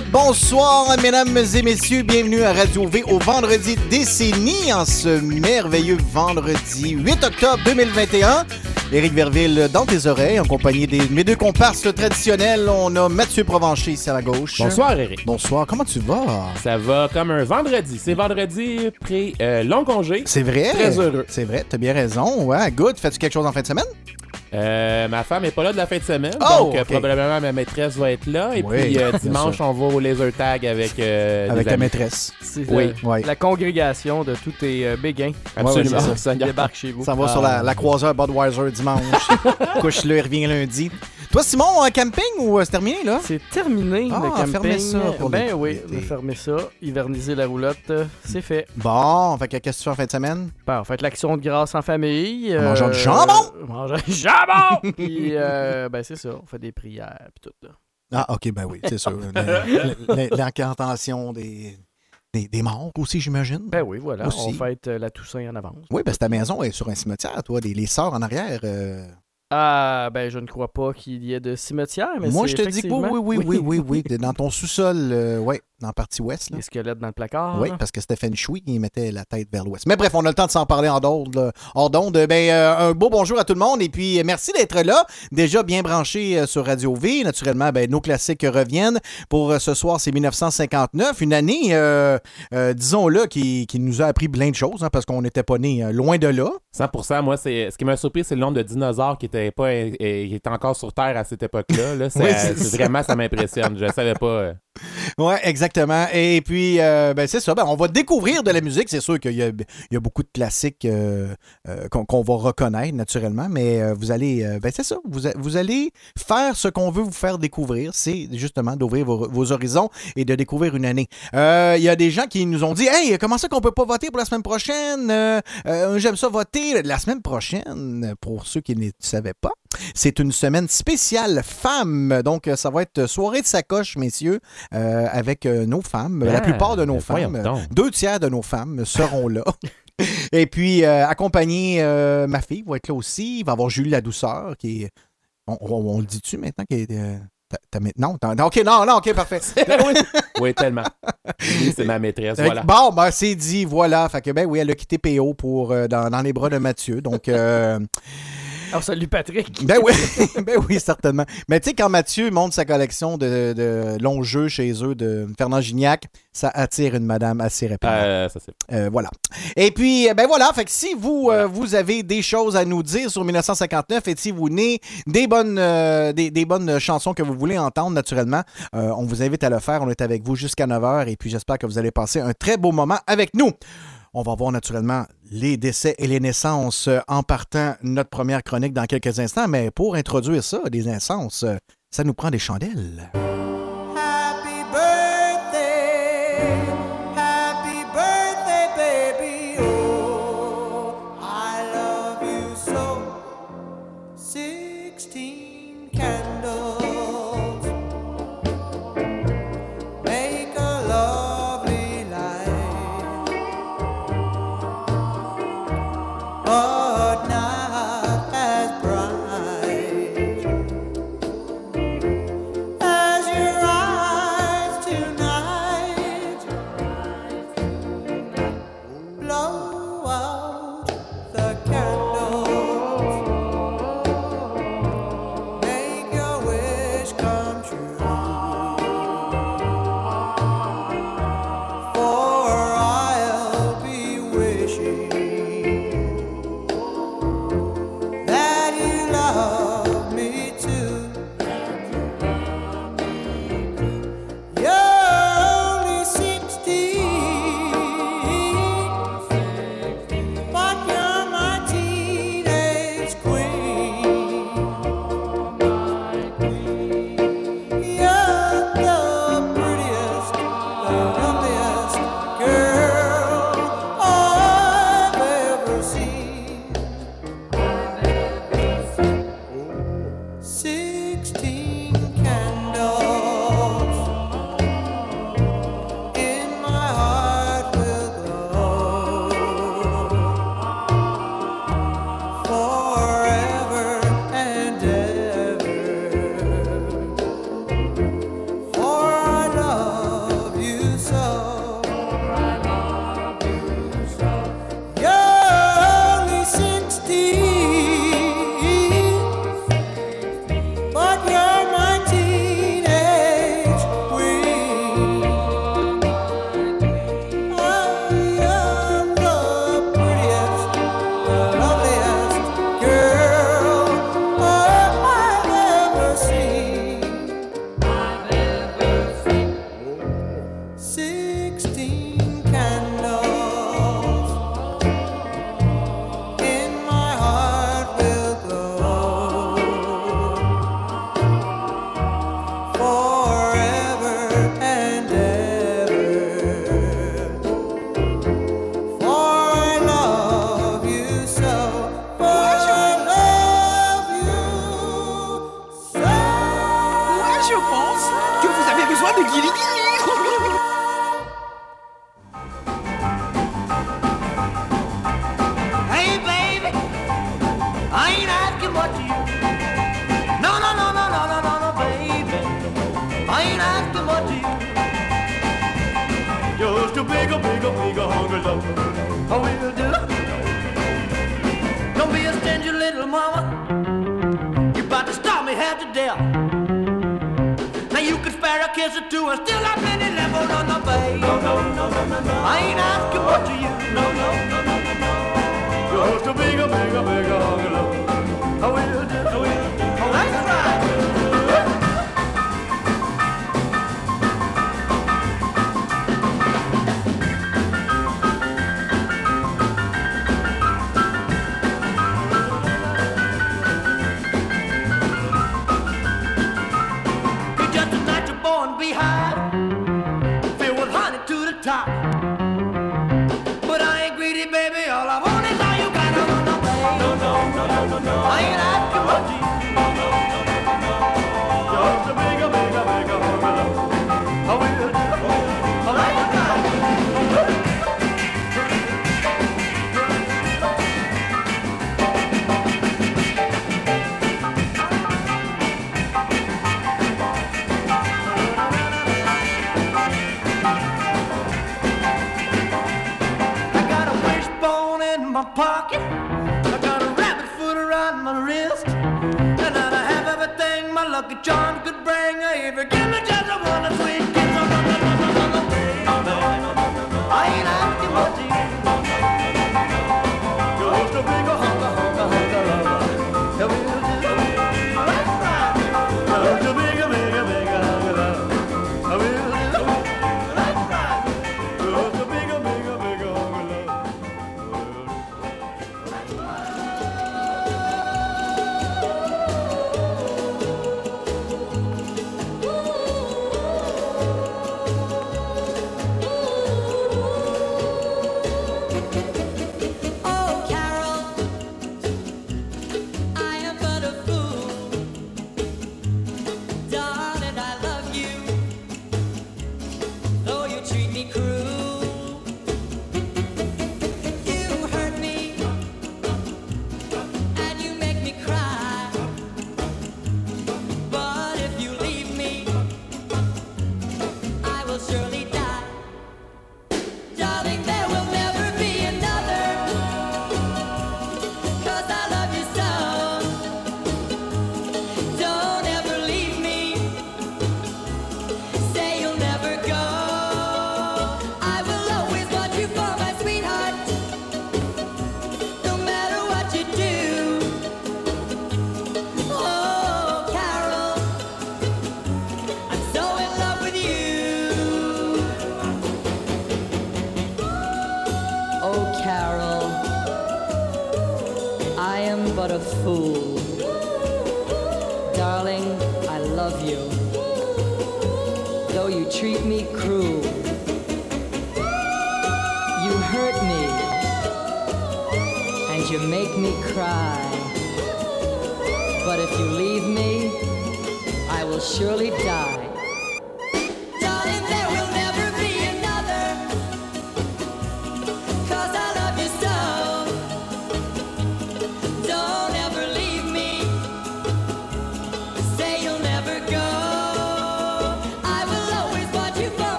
bonsoir, mesdames et messieurs. Bienvenue à Radio V au vendredi décennie en ce merveilleux vendredi 8 octobre 2021. Éric Verville dans tes oreilles en compagnie de mes deux comparses traditionnels. On a Mathieu Provencher ici à ma gauche. Bonsoir, Eric. Bonsoir, comment tu vas? Ça va comme un vendredi. C'est vendredi pré euh, long congé. C'est vrai? Très heureux. C'est vrai, t'as bien raison. Ouais, good. Fais-tu quelque chose en fin de semaine? Euh, ma femme est pas là de la fin de semaine, Oh, donc euh, probablement ma maîtresse va être là. Et Oui, puis euh, dimanche, on va au laser tag avec euh, Avec ta amis. maîtresse. Oui. euh, Ouais. la congrégation de tous tes euh, béguins Absolument. Ouais, ouais, c'est ça. qui débarquent chez vous. Ça va sur la, la croiseur Budweiser dimanche. Couche-le, revient lundi. Toi, Simon, un camping ou euh, c'est terminé, là? C'est terminé Ah, le camping. ça pour ben l'été. oui, on a fermé ça, hiverniser la roulotte, euh, c'est fait. Bon, fait que qu'est-ce que tu fais en fin de semaine? Ben, on fait l'action de grâce en famille. euh, En mangeant du jambon! Manger du jambon! Puis, euh, ben c'est ça, on fait des prières, puis tout. Là. Ah, ok, ben oui, c'est sûr. L'incantation des, des, des morts aussi, j'imagine. Ben oui, voilà, Aussi. on fête euh, la Toussaint en avance. Oui, parce que ta maison est sur un cimetière, toi, des, les sœurs en arrière. euh. Ah, ben je ne crois pas qu'il y ait de cimetière, mais Moi, c'est je te dis que oui, oui, oui, oui, oui, oui. Dans ton sous-sol, euh, ouais, dans la partie ouest. Là. Les squelettes dans le placard. Oui, parce que Stéphane Choui, il mettait la tête vers l'ouest. Mais bref, on a le temps de s'en parler en d'onde. Hors d'onde. Ben, euh, un beau bonjour à tout le monde et puis euh, merci d'être là. Déjà bien branché euh, sur Radio V. Naturellement, ben, nos classiques reviennent. Pour euh, ce soir, c'est 1959. Une année, euh, euh, disons-le, qui, qui nous a appris plein de choses hein, parce qu'on n'était pas nés euh, loin de là. 100%, moi, c'est ce qui m'a surpris, c'est le nombre de dinosaures qui étaient pas qui étaient encore sur Terre à cette époque-là. Là, Oui, vraiment, ça m'impressionne. Je savais pas. Oui, exactement. Et puis, euh, ben, c'est ça. Ben, on va découvrir de la musique. C'est sûr qu'il y y a beaucoup de classiques euh, euh, qu'on va reconnaître naturellement, mais vous allez, ben, c'est ça. Vous, vous allez faire ce qu'on veut vous faire découvrir. C'est justement d'ouvrir vos, vos horizons et de découvrir une année. Il y a des gens qui nous ont dit Hey, comment ça qu'on peut pas voter pour la semaine prochaine? J'aime ça voter. La semaine prochaine, pour ceux qui ne savaient pas, c'est une semaine spéciale femmes. Donc, euh, ça va être soirée de sacoche, messieurs, euh, avec euh, nos femmes. la Ah, plupart de nos ben femmes, donc. deux tiers de nos femmes seront là. Et puis, euh, accompagner euh, ma fille va être là aussi. Il va y avoir Julie la douceur qui est. On, on- on le dit-tu maintenant qu'elle est. non, ok, non, non, ok, parfait. Oui, tellement. C'est ma maîtresse. Voilà. Bon, ben, c'est dit, voilà. Fait que, ben oui, elle a quitté PO pour, euh, dans, dans les bras de Mathieu. Donc, euh, Alors, salut Patrick. Ben oui, ben oui, certainement. Mais tu sais, quand Mathieu monte sa collection de, de longs jeux chez eux de Fernand Gignac, ça attire une madame assez rapidement. Euh, ça, c'est Euh, voilà. Et puis, euh, ben voilà, fait que si vous, euh, vous avez des choses à nous dire sur 1959 et si vous venez des bonnes, euh, des, des bonnes chansons que vous voulez entendre, naturellement, euh, on vous invite à le faire. On est avec vous jusqu'à 9h et puis j'espère que vous allez passer un très beau moment avec nous. On va voir naturellement les décès et les naissances euh, en partant notre première chronique dans quelques instants, mais pour introduire ça, des naissances, euh, ça nous prend des chandelles.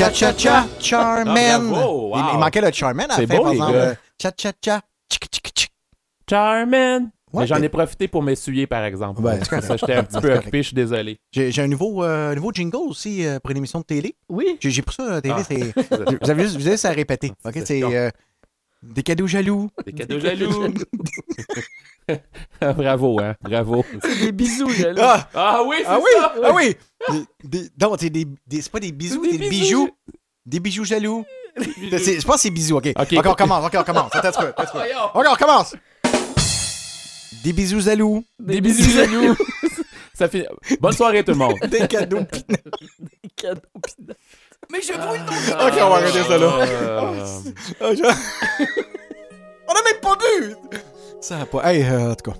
Cha-cha-cha, Charmin. Il, manquait le Charmin à la fin, beau, par exemple. Cha-cha-cha, Charmin. Ouais, J'en ai profité pour m'essuyer, par exemple. Ça j'étais un petit peu occupé, je suis désolé. J'ai un nouveau, euh, nouveau jingle aussi euh, pour une émission de télé. Oui. J'ai pris ça à la télé. Ah. vous avez juste à répéter. Ah, c'est des cadeaux jaloux. Des cadeaux jaloux. bravo, hein, bravo. C'est des bisous, là. Ah, ah, oui, c'est ah. Oui, ah oui, des, non, c'est des, des c'est pas des bisous, c'est des, bijoux. Des bijoux jaloux. je pense que c'est bisous, ok. okay. Encore commence, encore commence. Attends, attends, attends. Encore commence. Des bisous jaloux. Des, bisous jaloux. ça fait... Bonne soirée tout le monde. Des cadeaux. Des cadeaux. Mais je brûle ton Ok, on va arrêter ça là. Euh... Oh, on a même pas bu! Ça va pas. Hey, euh, en tout cas,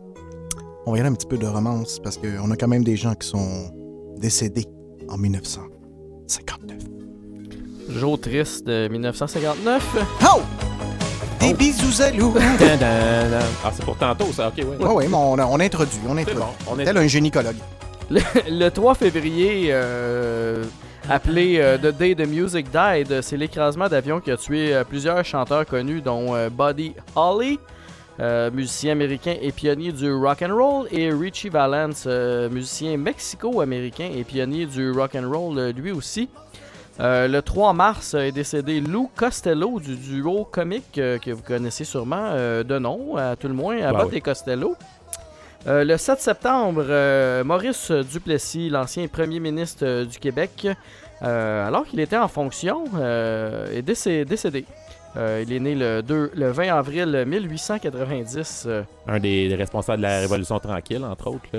on va y aller un petit peu de romance parce qu'on a quand même des gens qui sont décédés en 1959. Jour triste de 1959. Oh! Des bisous à loup. Ah, c'est pour tantôt, ça. OK, ouais. Ouais, mais on, introduit, on introduit. est- Tel un gynécologue. Le, 3 février, euh, appelé euh, The Day the Music Died, c'est l'écrasement d'avion qui a tué plusieurs chanteurs connus, dont Buddy Holly, euh, musicien américain et pionnier du rock and roll, et Richie Valens, euh, musicien mexico-américain et pionnier du rock and roll euh, lui aussi. Euh, le 3 mars est décédé Lou Costello du duo comique que vous connaissez sûrement de nom, à tout le moins, à oui. et Costello. Euh, le 7 septembre, euh, Maurice Duplessis, l'ancien premier ministre euh, du Québec, alors qu'il était en fonction, est décé- décédé. Euh, il est né le, 2, le 20 avril 1890. euh, Un des, responsables de la Révolution tranquille, entre autres. Là.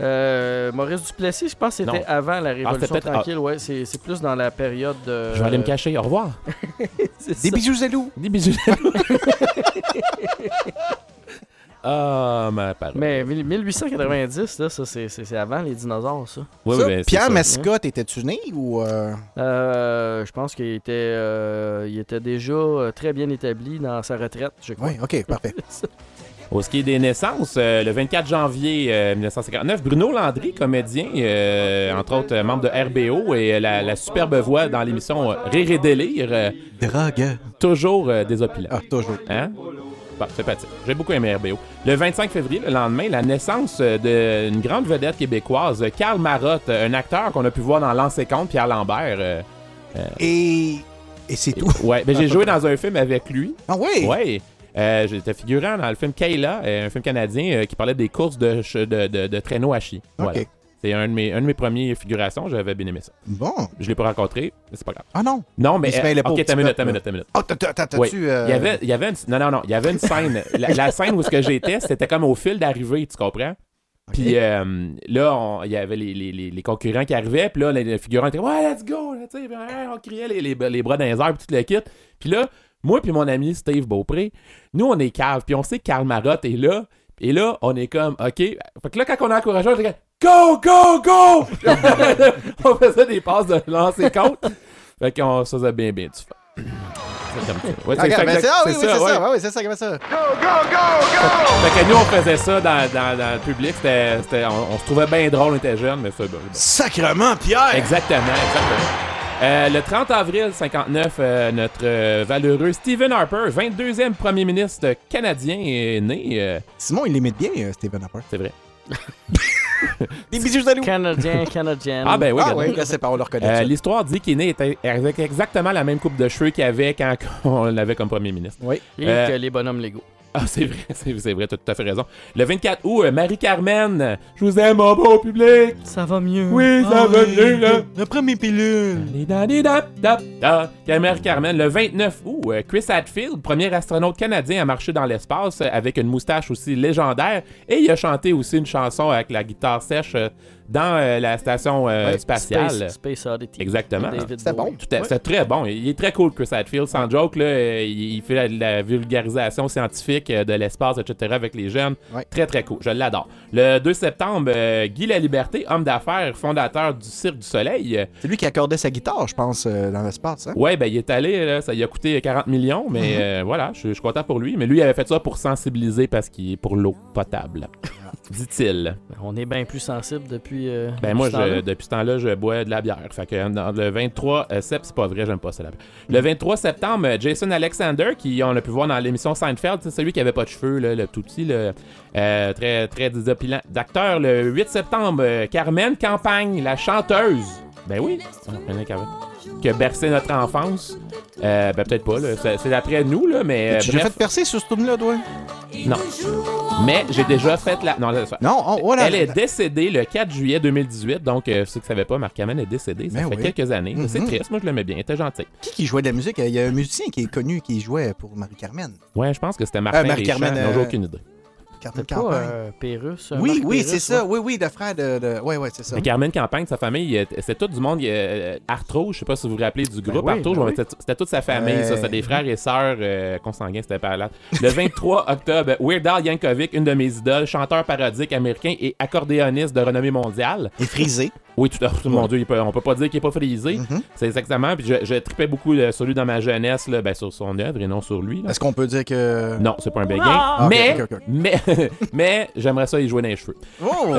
euh, Maurice Duplessis, je pense que c'était avant la Révolution ah. tranquille. Ouais, c'est c'est plus dans la période de. Je vais aller me cacher. Au revoir. Des ça. bisous. Des bisous. ah, ma parole. Mais 1890, là, ça, c'est avant les dinosaures, ça. Oui, Ça, oui, ben, Pierre ça. Mascotte, étais-tu né ou. euh, Euh, je pense qu'il était, euh, il était déjà très bien établi dans sa retraite, je crois. Oui, ok, parfait. Au ski des naissances, euh, le 24 janvier euh, 1959, Bruno Landry, comédien, euh, entre autres membre de RBO et la, la superbe voix dans l'émission Rire et délire, euh, Drogue. toujours euh, désopilant. Ah, toujours. Hein? Bon, sympathique. J'ai beaucoup aimé RBO. Le 25 février, le lendemain, la naissance euh, d'une grande vedette québécoise, euh, Karl Marotte, euh, un acteur qu'on a pu voir dans Compte, Pierre Lambert. euh, Et. Et c'est tout. ouais, ben, j'ai joué dans un film avec lui. Ah, oui! Ouais. Euh, J'étais figurant dans le film Kayla, euh, un film canadien euh, qui parlait des courses de, de, de, de traîneaux à chi. Voilà. Ok. C'est un de mes, un de mes premiers figurations, j'avais bien aimé ça. Bon. Je l'ai pas rencontré, mais c'est pas grave. Ah, non? Non, mais. Il se au ok, t'as une minute, t'as minute, t'as une minute. Ah, t'as- t'as- Oui. t'as-tu. euh, Il y avait, il y avait une, non, non, non, il y avait une scène. la, la scène où ce que j'étais, c'était comme au fil d'arrivée, tu comprends? Puis euh, là, il y avait les, les, les, les concurrents qui arrivaient, puis là, les, les figurants étaient Ouais, let's go! là, ouais, on criait les, les, les bras dans les airs, puis tout le kit. Puis là, moi, puis mon ami Steve Beaupré, nous, on est cave, puis on sait que Karl Marotte est là, et là, on est comme OK. Fait que là, quand on a encouragé, on était comme Go, go, go! on faisait des passes de lancer compte. Fait qu'on se faisait bien, bien du fun. C'est comme ça. Ouais, Ah, ben, ah, oui, oui, c'est ouais. ça. Ouais, oui, c'est ça, comme ça. Fait que nous, on faisait ça dans, dans, dans le public. C'était, c'était- on, on se trouvait bien drôle, on était jeunes, mais c'est bon. Sacrement, Pierre! Exactement, exactement. Euh, le 30 avril 59, euh, notre euh, valeureux Stephen Harper, 22e premier ministre canadien, est né. euh, Simon, il l'imite bien, euh, Stephen Harper. c'est vrai. Des bisous à loup. Canadien, Canadien. Ah ben oui, Ah, oui, je sais pas, on le reconnaît. Euh. L'histoire dit qu'il est né était- avec exactement la même coupe de cheveux qu'il avait quand on l'avait comme premier ministre. Oui. Et Euh, que les bonhommes légaux. Ah, c'est vrai, c'est c'est vrai, tu as tout à fait raison. Le 24 août, euh, Marie-Carmen, je vous aime, mon beau public. Ça va mieux. Oui, ça va mieux, là. Après mes pilules. Caméra Carmen, le 29 août, euh, Chris Hadfield, premier astronaute canadien à marcher dans l'espace euh, avec une moustache aussi légendaire. Et il a chanté aussi une chanson avec la guitare sèche euh, dans euh, la station euh, Ouais, spatiale. Space, Space Oddity. Exactement. Bowie. bon. Tout à- C'est très bon. Il est très cool, Chris Hadfield. Sans joke, là, euh, il il fait la, la vulgarisation scientifique de l'espace, etc. avec les jeunes. Ouais. Très, très cool. Je l'adore. Le 2 septembre, euh, Guy Laliberté, homme d'affaires, fondateur du Cirque du Soleil. C'est lui qui accordait sa guitare, je pense, euh, dans l'espace. Hein? Ouais, ben il est allé, là, ça lui a coûté 40 millions, mais euh, voilà, je je suis content pour lui. Mais lui, il avait fait ça pour sensibiliser parce qu'il est pour l'eau potable, dit-il. On est bien plus sensible depuis. euh, Ben moi, je, depuis ce temps-là, je bois de la bière. Fait que dans le 23 euh, septembre, c'est pas vrai, j'aime pas ça la bière. Le 23 septembre, euh, Jason Alexander, qui on a pu voir dans l'émission Seinfeld, c'est celui qui avait pas de cheveux, là, le tout petit, le, euh, très très désopilant d'acteur. Le 8 septembre, Carmen Campagne, la chanteuse. Ben oui, on. Qui a bercé notre enfance. Euh, ben peut-être pas, là. C'est, d'après nous, là, mais. euh, tu l'as fait percer sur ce tourne-là, toi? Non. Mais j'ai déjà fait la. Non. Non, on, voilà. Elle est décédée le 4 juillet 2018, donc euh, ceux qui ne savaient pas, Marc Kamen est décédé. Ça Ben fait oui. quelques années. C'est triste, moi je l'aimais bien, il était gentil. Qui qui jouait de la musique? Il y a un musicien qui est connu qui jouait pour Marie-Carmen. Ouais, je pense que c'était Martin Euh, Marie-Carmen, euh, aucune idée. Carmen pas Campagne. euh, Pérus. euh, oui, oui, c'est ça. Oui, oui, de frère de. de... Oui, oui, c'est ça. Mais Carmen Campagne, sa famille, c'est tout du monde. Euh, Arthrose, je sais pas si vous vous rappelez du groupe oui, ben mais oui. c'était c'était toute sa famille, Ouais. ça. C'était des frères et sœurs euh, consanguins, c'était pas là. Le 23 octobre, Weird Al Yankovic, une de mes idoles, chanteur parodique américain et accordéoniste de renommée mondiale. Et frisé. Oui, tout à fait. Mon Dieu, il peut- on peut pas dire qu'il est pas frisé. Mhm. C'est exactement. Puis je, je tripais beaucoup euh, sur lui dans ma jeunesse, là, ben, sur son œuvre et non sur lui. Est-ce qu'on peut dire que. Non, c'est pas un béguin. Ah, ok, mais, ok. mais, mais j'aimerais ça y jouer dans les cheveux. Oh!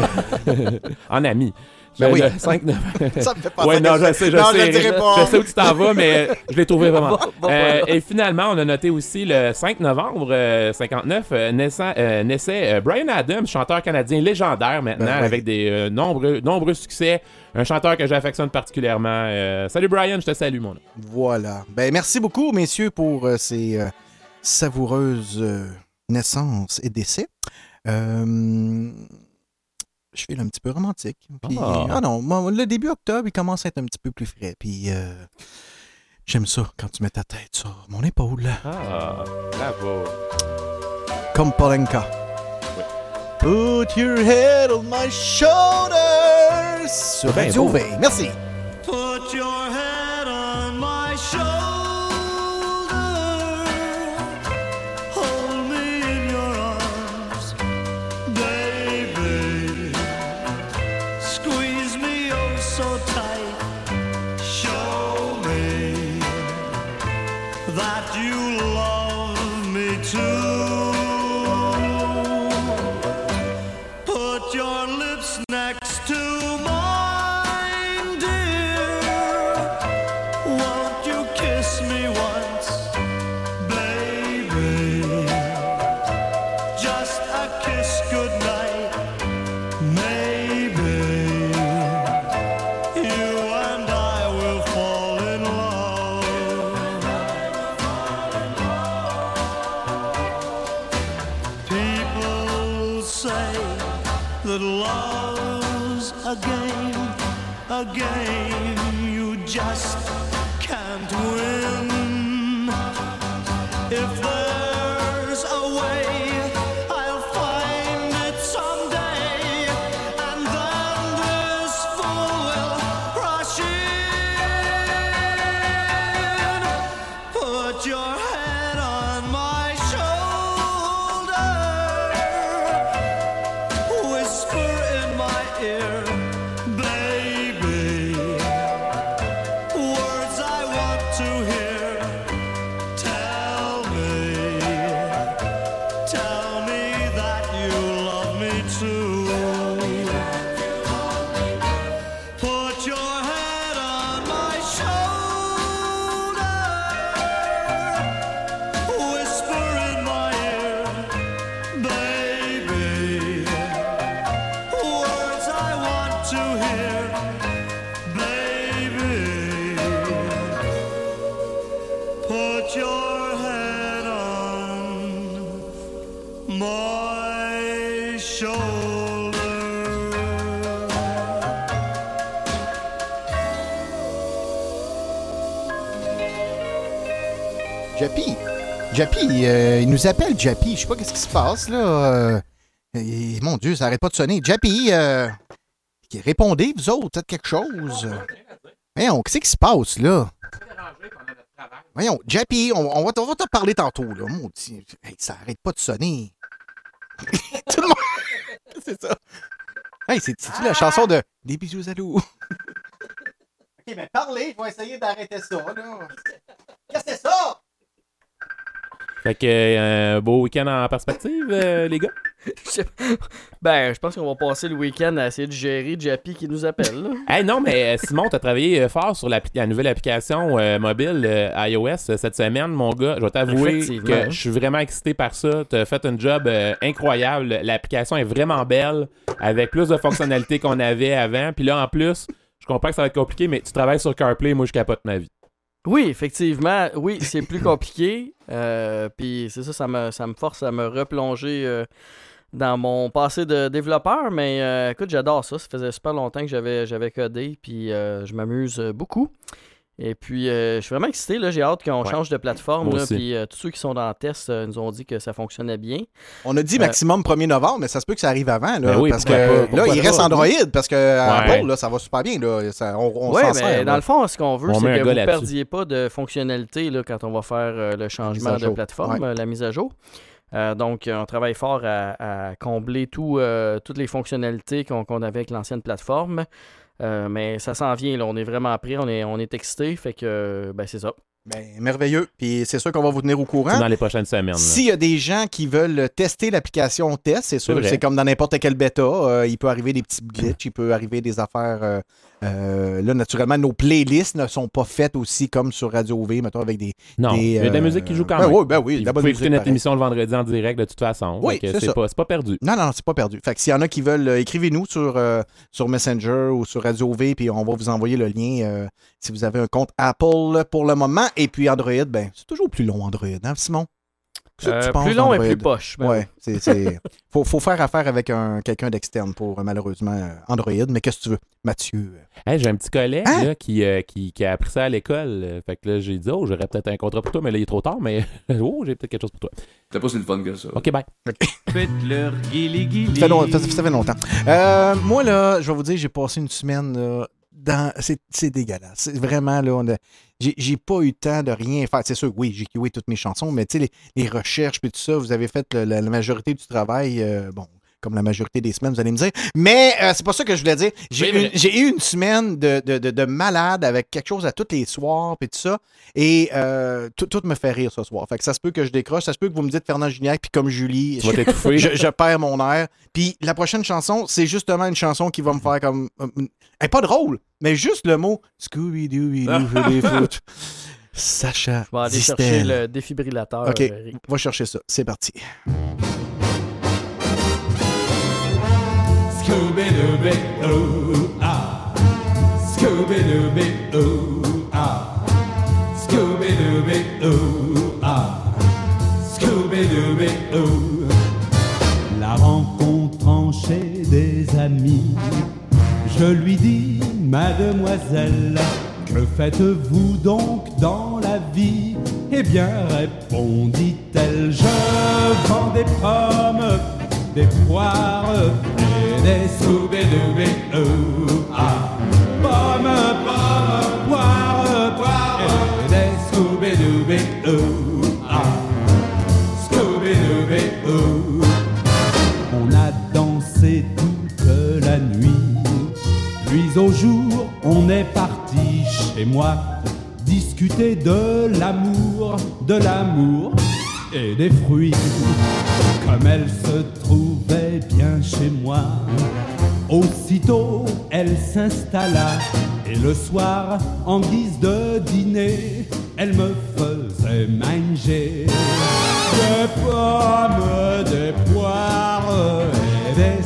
En ami. Ben Le- oui. le 5, 9... ça me fait penser Ouais, non, je sais, je Non, sais. je le dirai pas. je sais où tu t'en vas, mais je l'ai trouvé vraiment. Euh, et finalement, on a noté aussi le 5 novembre euh, 59, euh, naissant- euh, naissait Brian Adams, chanteur canadien légendaire maintenant, Ben ouais. avec des nombreux, nombreux succès. Un chanteur que j'affectionne particulièrement. Salut Brian, je te salue, mon homme. Voilà. Ben, merci beaucoup, messieurs, pour ces savoureuses naissances et décès. Euh, je file un petit peu romantique. Puis, Ah. ah. non, moi, le début octobre, il commence à être un petit peu plus frais. Puis euh, j'aime ça quand tu mets ta tête sur mon épaule. Ah, bravo. Comme Polenka. Put your head on my shoulders. Sur Radio. V. Merci. Put your head on my shoulder. Euh, il nous appelle Jappy. Je sais pas qu'est-ce qui se passe, là. Euh, mon Dieu, ça arrête pas de sonner. Jappy, euh, répondez, vous autres, faites quelque chose. Voyons, qu'est-ce qui se passe, là? Voyons, Jappy, on, va, te parler tantôt, là. Mon Dieu, hey, ça arrête pas de sonner. Tout le monde... c'est ça. Hey, c'est c'est-tu la chanson de Des bisous à loup? OK, mais parlez, je vais essayer d'arrêter ça. Qu'est-ce que c'est ça? Fait que, euh, un beau week-end en perspective, euh, les gars. Ben, je pense qu'on va passer le week-end à essayer de gérer Jappy qui nous appelle. là. Hey, non, mais euh, Simon, t'as travaillé euh, fort sur la nouvelle application euh, mobile euh, iOS euh, cette semaine, mon gars. Je vais t'avouer que je suis vraiment excité par ça. T'as fait un job euh, incroyable. L'application est vraiment belle, avec plus de fonctionnalités qu'on avait avant. Puis là, en plus, je comprends que ça va être compliqué, mais tu travailles sur CarPlay, moi, je capote ma vie. Oui, effectivement. Oui, c'est plus compliqué. Euh, Puis c'est ça, ça me, force à me replonger euh, dans mon passé de développeur. Mais euh, écoute, j'adore ça. Ça faisait super longtemps que j'avais, codé. Puis euh, je m'amuse beaucoup. Et puis, euh, je suis vraiment excité. Là, j'ai hâte qu'on Ouais. change de plateforme. Là, aussi. puis euh, tous ceux qui sont dans le test euh, nous ont dit que ça fonctionnait bien. On a dit maximum 1er novembre, mais ça se peut que ça arrive avant. Là, Ben oui, parce que pas, là, il reste. Android, parce que Ouais. Apple, là, ça va super bien. Là, ça, on on Oui, s'en mais sert. dans là. le fond, ce qu'on veut, On c'est que vous là-dessus. perdiez pas de fonctionnalité là, quand on va faire euh, le changement de plateforme, Ouais. la mise à jour. Euh, donc, on travaille fort à, à combler tout, euh, toutes les fonctionnalités qu'on qu'on avait avec l'ancienne plateforme. Euh, mais ça s'en vient. On est vraiment prêt, on est, on est excité. Fait que, ben, c'est ça. Ben, merveilleux. Puis c'est sûr qu'on va vous tenir au courant. Dans les prochaines semaines. S'il y a des gens qui veulent tester l'application test, c'est sûr, C'est comme dans n'importe quelle bêta. euh, il peut arriver des petits glitches, il peut arriver des affaires. euh, euh, là, naturellement, nos playlists ne sont pas faites aussi comme sur Radio V, mettons, avec des. Non, des, il y a de la musique qui joue quand ben même. oui, ben oui, Puis de la vous bonne pouvez musique. écouter notre pareil. émission le vendredi en direct de toute façon. Oui, c'est pas, pas perdu. Non, non, c'est pas perdu. Fait que s'il y en a qui veulent, écrivez-nous sur, sur Messenger ou sur Radio V, puis on va vous envoyer le lien si vous avez un compte Apple pour le moment. Et puis Android, ben, c'est toujours plus long, Android, hein, Simon? Euh, tu penses plus long et plus poche. ben ouais, c'est. c'est- faut, faut faire affaire avec un, quelqu'un d'externe pour, euh, malheureusement, euh, Android. Mais qu'est-ce que tu veux? Mathieu. euh, Hey, j'ai un petit collègue Hein? là, qui, euh, qui, qui a appris ça à l'école. Euh, Fait que là, j'ai dit, oh, j'aurais peut-être un contrat pour toi, mais là, il est trop tard, mais oh, j'ai peut-être quelque chose pour toi. C'était pas si le fun que ça. Ok, bye. Faites-leur guili Ça fait, long- ça- ça fait longtemps. Euh, moi, là, je vais vous dire, j'ai passé une semaine là, dans. C'est dégueulasse. C'est vraiment, là, j'ai pas eu le temps de rien faire. C'est sûr, oui, j'ai kiwé toutes mes chansons, mais tu sais, les, recherches puis tout ça, vous avez fait la majorité du travail. euh, bon. Comme la majorité des semaines, vous allez me dire. Mais euh, c'est pas ça que je voulais dire. J'ai eu, une semaine de, de, de- de malade avec quelque chose à tous les soirs puis tout ça. Et euh, tout, tout me fait rire ce soir. Fait que ça se peut que je décroche. Ça se peut que vous me dites Fernand Gignac, puis comme Julie, je, je perds mon air. Puis la prochaine chanson, c'est justement une chanson qui va me faire comme. euh, elle est pas drôle, mais juste le mot Scooby-Doo, je les foot. Sacha. Je vais aller chercher le défibrillateur. Ok. Rick. Va chercher ça. C'est parti. La rencontrant chez des amis, je lui dis, mademoiselle, que faites-vous donc dans la vie? Eh bien, répondit-elle, je vends des pommes, des poires On a dansé toute la nuit, puis au jour on est parti chez moi discuter de l'amour, de l'amour et des fruits. Comme elle se trouvait bien chez moi, aussitôt elle s'installa et le soir, en guise de dîner, elle me faisait manger des pommes, des poires et des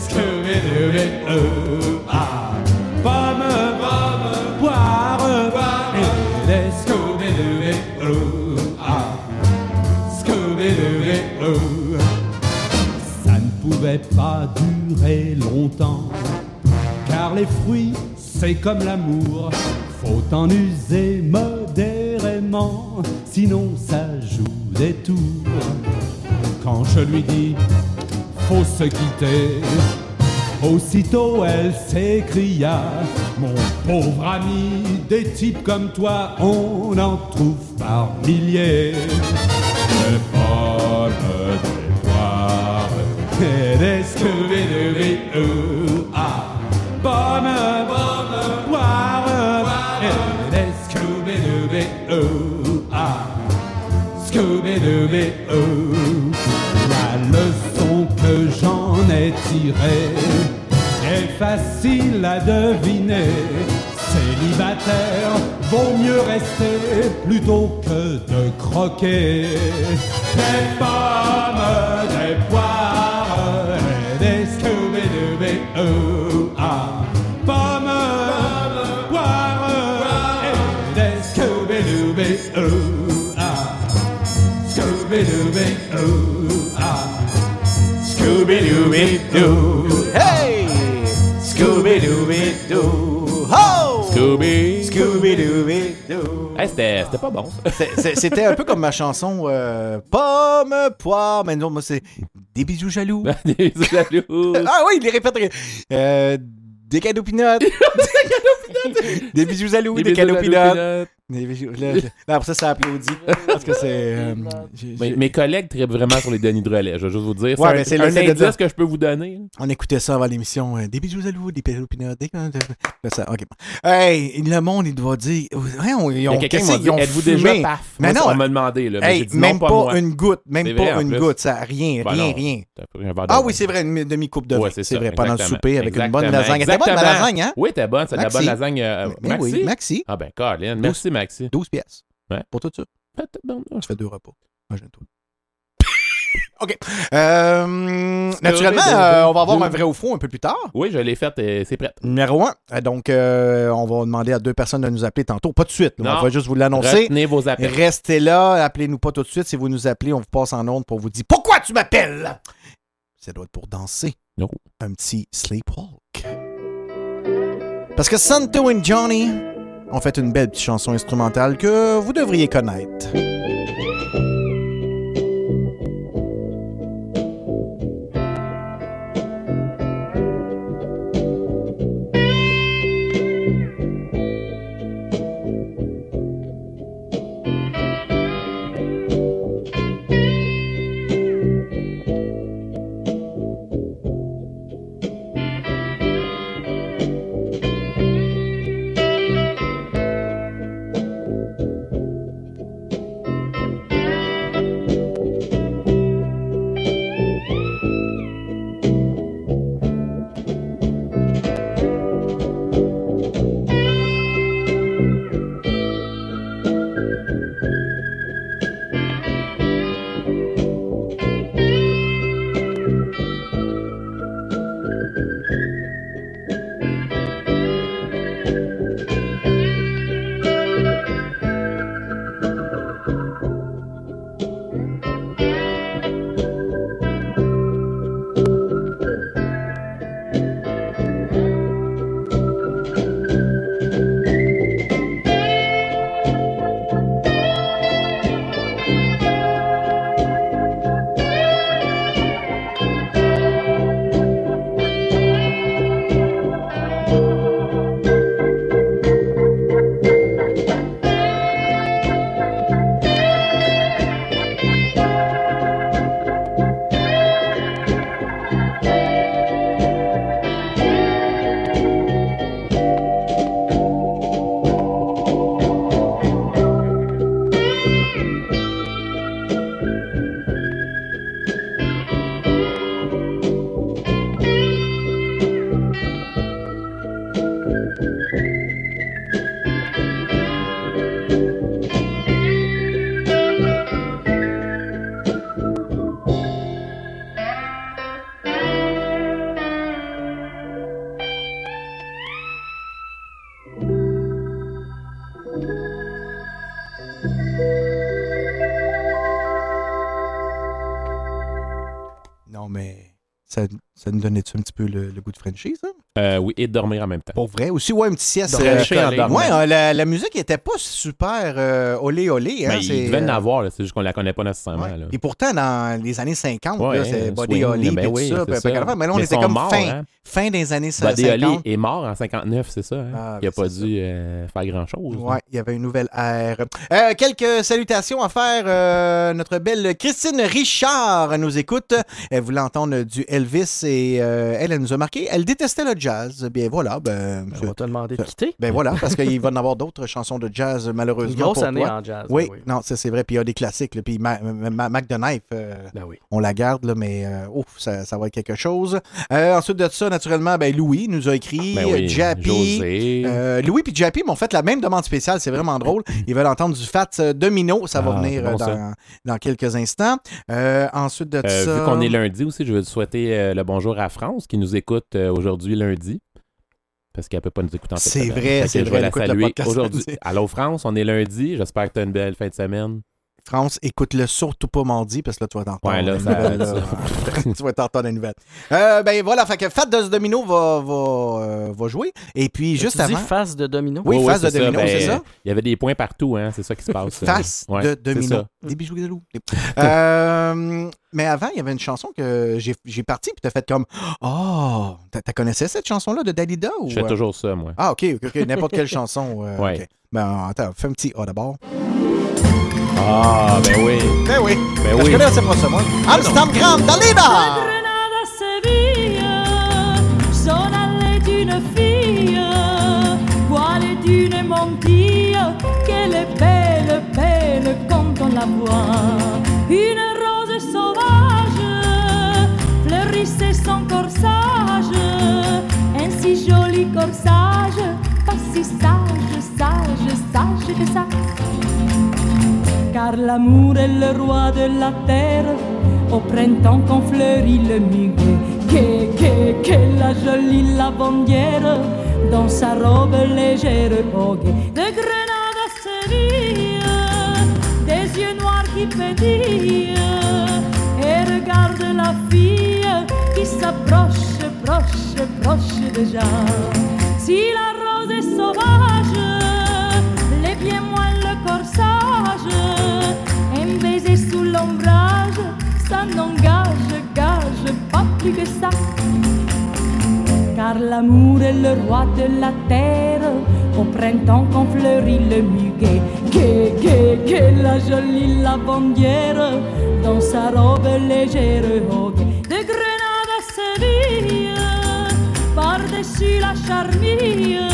pas durer longtemps, car les fruits, c'est comme l'amour, faut en user modérément, sinon ça joue des tours. Quand je lui dis, faut se quitter, aussitôt elle s'écria, mon pauvre ami, des types comme toi, on en trouve par milliers. Des Scooby-Dooby-Doo. Ah, pommes, poires et des Scooby-Dooby-Doo. Ah, Scooby-Dooby-Doo. La leçon que j'en ai tirée est facile à deviner. Célibataire, vaut mieux rester plutôt que de croquer. Des pommes, des poires Scooby-Dooby-Doo. Ah, pommes, poires et des Scooby-Dooby-Doo. Ah, Scooby-Dooby-Doo. Ah, Scooby-Dooby-Doo. Hey! Scooby-Dooby-Doo! Ho! Scooby. Scooby-Dooby-Doo! Hey, c'était c'était pas bon, ça. C'était un peu comme ma chanson euh, Pomme, poire, mais non, moi c'est Des bisous jaloux. Des jaloux. ah oui, il les répète. Euh, des cadeaux pinottes. des bisous jaloux, des, bisous cadeaux jaloux, pinottes. Peanut. Des bijoux. Là, là, après ça, ça applaudit. Parce que c'est. euh, Mes, collègues trippent vraiment sur les Denis de relais. Je vais juste vous dire. Ouais, c'est un, un indice que je peux vous donner. On écoutait ça avant l'émission. euh, des bijoux à loup, des pinards, des. Ça, ok. Hey, le monde, il doit dire. Ouais, on, ils ont, quelqu'un dit Êtes-vous déjà paf? Mais non. On m'a demandé. Là, Hey, même non, pas, une goutte. Même pas une goutte. Ça, rien, Ben rien, rien. Ah oui, c'est vrai, une demi-coupe de c'est vrai, pendant le souper avec une bonne lasagne. C'était bonne lasagne, hein? Oui, t'es bonne. C'est de la bonne lasagne. euh, Mais Maxi. Ah ben, Colin. Merci, Maxi. 12 pièces. Ouais. Pour tout ça. Ça fait deux repas. Imagine-toi. OK. Euh, naturellement, euh, on va avoir un vrai ou faux un peu plus tard. Oui, je l'ai faite et c'est prêt. Numéro un. Euh, Donc, euh, on va demander à deux personnes de nous appeler tantôt. Pas tout de suite. là. Non. On va juste vous l'annoncer. Retenez vos appels. Restez là. Appelez-nous pas tout de suite. Si vous nous appelez, on vous passe en onde pour vous dire Pourquoi tu m'appelles? Ça doit être pour danser. Non. Un petit sleepwalk. Parce que Santo et Johnny ont fait une belle petite chanson instrumentale que vous devriez connaître. Ça, nous donnait-tu un petit peu le, goût de Frenchie, ça? Euh, oui, et de dormir en même temps. Pour vrai. Aussi, ouais, une petite sieste. Euh, collé. en dormant. ouais, euh, la, la musique était pas super euh, olé olé. Hein, c'est, il devait en avoir, c'est juste qu'on la connaît pas nécessairement. ouais. là. Et pourtant, dans les années 50, Ouais, c'est hein, Body swing, Holly, ben oui, ça. ça. mais là, on Mais était comme morts, fin, hein. fin des années Buddy 50. Holly est mort en 59, c'est ça. hein? Ah, il a ben, pas dû euh, faire grand-chose. Ouais, il y avait une nouvelle ère. Euh, quelques salutations à faire. euh, notre belle Christine Richard nous écoute. Elle voulait entendre du Elvis et euh, elle, elle nous a marqué. Elle détestait le jazz. Bien voilà, ben, On va te demander de quitter. ben voilà, parce qu'il va y en avoir d'autres chansons de jazz Une malheureusement. grosse pour année toi. en jazz. Oui, oui. non, ça c'est vrai. Puis il y a des classiques. là. Puis Ma- Ma- Mac the Knife, euh, Ben oui. on la garde, là, mais euh, ouf, ça, ça va être quelque chose. Euh, ensuite de ça, naturellement, ben, Louis nous a écrit. Ben oui, Jappy. José. Euh, Louis et Jappy m'ont fait la même demande spéciale. C'est vraiment drôle. Ils veulent entendre du Fat Domino. Ça va Ah, venir bon, dans, dans quelques instants. Euh, ensuite de Euh, ça. Vu qu'on est lundi aussi, je veux souhaiter euh, le bonjour à France qui nous écoute euh, aujourd'hui lundi. Parce qu'elle peut pas nous écouter en fait. C'est vrai, c'est je vrai, vais elle la saluer aujourd'hui. Allô France, on est lundi. J'espère que tu as une belle fin de semaine. France, écoute-le surtout pas mardi, parce que là, tu vas t'entendre. Ouais, là, ça- là. tu vas t'entendre les nouvelles. Euh, ben voilà, fait que Fat de Domino va, va, euh, va jouer. Et puis, juste tu dis avant. face de domino? Oui, face de domino, Ben, c'est ça? Il y avait des points partout, hein. C'est ça qui se passe. Face Ouais, de c'est domino. ça. Des bijoux de loup. Euh, mais avant, il y avait une chanson que j'ai j'ai parti, puis t'as fait comme Oh, t'as t'as connaissé cette chanson-là de Dalida? Ou... Je fais toujours ça, moi. Ah, ok, ok, ok, n'importe quelle chanson. euh, Ouais. ok. Ben, attends, fais un petit A d'abord. Ah, ben oui. Ben oui. Ben oui. là, c'est pas ça, moi? Amsterdam, quale d'une montille, qu'elle est belle, belle quand on la voit. Une rose sauvage fleurissait son corsage, un si joli corsage, pas si sage, sage, sage que ça car l'amour est le roi de la terre. Au printemps qu'on fleurit le muguet, que, que, que la jolie lavandière, dans sa robe légère au. De Grenade à Séville, des yeux noirs qui pétillent, et regarde la fille qui s'approche, proche, proche déjà. Si la rose est sauvage, ça n'engage, gage pas plus que ça. Car l'amour est le roi de la terre, au printemps qu'on fleurit le muguet, que, que, que la jolie lavandière, dans sa robe légère guet. De Grenade à Séville, par-dessus la charmille,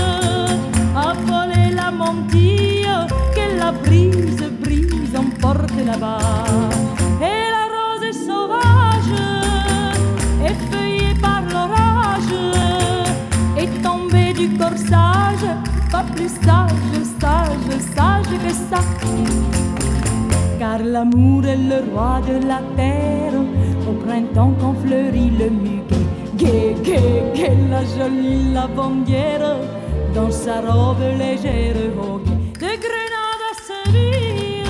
a la mantille que la brise, brise, emporte là-bas. Plus sage, sage, sage que ça. Car l'amour est le roi de la terre, au printemps qu'on fleurit le muguet. Gai, gai, gai, la jolie lavandière, dans sa robe légère au guet. De Grenade à Séville,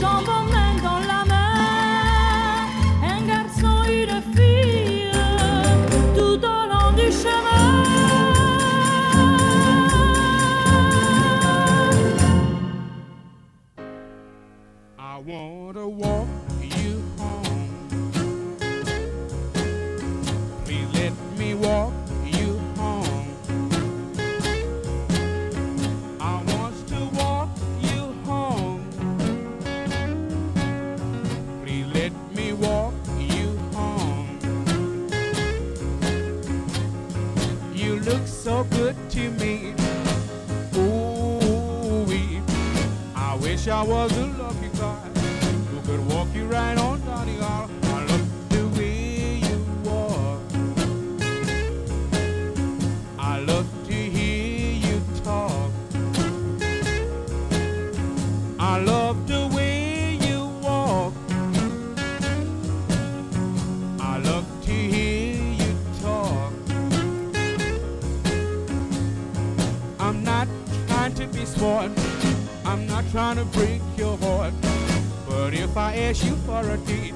son bon main dans la main, un garçon, une fille, tout au long du chemin. I wanna walk you home. Please let me walk you home. I want to walk you home. Please let me walk you home. You look so good to me. Ooh, I wish I was a who could walk you right on the. I love the way you walk. I love to hear you talk. I love the way you walk. I love to hear you talk. I'm not trying to be smart. I'm not trying to break your heart. But if I ask you for a date,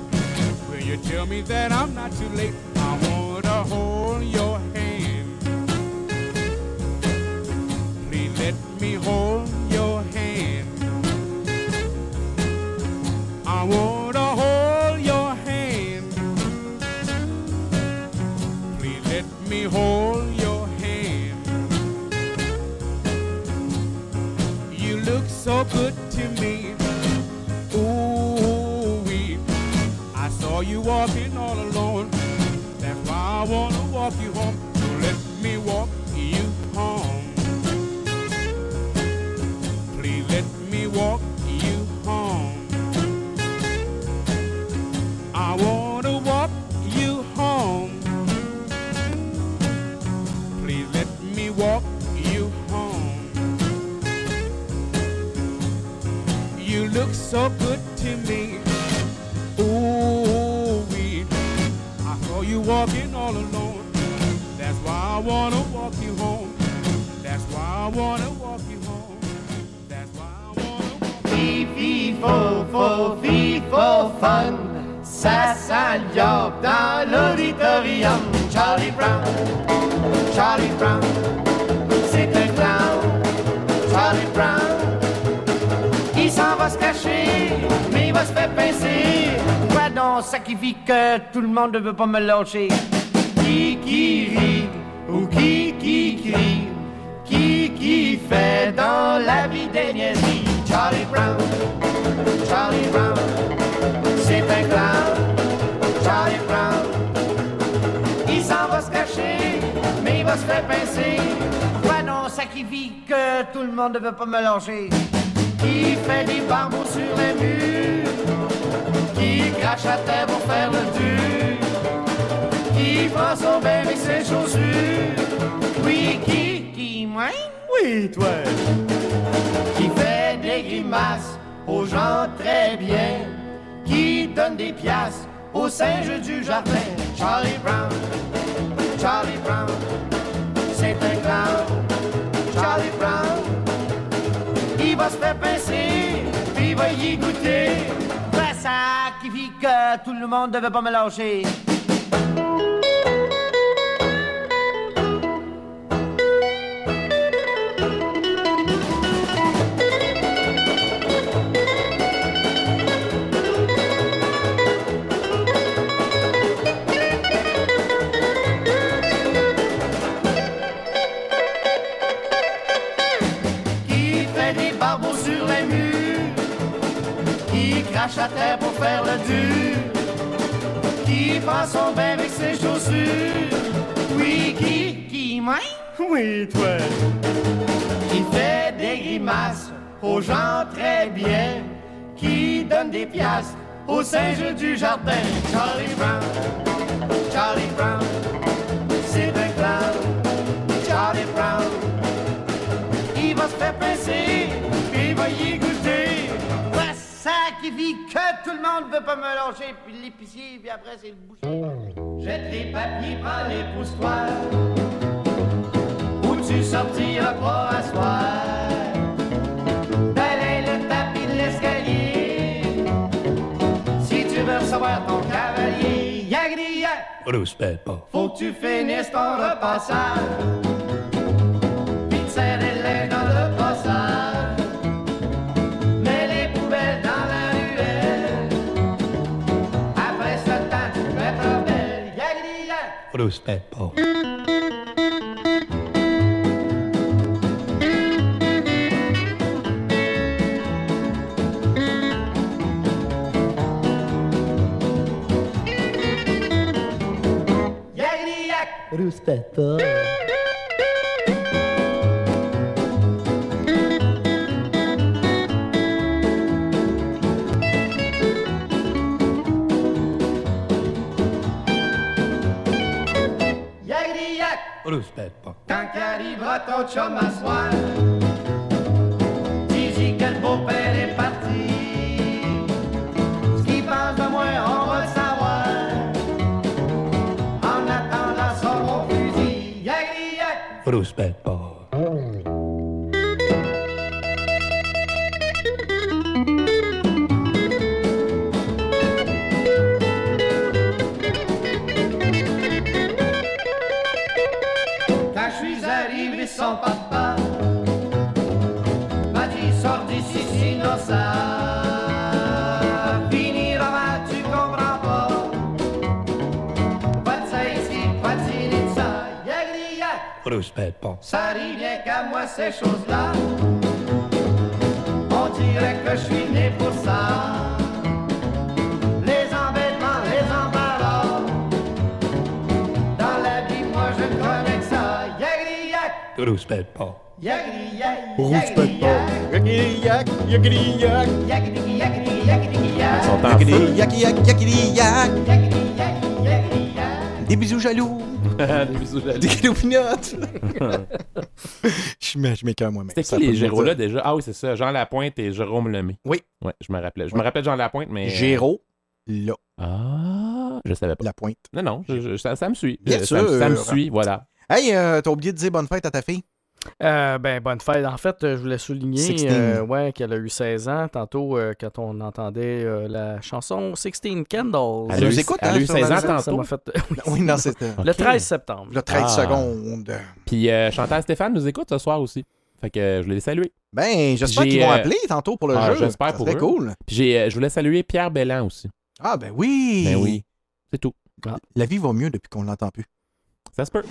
will you tell me that I'm not too late? I wanna hold your pas me. Qui qui rit ou qui qui crie, qui qui fait dans la vie des niaiseries? Charlie Brown, Charlie Brown, c'est un clown, Charlie Brown. Il s'en va se cacher, mais il va se faire pincer. Ouais non, ça qui vit que tout le monde ne veut pas me lâcher. ne devait pas me lâcher. cannibale, épouse-toi. Ou tu sortiras pas à soir. Le tapis de l'escalier. Si tu veux recevoir ton cavalier, yagria. Faut que tu finisses ton repassage. Spent. sous Des cloupinottes! je mets, je m'écœure moi-même. C'était qui les Géros là déjà? Ah oui, c'est ça. Jean Lapointe et Jérôme Lemay. Oui. Ouais, je me rappelais. Je me rappelle Jean Lapointe, mais. Géraud, là. Ah, je savais pas. Lapointe. Non, non, je, ça, me suit. Bien ça, sûr. ça me suit, voilà. Hey, euh, t'as oublié de dire bonne fête à ta fille? Euh, ben, bonne fête. En fait, euh, je voulais souligner 16. euh, ouais, qu'elle a eu 16 ans. Tantôt, euh, quand on entendait euh, la chanson 16 Candles. Elle nous écoute, elle a hein, eu sur 16 ans Ça tantôt. m'a fait. oui, non, c'était. Le 13 septembre. Le 13 Ah. secondes. Puis euh, Chantal Stéphane nous écoute ce soir aussi. Fait que je voulais les saluer. Ben, j'espère J'ai, qu'ils vont appeler tantôt pour le ah, jeu. j'espère Ça pour eux. cool. Puis j'ai, je voulais saluer Pierre Bellan aussi. Ah, ben oui. Ben oui. C'est tout. La vie va mieux depuis qu'on l'entend plus. Ça se peut.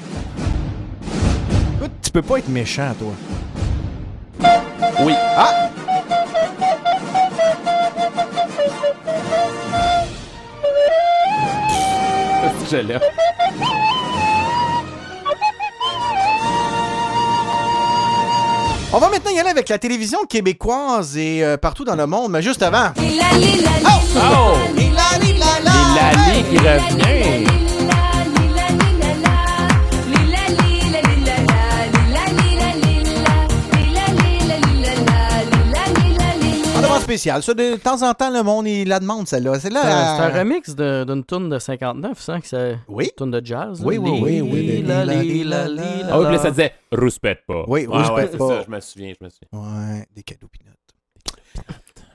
Tu peux pas être méchant, toi. Oui. Ah! Je l'ai. On va maintenant y aller avec la télévision québécoise et euh, partout dans le monde, mais juste avant. Oh! Lali qui revient. Spéciale. Ça, de temps en temps, le monde, il la demande, celle-là. C'est là. C'est un, euh, un remix de- d'une tune de 59, ça, qui c'est Oui. une tune de jazz. Oui, oui, oui, oui, Ah oui, puis là, ça disait Rouspète pas. Oui, Ah rouspète ouais, c'est pas. ça, je me souviens, je me souviens. Ouais, des cadeaux pinottes.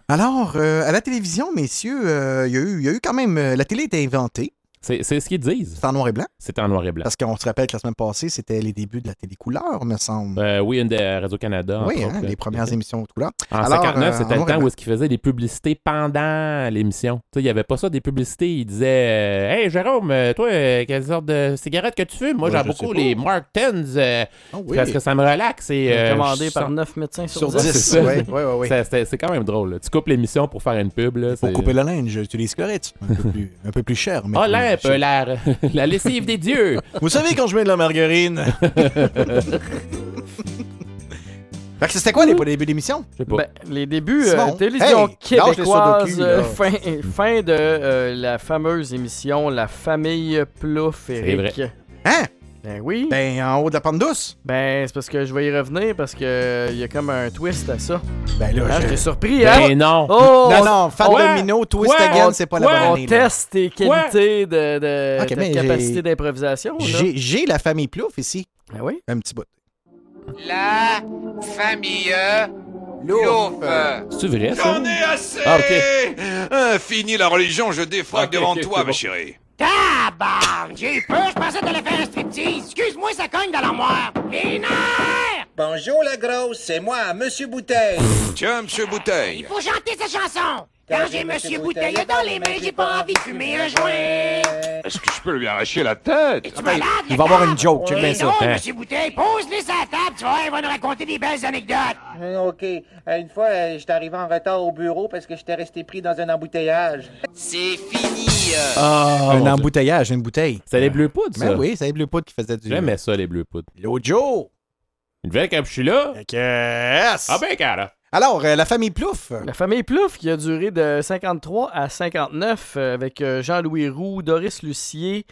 Alors, euh, à la télévision, messieurs, euh, il y, a eu- il y a eu quand même. euh, la télé était inventée. C'est, c'est ce qu'ils disent. C'est en noir et blanc? C'était en noir et blanc. Parce qu'on se rappelle que la semaine passée, c'était les débuts de la télé couleur, me semble. Euh, oui, une de Radio-Canada. oui, hein, les là. premières émissions de couleur. En Alors, 59, euh, c'était en le temps où est-ce qu'ils faisaient des publicités pendant l'émission. Tu sais, il n'y avait pas ça, des publicités. Ils disaient euh, Hey Jérôme, euh, toi, euh, quelle sorte de cigarette que tu fumes? Moi, Ouais, j'aime beaucoup les Martens euh, Ah oui. parce que ça me relaxe. Et, euh, Commandé je par sens- 9 médecins sur, Sur 10. c'est 10. ça. Oui, oui, oui. Ça, c'était- C'est quand même drôle. là. Tu coupes l'émission pour faire une pub. Là, Pour couper le linge. Un peu plus, un peu plus cher. mais Oh, la, la lessive des dieux. Vous savez quand je mets de la margarine? fait que c'était quoi les débuts d'émission? Ben, les débuts, euh, télévision hey, québécoise, euh, fin, fin de euh, la fameuse émission La famille Plouf, Eric. vrai. Hein? Ben oui. Ben, en haut de la pente douce? Ben, c'est parce que je vais y revenir parce que il y a comme un twist à ça. Ben là, Ah, je- J'étais surpris, hein? Ben non. Oh! Non, non? Domino, Twist Quoi? Again, c'est pas la bonne On année. là. teste tes qualités de, de, capacité d'improvisation. J'ai j'ai la famille Plouf ici. Ben oui. Un petit bout. La famille Louf. C'est vrai, ça? J'en ai assez Ah, ok. Euh, Fini la religion, je défraque Ok, devant toi, ma bon. chérie. Tabarn! J'ai eu peur, je pensais que t'allais faire un striptease. Excuse-moi, ça cogne dans l'armoire. Les nerfs! Bonjour la grosse, c'est moi, Monsieur Bouteille. Tiens, monsieur Bouteille. Il faut chanter cette chanson. Quand j'ai Monsieur Bouteille dans les mains, j'ai pas envie de fumer un joint. Est-ce que je peux lui arracher la tête? Es-tu malade? Il va avoir une joke, check Oui, bien ça. non, Hein. Monsieur Bouteille, pose-les sur la table, tu vois, il va nous raconter des belles anecdotes. Euh, OK. Euh, Une fois, euh, j'étais arrivé en retard au bureau parce que j'étais resté pris dans un embouteillage. C'est fini. Ah, un mon Dieu. embouteillage, une bouteille. C'est les bleus poudres, ça. Ben oui, c'est les Bleu Poudre qui faisait du. J'aimais ça, les bleus poudres. L'Ojo! Une nouvelle que je suis là. Yes! Ah ben, cara. Alors, euh, la famille Plouf. La famille Plouf qui a duré de 53 à 59 euh, avec euh, Jean-Louis Roux, Doris Lucier,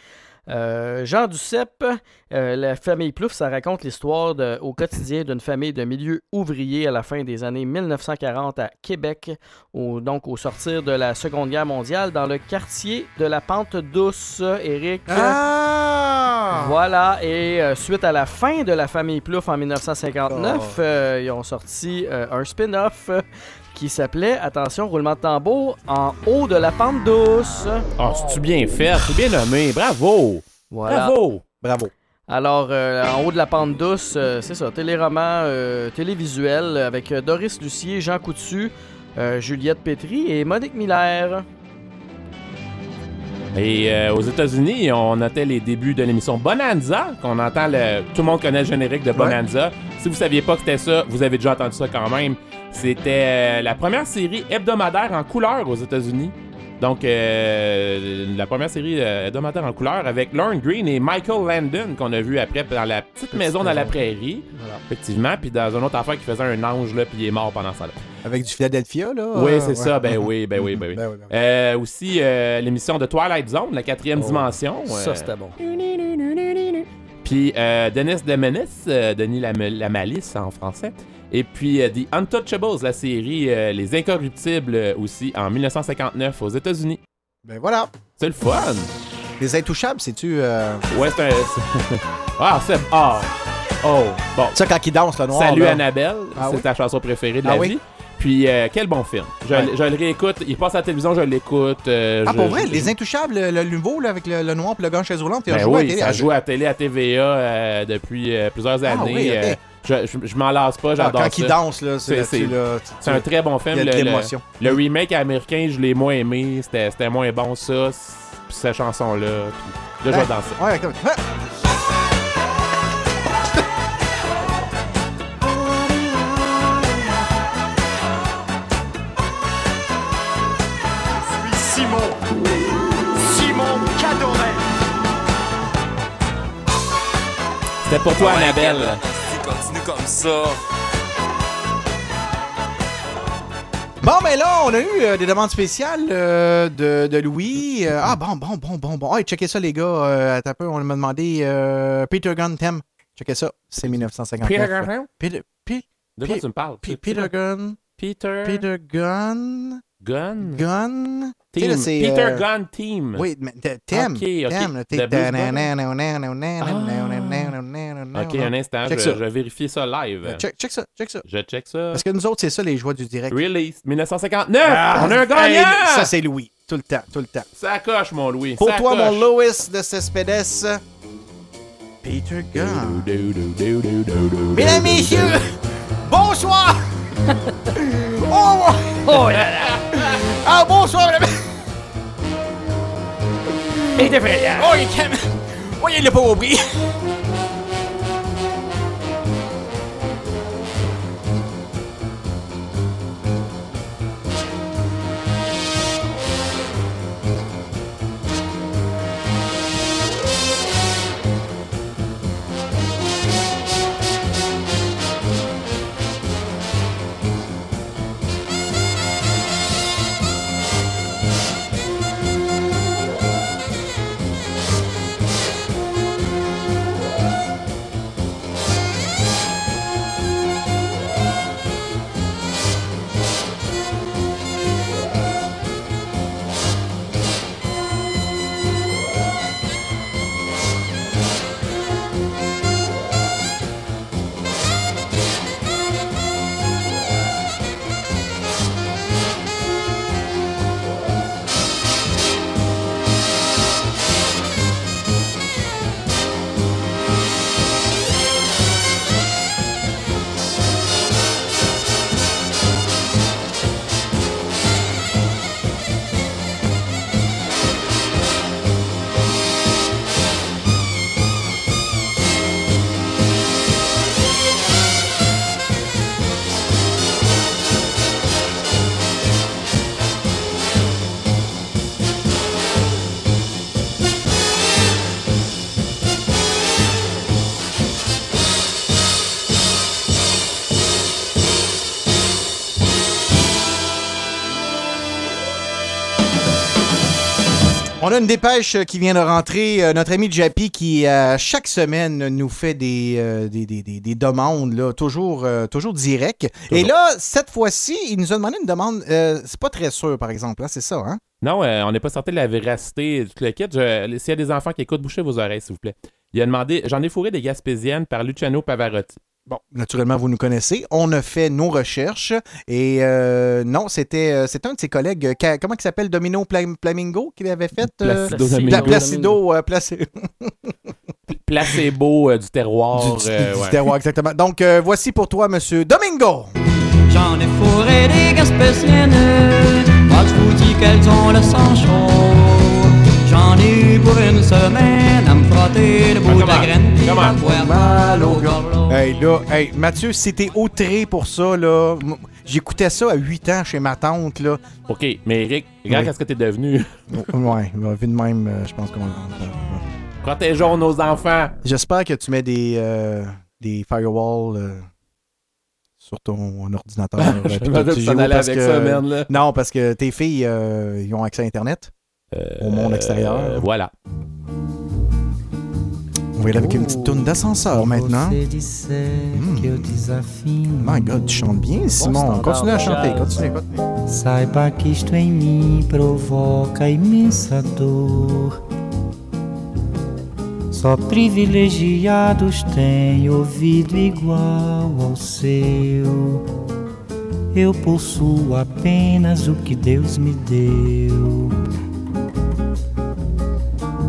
euh, Jean Duceppe. Euh, la famille Plouf, ça raconte l'histoire au quotidien d'une famille de milieu ouvrier à la fin des années 1940 à Québec, au, donc au sortir de la Seconde Guerre mondiale, dans le quartier de la Pente Douce, Eric. Ah! Voilà, et euh, suite à la fin de la famille Plouf en 1959, Oh. euh, ils ont sorti un spin-off qui s'appelait, attention, roulement de tambour, En haut de la pente douce. Ah, c'est-tu bien fait? C'est bien nommé. Bravo. Voilà. Bravo. Bravo. Alors, euh, En haut de la pente douce, euh, c'est ça, téléroman euh, télévisuel avec euh, Doris Lucier, Jean Coutu, Juliette Pétry et Monique Miller. Et euh, aux États-Unis, on notait les débuts de l'émission Bonanza, qu'on entend le. Tout le monde connaît le générique de Bonanza. Si vous saviez pas que c'était ça, vous avez déjà entendu ça quand même. C'était euh, la première série hebdomadaire en couleur aux États-Unis. Donc, euh, la première série euh, hebdomadaire en couleur avec Lorne Green et Michael Landon, qu'on a vu après dans la petite maison dans la prairie. Voilà. Effectivement. Puis dans une autre affaire qui faisait un ange, là, puis il est mort pendant ça. Là. Avec du Philadelphia, là? Oui, euh, c'est ouais. ça. Ben oui, ben oui, ben oui. Ben oui, ben oui. Euh, aussi, euh, l'émission de Twilight Zone, la quatrième Oh, dimension. Ça, c'était bon. Puis euh, Dennis de Menace, euh, Denis la, la Malice en français. Et puis euh, The Untouchables, la série euh, Les Incorruptibles euh, aussi en 1959 aux États-Unis. Ben voilà. C'est le fun! Les Intouchables, c'est-tu. Ouais, c'est un. ah, c'est. Ah! Oh, bon. Ça, quand il danse, le noir. Salut là. Annabelle, Ah c'est oui? ta chanson préférée de Ah la oui? vie. Puis euh, quel bon film. Je, Ouais. je le réécoute. Il passe à la télévision, je l'écoute. euh, Ah, je- pour vrai, je- Les Intouchables, le, le nouveau, là, avec le, le noir et le gars il a Ben joué à oui, la télé. ça Ah, joue à la télé, à TVA euh, depuis plusieurs Ah années. oui, ok. Je je, je m'en lasse pas, Ah, j'adore quand ça. il danse, là, c'est un très bon film. Il y a de Le, le- l'émotion. le remake américain, je l'ai moins aimé. C'était c'était moins bon, ça. Puis cette chanson-là. Puis là, je vais danser. Ouais, comme- Ah! Je suis Simon. Simon Cadoret. C'était pour toi, Annabelle. Comme ça. Bon, mais là, on a eu euh, des demandes spéciales euh, de, de Louis. Euh, ah, bon, bon, bon, bon, bon. Hey, checkez ça, les gars. Euh, attends un peu, on m'a demandé euh, Peter Gunn thème. Checkez ça, c'est 1959. Peter Gunn? Peter, Pe- De quoi tu me parles? Peter Gunn. Peter. Peter Gunn. Gunn? Gunn. Team. Peter euh, Gunn Team. Oui, mais thème. Ok, un instant, je, vais vérifier ça live. Euh, Check, check ça, check ça. Je check ça. Parce que nous autres, c'est ça, les joies du direct. Release 1959! Ah, on a un gagnant! ça, c'est Louis. Tout le temps, tout le temps. Ça coche, mon Louis. Pour toi, mon Louis de Cespedes, Peter Gunn. Mesdames, messieurs, bonsoir! oh, Oh là là! Ah, bonsoir, mesdames. Et de fait, Oh, il est calme. Oh, il l'a pas compris. On a une dépêche qui vient de rentrer. Euh, notre ami Jappy qui, euh, chaque semaine, nous fait des, euh, des, des- des- des demandes, là, toujours, euh, toujours direct. Et là, cette fois-ci, il nous a demandé une demande. c'est pas très sûr, par exemple. hein, c'est ça, hein? Non, on n'est pas sorti de la véracité du kit. S'il y a des enfants qui écoutent, bouchez vos oreilles, s'il vous plaît. Il a demandé J'en ai fourré des Gaspésiennes par Luciano Pavarotti. Bon, naturellement, vous nous connaissez. On a fait nos recherches. Et euh, non, c'était euh, c'est un de ses collègues. euh, ca- comment il s'appelle? Domino Flamingo qui l'avait fait euh, Placido euh, Placebo euh, du terroir. du, euh, du ouais. terroir, exactement. Donc, euh, voici pour toi, monsieur Domingo. J'en ai fourré des gaspésiennes, moi je vous dis qu'elles ont le sang chaud. J'en ai eu pour une semaine à me frotter le bout de la graine puis à boire mal au gorlot. Hey, là, hey, Mathieu, si t'es outré pour ça, là, j'écoutais ça à 8 ans chez ma tante, là. OK, mais Eric, regarde Oui. qu'est-ce que t'es devenu. ouais, bah, vu de même, euh, je pense qu'on... Protégeons nos enfants. J'espère que tu mets des, euh, des firewalls euh, sur ton ordinateur. Je parce avec que- ça, là. Non, parce que tes filles, euh, ils ont accès à Internet au monde extérieur. Euh, voilà. Aller avec une petite tourne d'ascenseur maintenant. Desafino. My God, tu chantes bien, Simon. Continue à chanter, continue, continue. Saiba que isto em mim provoca imensa dor. Só privilegiados têm ouvido igual ao seu. Eu possuo apenas o que Deus me deu.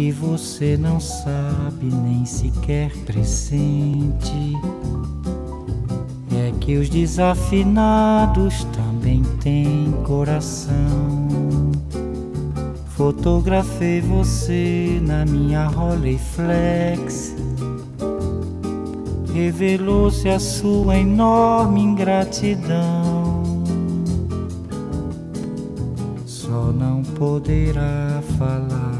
Que você não sabe nem sequer pressente é que os desafinados também têm coração. Fotografei você na minha Rolleiflex. Revelou-se a sua enorme ingratidão. Só não poderá falar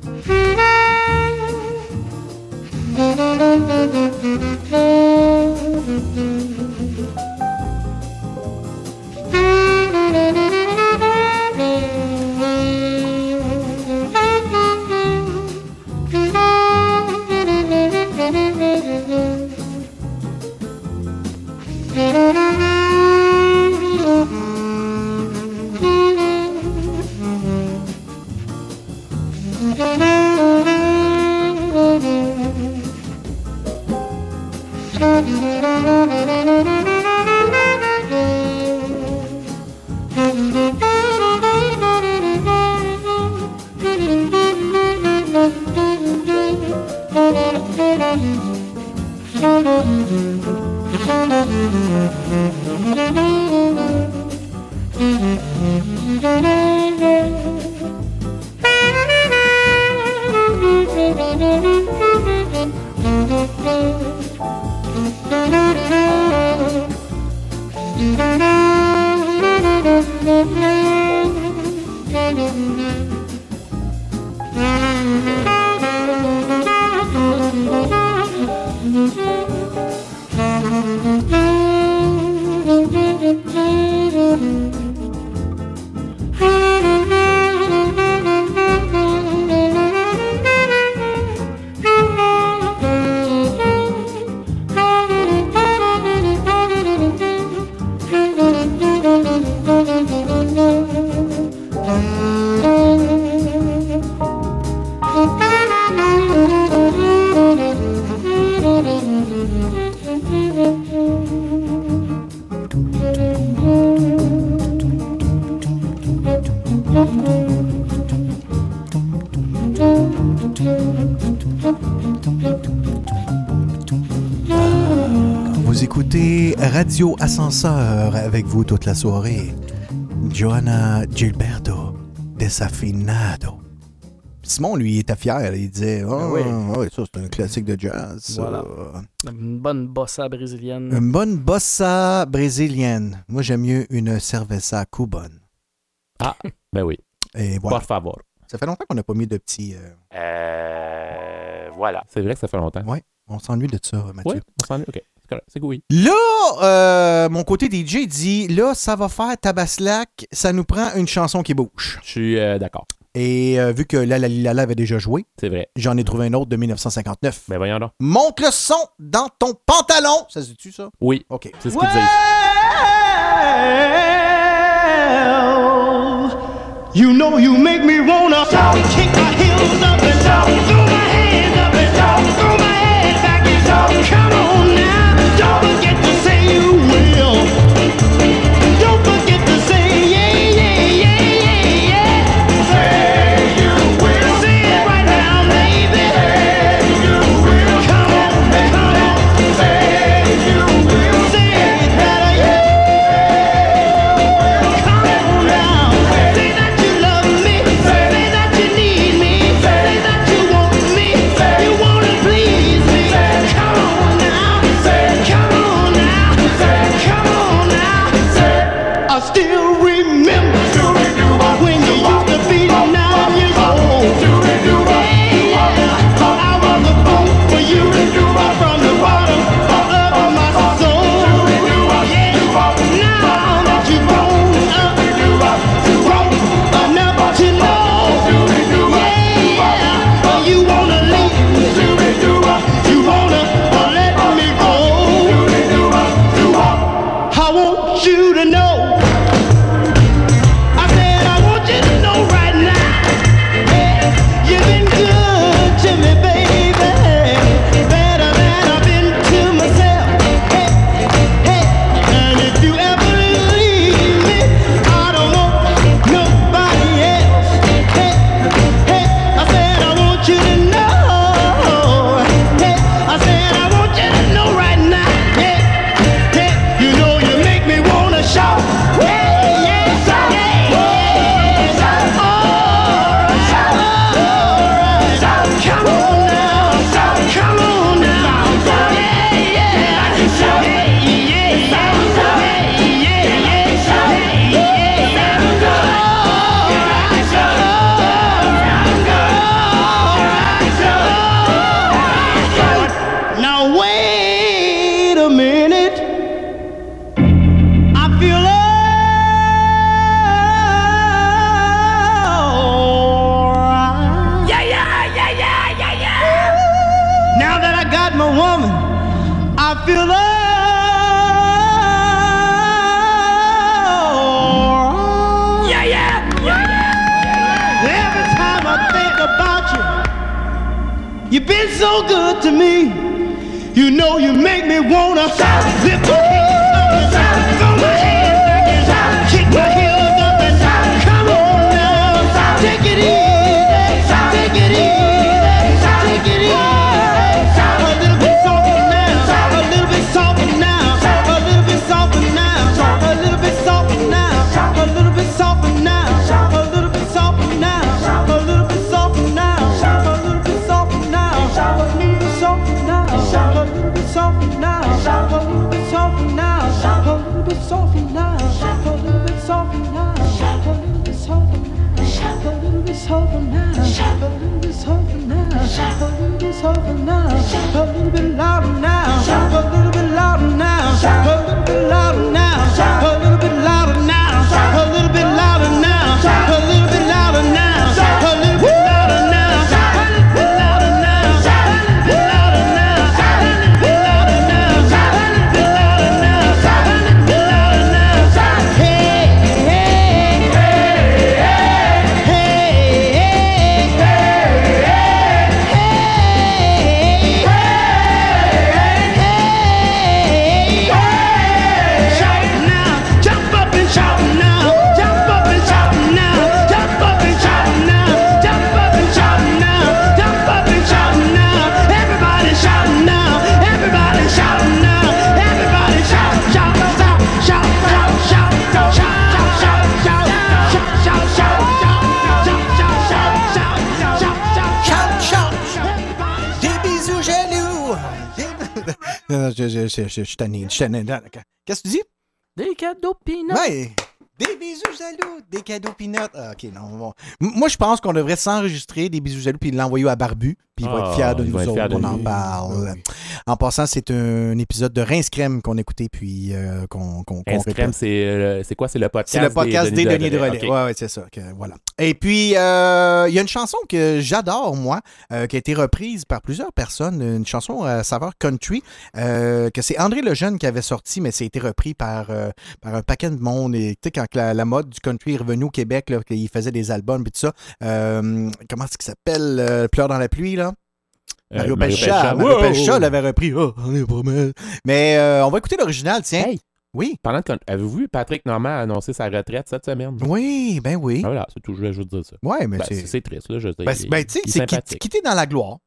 Vous Radio Ascenseur avec vous toute la soirée. Johanna Gilberto, Desafinado. Simon, lui, il était fier. Il disait Ah, oui. ça, c'est un classique de jazz. Voilà. Une bonne bossa brésilienne. Une bonne bossa brésilienne. Moi, j'aime mieux une cerveza cubane. Ah, ben oui. Et voilà. Por favor. Ça fait longtemps qu'on n'a pas mis de petits. euh, Euh, voilà. C'est vrai que ça fait longtemps. Ouais, on s'ennuie de ça, Mathieu. Oui, on s'ennuie. OK. C'est correct. C'est oui. Là, euh, mon côté DJ dit là, ça va faire Tabaslac, ça nous prend une chanson qui bouge. Je suis euh, d'accord. Et euh, vu que La La La La avait déjà joué, C'est vrai. j'en ai trouvé un autre de 1959. Ben voyons donc. Monte le son dans ton pantalon. Ça se dit-tu, ça? Oui. OK. C'est ce qu'ils disent. You know you make me wanna kick my heels up and down, I feel alright. Yeah, yeah, yeah, yeah. Every time I think about you, you've been so good to me. You know you make me wanna lift my now, a little bit softer now, a little bit softer now, a little bit softer now, a little bit softer now, a little bit softer now, a little bit softer now, a little bit softer now, a little bit louder now, a little bit louder now, a little bit louder now, a little bit louder now, a little bit louder now, je, suis tanné, je suis tanné. Qu'est-ce que tu dis? Des cadeaux peanuts. Ouais! Des bisous jaloux, des cadeaux peanuts. Ah, ok, non. bon. Moi, je pense qu'on devrait s'enregistrer des bisous jaloux puis l'envoyer à Barbu. Puis il va être Ah, fier de il nous autres. de On en parle. En passant, c'est un épisode de Rince Crème qu'on a écouté puis euh, qu'on qu'on Rince Crème, c'est euh, c'est quoi? C'est le podcast C'est le podcast des Denis de Relais. Relais. Ok. Ouais, ouais, c'est ça. que- voilà. Et puis, euh, il y a une chanson que j'adore, moi, qui a été reprise par plusieurs personnes, une chanson à saveur country, que c'est André Lejeune qui avait sorti, mais c'est été repris par, par un paquet de monde. Et tu sais, quand la, la mode du country est revenue au Québec, là, qu'il faisait des albums et tout ça, comment est-ce qu'il s'appelle? Pleurs dans la pluie, là? Mario. Pelchat. Mario Wow! L'avait repris. Oh, on est pas mal. Mais euh, on va écouter l'original, tiens. Hey! Oui. Parlant de con- Avez-vous vu Patrick Normand annoncer sa retraite cette semaine? Oui, ben oui. Ah, voilà, c'est tout, je voulais juste dire ça. Ouais, mais Ben, c'est- c'est c'est triste, là. Je veux dire, Ben, il- c'est- ben, tu sais, c'est quitter dans la gloire.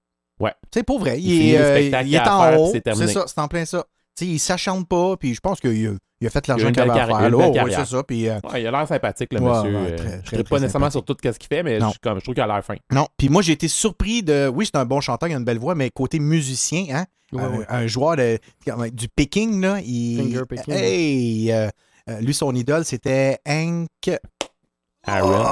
Ouais. Tu sais, pour vrai. Il est, euh, il est en haut. c'est C'est terminé. ça, c'est en plein ça. Tu sais, il s'acharne pas, puis je pense qu'il a, il a fait l'argent qu'il avait belle à carrière, faire. une là. belle Ouais, carrière. c'est ça. Puis, euh, Ouais, il a l'air sympathique, le Ouais, monsieur. ouais, euh, très, je ne pas nécessairement sur tout ce qu'il fait, mais je, comme, je trouve qu'il a l'air fin. non. Puis moi, j'ai été surpris de. Oui, c'est un bon chanteur, il a une belle voix, mais côté musicien, hein, Ouais, un, joueur de, du picking, là, il. Finger picking. Hey! euh, euh, lui, son idole, c'était Hank. Aaron.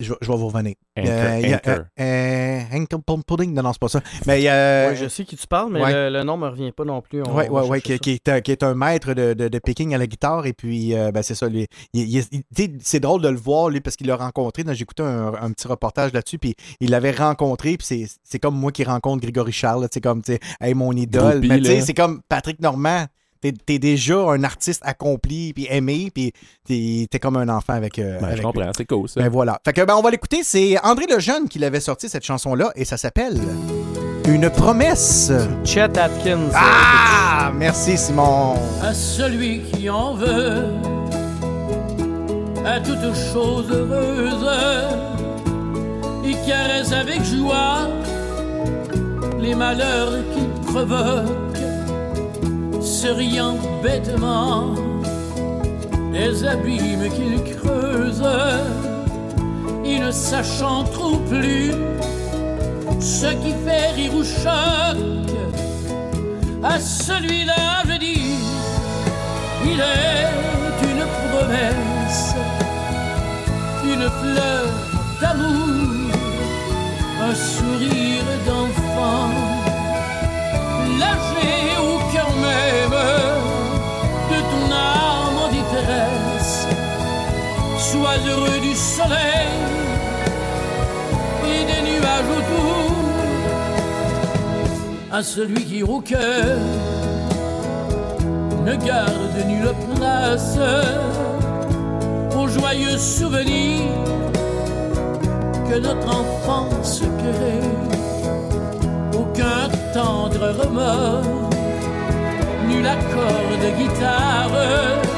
Je, vais- je vais vous revenir. Anchor, Euh, a- Anchor. euh, euh, Pudding. Non, non, c'est pas ça. Mais. euh, Ouais, je sais qui tu parles, mais ouais. le, le nom me revient pas non plus. Oui, oui, chercher qui, est, un- qui est un maître de, de, de picking à la guitare. Et puis, euh, ben, c'est ça. Lui, il- il- il- tu sais, c'est drôle de le voir, lui, parce qu'il l'a rencontré. J'ai écouté un, un petit reportage là-dessus. Puis, il l'avait rencontré. Puis, c'est- c'est comme moi qui rencontre Grégory Charles. sais, comme, tu sais, hey, mon idole. Groupie, Mais, tu sais, c'est comme Patrick Normand. T'es es déjà un artiste accompli, puis aimé, puis t'es es comme un enfant avec. euh, Ben, avec je lui. comprends, c'est cool ça. Ben voilà. Fait que ben on va l'écouter. C'est André Lejeune qui l'avait sorti cette chanson-là et ça s'appelle Une promesse. Chet Atkins. Ah! Merci Simon. à celui qui en veut, à toute chose heureuse, il caresse avec joie les malheurs qu'il provoque, se riant bêtement des abîmes qu'il creuse, et ne sachant trop plus ce qui fait rire ou choque. À celui-là, je dis, il est une promesse, une fleur d'amour, un sourire d'enfant, lâché Sois heureux du soleil et des nuages autour, à celui qui au cœur ne garde nulle place aux joyeux souvenirs que notre enfance crée. Aucun tendre remords, nul accord de guitare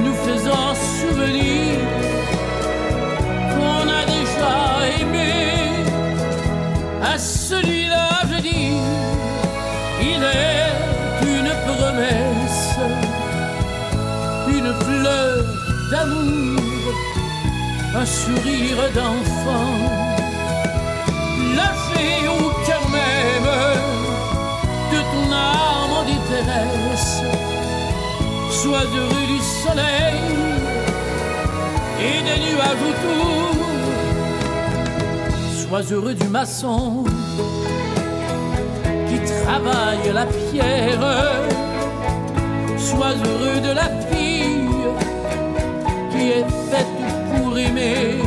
nous faisant souvenir qu'on a déjà aimé. À celui-là, je dis, il est une promesse, une fleur d'amour, un sourire d'enfant. La fée au Sois heureux du soleil et des nuages autour. Sois heureux du maçon qui travaille la pierre. Sois heureux de la fille qui est faite pour aimer.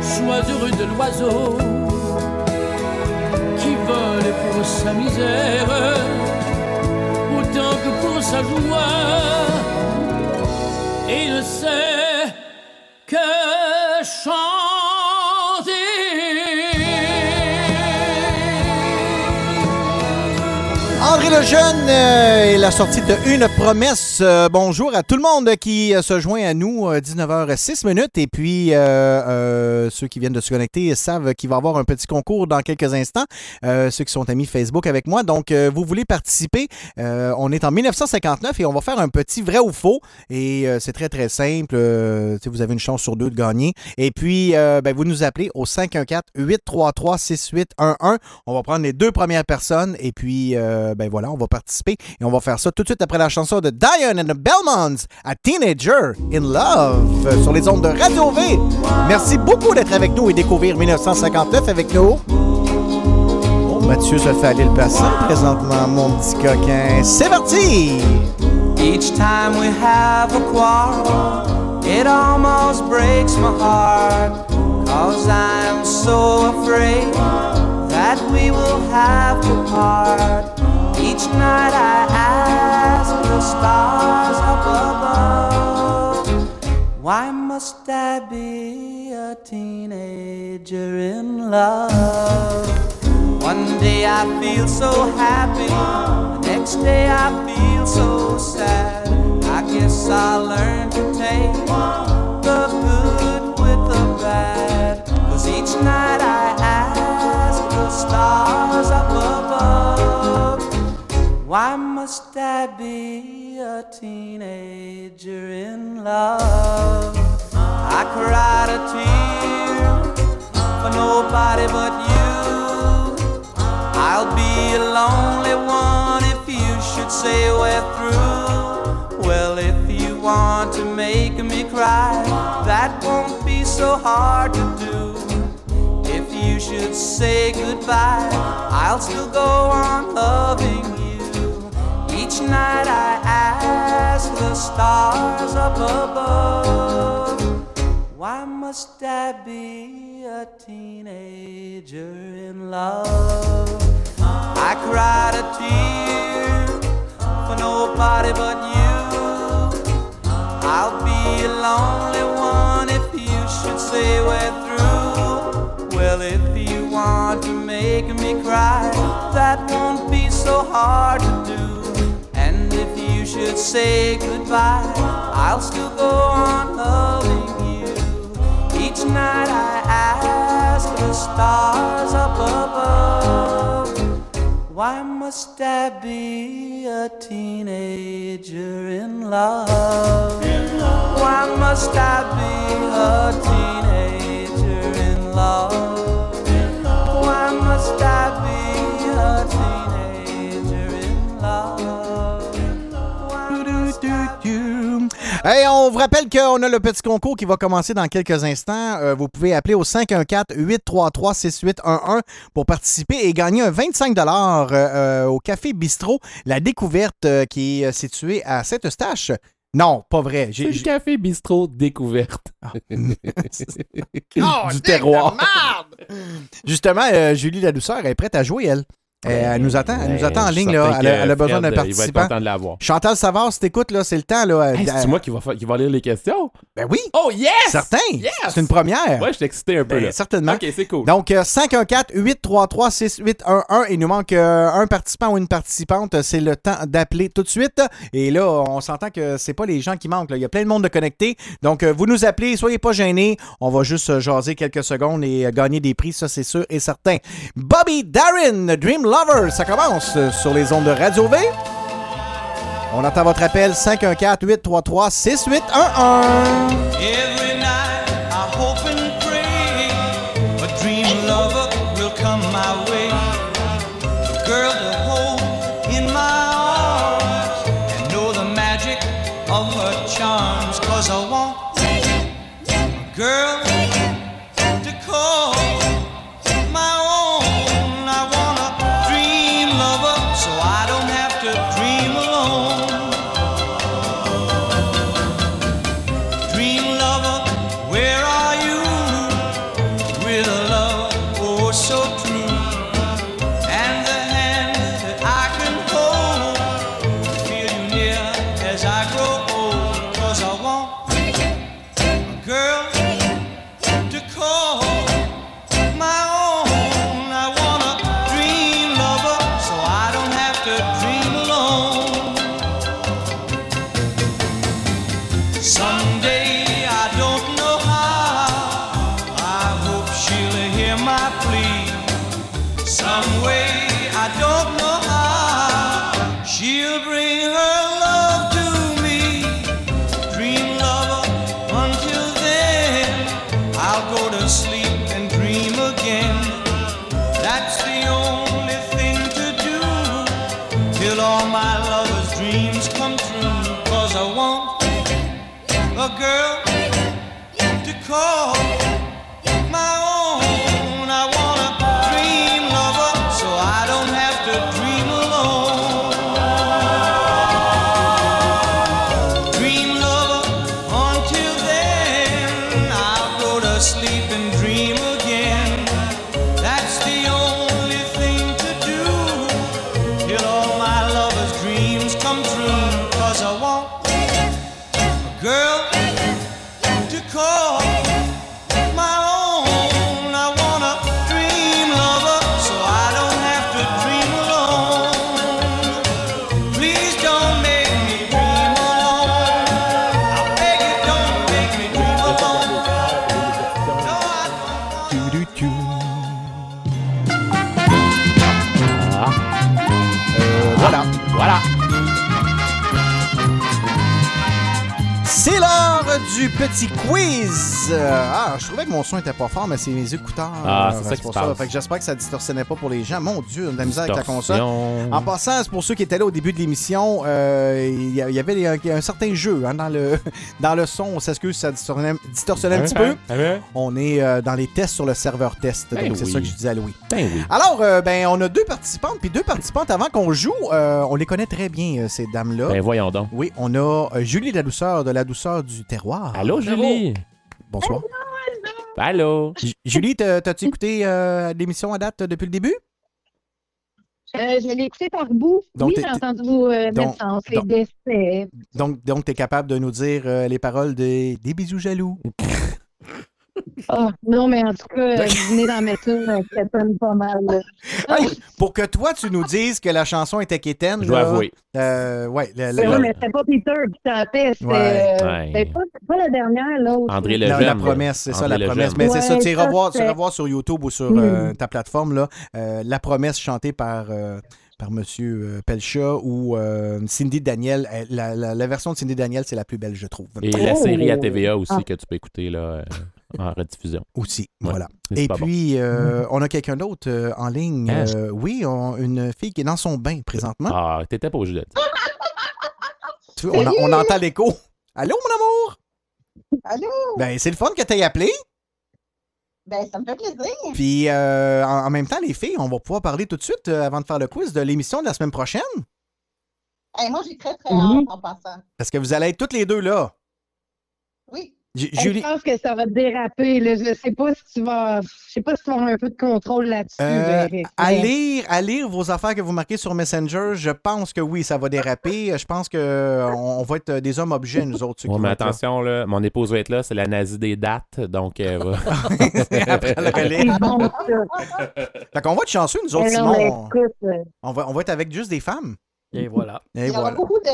Sois heureux de l'oiseau qui vole pour sa misère autant que pour sa joie ne sait que André Lejeune euh, et la sortie de Une promesse. Euh, bonjour à tout le monde qui euh, se joint à nous, euh, 19h06 minutes. Et puis, euh, euh, ceux qui viennent de se connecter savent qu'il va y avoir un petit concours dans quelques instants. Euh, ceux qui sont amis Facebook avec moi. Donc, vous voulez participer. On est en 1959 et on va faire un petit vrai ou faux. Et c'est très, très simple. Vous avez une chance sur deux de gagner. Et puis, ben, vous nous appelez au 514-833-6811. On va prendre les deux premières personnes. Et puis, ben voilà, on va participer. Et on va faire ça tout de suite après la chanson de Diane and the Belmonts à Teenager in Love euh, sur les ondes de Radio V. Merci beaucoup d'être avec nous et découvrir 1959 avec nous. Mathieu se fait aller le passant présentement, mon petit coquin. C'est parti! Each time we have a quarrel, it almost breaks my heart. Cause. Each night I ask the stars up above, why must I be a teenager in love? One day I feel so happy, the next day I feel so sad. I guess I'll learn to take the good with the bad. Cause each night I ask the stars up above, why must I be a teenager in love? I cried a tear for nobody but you. I'll be a lonely one if you should say we're through. Well, if you want to make me cry, that won't be so hard to do. If you should say goodbye, I'll still go on loving you. Each night I ask the stars up above, why must I be a teenager in love? I cried a tear for nobody but you. I'll be a lonely one if you should say we're through. Well, if you want to make me cry, that won't be so hard to do. Should say goodbye, I'll still go on loving you. Each night I ask the stars up above, why must I be a teenager in love? Why must I be a teenager in love? Why must I be a teenager Hey, on vous rappelle qu'on a le petit concours qui va commencer dans quelques instants. Euh, vous pouvez appeler au 514-833-6811 pour participer et gagner un 25 euh, euh, au Café Bistrot, la découverte euh, qui est située à Saint-Eustache. Non, pas vrai. Le Café Bistrot Découverte. du terroir. Justement, euh, Julie la douceur est prête à jouer, elle. Euh, elle nous attend, elle nous attend en ligne. Là. Elle, a, que elle a besoin d'un il va être participant. content de l'avoir. Chantal Savard, si t'écoutes, là, c'est le temps. Là, Hey, Euh, c'est moi qui va, qui va lire les questions? Ben oui. Oh, yes! Certain. Yes! C'est une première. Ouais, je suis excité un peu. Ben, là. certainement. Ok, c'est cool. Donc, euh, 514-833-6811. Il nous manque euh, un participant ou une participante. C'est le temps d'appeler tout de suite. Et là, on s'entend que c'est pas les gens qui manquent. là. Il y a plein de monde de connectés. Donc, euh, vous nous appelez. Soyez pas gênés. On va juste euh, jaser quelques secondes et euh, gagner des prix. Ça, c'est sûr et certain. Bobby Darin, Dream Lover. Ça commence sur les ondes de Radio V. On attend votre appel 514-833-6811. Euh, Ah, je trouvais que mon son était pas fort, mais c'est mes écouteurs. Ah, Euh, c'est ça qui pour se passe. Fait que j'espère que ça distorsionnait pas pour les gens. Mon Dieu, on a de la misère avec la console. En passant, pour ceux qui étaient là au début de l'émission, euh, il y, avait un, certain jeu hein, dans, le, dans le son. On s'excuse, ça distorsionnait, distorsionnait un petit peu. Ah ouais? On est euh, dans les tests sur le serveur test. Ben donc, c'est ça que je disais à Louis. Ben oui. Alors, euh, ben, on a deux participantes, puis deux participantes avant qu'on joue. euh, on les connaît très bien, euh, ces dames-là. Ben voyons donc. Oui, on a Julie la douceur de la douceur du terroir. Allô, Julie? Bonsoir. Allô? J- Julie, t'as- t'as-tu écouté euh, l'émission à date depuis le début? Euh, je l'ai écouté par bout. Donc, oui, t'es- j'ai entendu vos euh, donc- naissances, les donc- décès. Donc, donc tu es capable de nous dire euh, les paroles des, des bisous jaloux. Ah, non, mais en tout cas, venez d'en mettre une qui sonne pas mal. Ah, Hey, pour que toi, tu nous dises que la chanson était quétaine. Je dois avouer. euh, ouais, la- la- c'est la- vrai, mais c'était pas Peter qui chantait, c'était Ouais. euh, Ouais. pas, pas la dernière, l'autre. André la, Lejeune. la promesse, c'est ça, la promesse. Mais c'est ça, tu iras ça, voir, tu c'est- iras voir sur YouTube ou sur Hmm. euh, ta plateforme, là, euh, la promesse chantée par, euh, par M. Pelcha ou euh, Cindy Daniel. La, la- la version de Cindy Daniel, c'est la plus belle, je trouve. Et la Oh. série à TVA aussi Ah. que tu peux écouter là, euh, en rediffusion. Aussi, Ouais, voilà. Et bon. puis, euh, on a quelqu'un d'autre euh, en ligne. Hein? Euh, oui, on- une fille qui est dans son bain présentement. Ah, t'étais pas obligé. Tu vois, on, a- on entend l'écho. Allô, mon amour? Allô? Ben, c'est le fun que tu aies appelé. Ben, ça me fait plaisir. Puis, euh, en, en même temps, les filles, on va pouvoir parler tout de suite, euh, avant de faire le quiz, de l'émission de la semaine prochaine. Hey, moi, j'ai très, très Mhm. hâte en passant. Parce que vous allez être toutes les deux là. Julie, Je pense que ça va déraper. Là. Je sais pas si tu vas. Je sais pas si tu vas avoir un peu de contrôle là-dessus. euh, Eric. à, lire, à lire vos affaires que vous marquez sur Messenger, je pense que oui, ça va déraper. Je pense que on, on va être des hommes objets, nous autres. ceux Ouais, qui mais là. attention, là, mon épouse va être là, c'est la nazie des dates, donc euh, va- Après le relais. Bon. Fait qu'on va être chanceux, nous autres, Simon. écoute, euh, On va, on va être avec juste des femmes. Et voilà. Et Il y aura voilà. beaucoup de.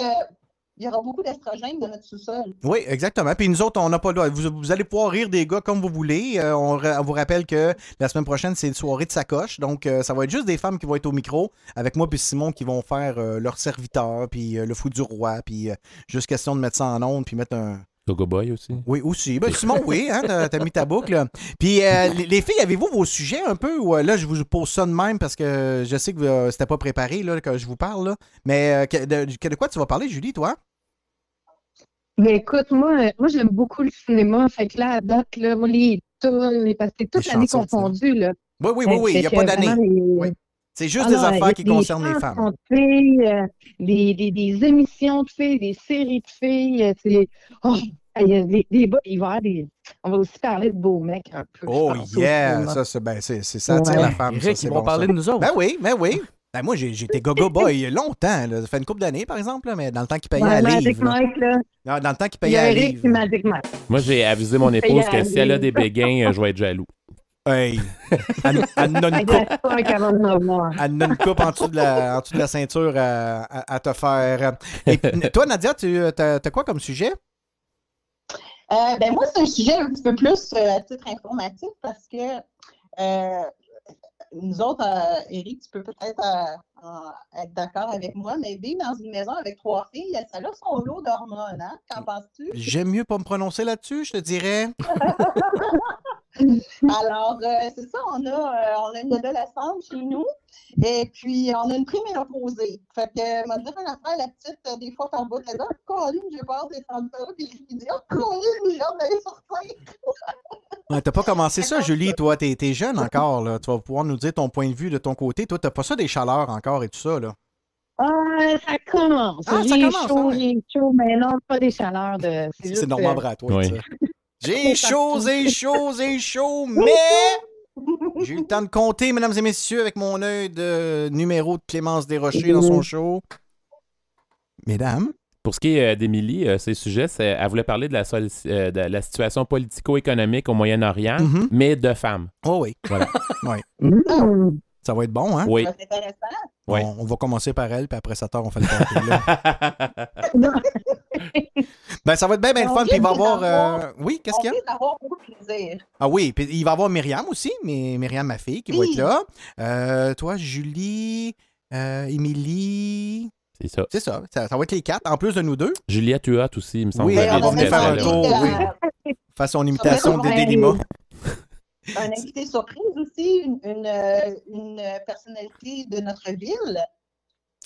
Il y aura beaucoup d'estrogènes dans notre sous-sol. Oui, exactement. Puis nous autres, on n'a pas le droit. Vous, vous allez pouvoir rire des gars comme vous voulez. Euh, on, vous rappelle que la semaine prochaine, c'est une soirée de sacoche. Donc, euh, ça va être juste des femmes qui vont être au micro, avec moi puis Simon qui vont faire euh, leur serviteur, puis euh, le fou du roi, puis euh, juste question de mettre ça en onde, puis mettre un. Gogo Boy aussi. Oui, aussi. Ben, Simon, oui, hein, t'as, mis ta boucle. Puis, euh, les, les filles, avez-vous vos sujets un peu? Ou, là, je vous pose ça de même parce que je sais que euh, c'était pas préparé là, que je vous parle. Là. Mais euh, de quoi tu vas parler, Julie, toi? Mais écoute, moi, euh, moi j'aime beaucoup le cinéma. Fait que là, à date, là, moi, les tunes, les- parce que c'est toute Les l'année confondue, là. Oui, oui, oui, oui. Il n'y a pas d'année. vraiment, les- Oui. C'est juste Ah des non, affaires qui les concernent les femmes. filles, euh, les, les- des émissions de filles, des séries de filles. euh, c'est- oh, il y a des, des beaux- il va y avoir des- On va aussi parler de beaux mecs un peu. Oh yeah! Ça, c'est, ben, c'est, c'est- ça attire Ouais. la femme. Eric, ça, ils vont parler ça. de nous autres. Ben oui, ben oui. Ben moi, j'ai, j'étais gogo boy longtemps. Là. Ça fait une couple d'années, par exemple, là, mais dans le temps qu'il payait Ouais, à Magic livre. Mike, là. Non, dans le temps qu'il payait à livre. Magic Mike. Moi, j'ai avisé mon épouse que si elle a des béguins, je vais être jaloux. Hey! Elle, une coupe, en une coupe dessous de la, en dessous de la ceinture à, à- à te faire. Et toi, Nadia, tu as, quoi comme sujet? Euh, ben moi, c'est un sujet un petit peu plus euh, à titre informatif parce que euh, nous autres, euh, Eric, tu peux peut-être euh, être d'accord avec moi, mais vivre dans une maison avec trois filles, ça a son lot d'hormones, hein? Qu'en penses-tu? J'aime mieux pas me prononcer là-dessus, je te dirais. Alors, euh, c'est ça, on a, euh, on a une adolescente chez nous et puis on a une préménopausée. Fait que, m'a dit une affaire, la petite, euh, des fois, par bout de la dent, Corinne, j'ai peur des ça, puis je lui dis, oh, Corinne, j'ai hâte d'aller sortir. Ouais, t'as pas commencé ça, Julie, toi. T'es, t'es jeune encore, là. Tu vas pouvoir nous dire ton point de vue de ton côté. Toi, t'as pas ça des chaleurs encore et tout ça, là? Ah, ça commence. Ah, ça j'ai commence, chaud, ah ouais. j'ai chaud, mais non, pas des chaleurs de. C'est Normand euh, Bratois, Oui. J'ai chaud, j'ai chaud, j'ai chaud, mais j'ai eu le temps de compter, mesdames et messieurs, avec mon œil de numéro de Clémence Desrochers dans son show. Mesdames? Pour ce qui est euh, d'Émilie, euh, ses sujets, c'est- elle voulait parler de la, sol- euh, de la situation politico-économique au Moyen-Orient, Mhm. mais de femmes. Oh oui. Voilà. Oui. Ça va être bon, hein? Oui. C'est intéressant. Oui. On, on va commencer par elle, puis après ça tard, on fait le party, là. Ben, ça va être bien, bien le On fun. Puis il va y avoir. euh, Oui, qu'est-ce On qu'il y a? beaucoup de plaisir. Ah oui, puis il va y avoir Myriam aussi, mais Myriam, ma fille, qui va être là. Euh, toi, Julie, euh, Émilie. C'est ça. C'est ça, ça. ça va être les quatre, en plus de nous deux. Juliette Huot aussi, il me semble. Oui, j'ai va venir faire un tour, oui. Faire son imitation de Délima. Un invité surprise aussi, une, une, euh, une personnalité de notre ville.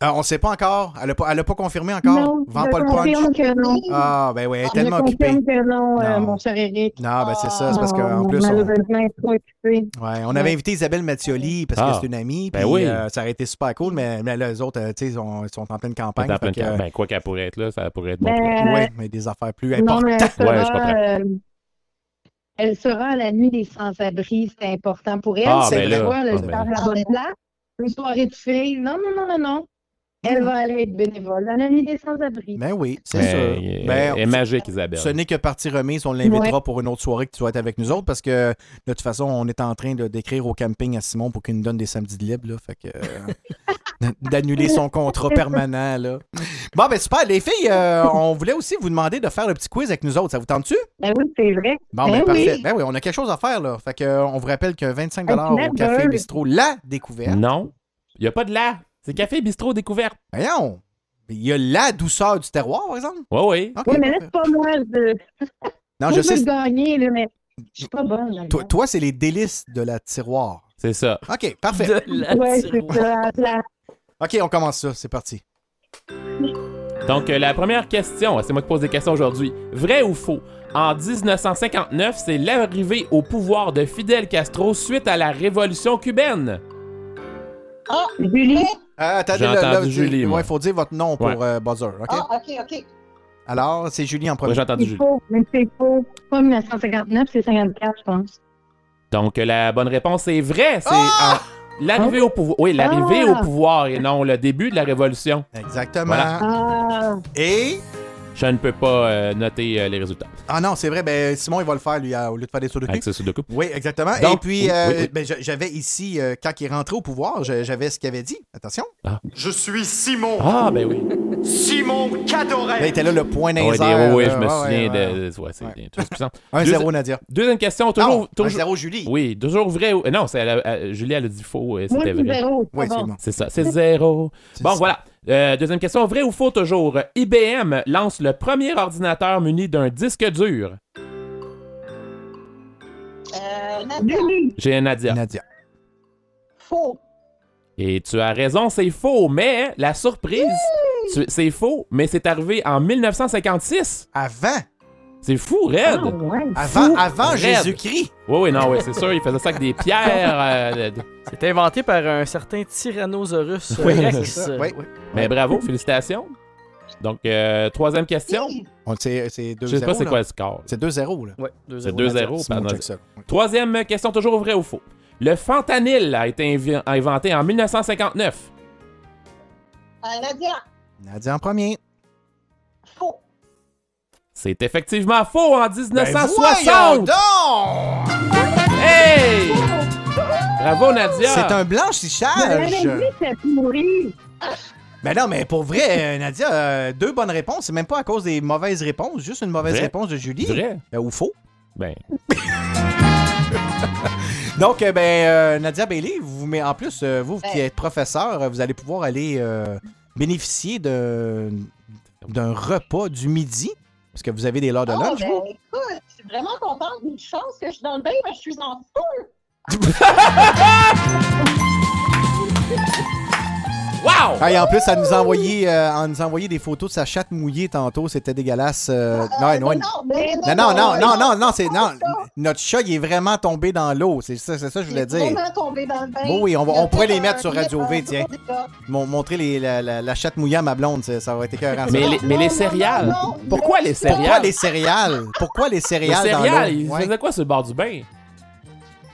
Ah, on ne sait pas encore. Elle n'a pas, elle a pas confirmé encore? Non, Vends je pas le confirme punch? que non. Ah, ben oui, elle est Je tellement occupée. confirme que non, euh, Non. mon cher Eric. Non, ben c'est ça. C'est parce qu'en Non, plus, on, Malheureusement, est trop occupée. ouais, on avait invité Isabelle Mattioli parce que Ah. c'est une amie. Ben puis, oui. euh, ça aurait été super cool, mais, mais là, les autres, euh, tu sais, ils sont, sont en pleine campagne. Dans plein fait de que, cas. Ben, quoi qu'elle pourrait être là, ça pourrait être bon. Ben, pour elle. ouais, mais des affaires plus Non, importantes. mais elle sera, Ouais, je comprends. Elle sera à la nuit des sans-abri, c'est important pour elle. Ah, c'est ben là, là, ah, ben. la bonne place. Une soirée de filles. Non, non, non, non, non. Elle va aller être bénévole à la nuit des sans-abri. Ben oui, c'est Ben, sûr. elle- Ben, elle est magique, Isabelle. Ce n'est que partie remise. On l'invitera Ouais. pour une autre soirée que tu vas être avec nous autres parce que de toute façon, on est en train de d'écrire au camping à Simon pour qu'il nous donne des samedis de libre. Là, fait que, euh, d'annuler son contrat permanent. Là. Bon, ben super. Les filles, euh, on voulait aussi vous demander de faire le petit quiz avec nous autres. Ça vous tente-tu? Ben oui, c'est vrai. Bon, ben, Ben parfait. oui. Ben oui, on a quelque chose à faire. là. Fait que, euh, on vous rappelle que 25 Hey, au Café. Bistrot, la découverte. Non, il n'y a pas de là. C'est Café Bistrot Découverte. Voyons. Il y a la douceur du terroir, par exemple. Oui, oui. OK, Oui, mais là, c'est pas moi. Je... Non, je je sais. gagner, là, mais je suis pas bonne. là. Toi, toi, c'est les délices de la tiroir. C'est ça. OK, parfait. De la Ouais, c'est tiroir. ça. la- OK, on commence ça. C'est parti. Donc, euh, la première question, c'est moi qui pose des questions aujourd'hui. Vrai ou faux? En 1959, c'est l'arrivée au pouvoir de Fidel Castro suite à la révolution cubaine. Ah, Julie, Euh, attendez, Julie, il faut dire votre nom pour Ouais. euh, buzzer, OK? ah, OK, OK. Alors, c'est Julie en premier. Ouais, j'ai entendu C'est Julie. faux, mais c'est faux. Pas 1959, c'est 54, je pense. Donc, la bonne réponse est vraie. C'est Ah! en- l'arrivée au pouvoir. Oui, l'arrivée Ah! au pouvoir et non le début de la révolution. Exactement. Voilà. Ah, Et. Je ne peux pas euh, noter euh, les résultats. Ah non, c'est vrai, ben Simon, il va le faire, lui, à- au lieu de faire des sudoku. Avec ce sudoku. Oui, exactement. Donc, Et puis, oui, euh, oui, oui. ben, j'avais ici, euh, quand il est rentré au pouvoir, j'avais ce qu'il avait dit. Attention. Je suis Simon. Ah, ben oui. Simon Cadoret. Là, il était là, le point Ah ouais, des- airs, oui, je me Ouais, souviens ouais, de. Ouais, c'est bien, tout puissant. 1-0, Deuxi- Nadia. Deuxième question, toujours. Non, toujours... 1-0 Julie. Oui, toujours vrai. Non, c'est Julie, elle a dit faux. C'était c'est vrai. Oui, c'est bon. C'est ça, c'est zéro. Bon, voilà. Euh, deuxième question, vrai ou faux toujours? IBM lance le premier ordinateur muni d'un disque dur. Euh, Nadia, J'ai un Nadia. Nadia. faux. Et tu as raison, c'est faux, mais la surprise, tu- c'est faux, mais c'est arrivé en 1956. Avant. C'est fou, Red. ah, ouais. Avant, avant. Jésus-Christ. Oui, oui, non, oui, c'est sûr, il faisait ça avec des pierres. euh, de- C'est inventé par un certain Tyrannosaurus Oui, Rex. ça. Oui. Mais bravo, félicitations. Donc, euh, troisième question. On- C'est c'est 2-0. Je sais pas c'est quoi le score. C'est 2-0, là. Ouais, 2-0. C'est 2-0. Simon, pardon. Troisième question, toujours vrai ou faux? Le fentanyl a été invi- inventé en 1959. Euh, Nadia, Nadia en premier. C'est effectivement faux en Ben 1960. voyons donc! hey! Bravo, Nadia. C'est un blanchissage. pourri. Ben non, mais pour vrai, euh, Nadia, euh, deux bonnes réponses. C'est même pas à cause des mauvaises réponses, juste une mauvaise Vrai. réponse de Julie. Vrai? Ben, ou faux. Ben, Donc, euh, ben, euh, Nadia Bailey, vous, mais en plus, euh, vous qui êtes professeur, vous allez pouvoir aller euh, bénéficier de- d'un repas du midi, parce que vous avez des heures de Oh, lunch. ben, vous. écoute, je suis vraiment contente. Une chance que je suis dans le bain, mais je suis en feu. wow! Ah, et en plus, elle nous a envoyé, euh, elle nous a envoyé des photos de sa chatte mouillée tantôt. C'était dégueulasse. euh, non, Euh, non, mais non, non, non, non, non, non, c'est non. Notre chat, il est vraiment tombé dans l'eau. C'est ça, c'est ça que je voulais Il est dire. vraiment tombé dans le bain. Bon, oui, on va- on pourrait les mettre sur Radio V, tiens. Mon- montrer les- la, la- la chatte mouillée à ma blonde, ça, ça aurait été écœurant. ça. mais, les, mais les non, céréales. non, non. Pourquoi les Pourquoi céréales? les céréales? Pourquoi les Les céréales, dans céréales, l'eau? ils Ouais. faisaient quoi sur le bord du bain?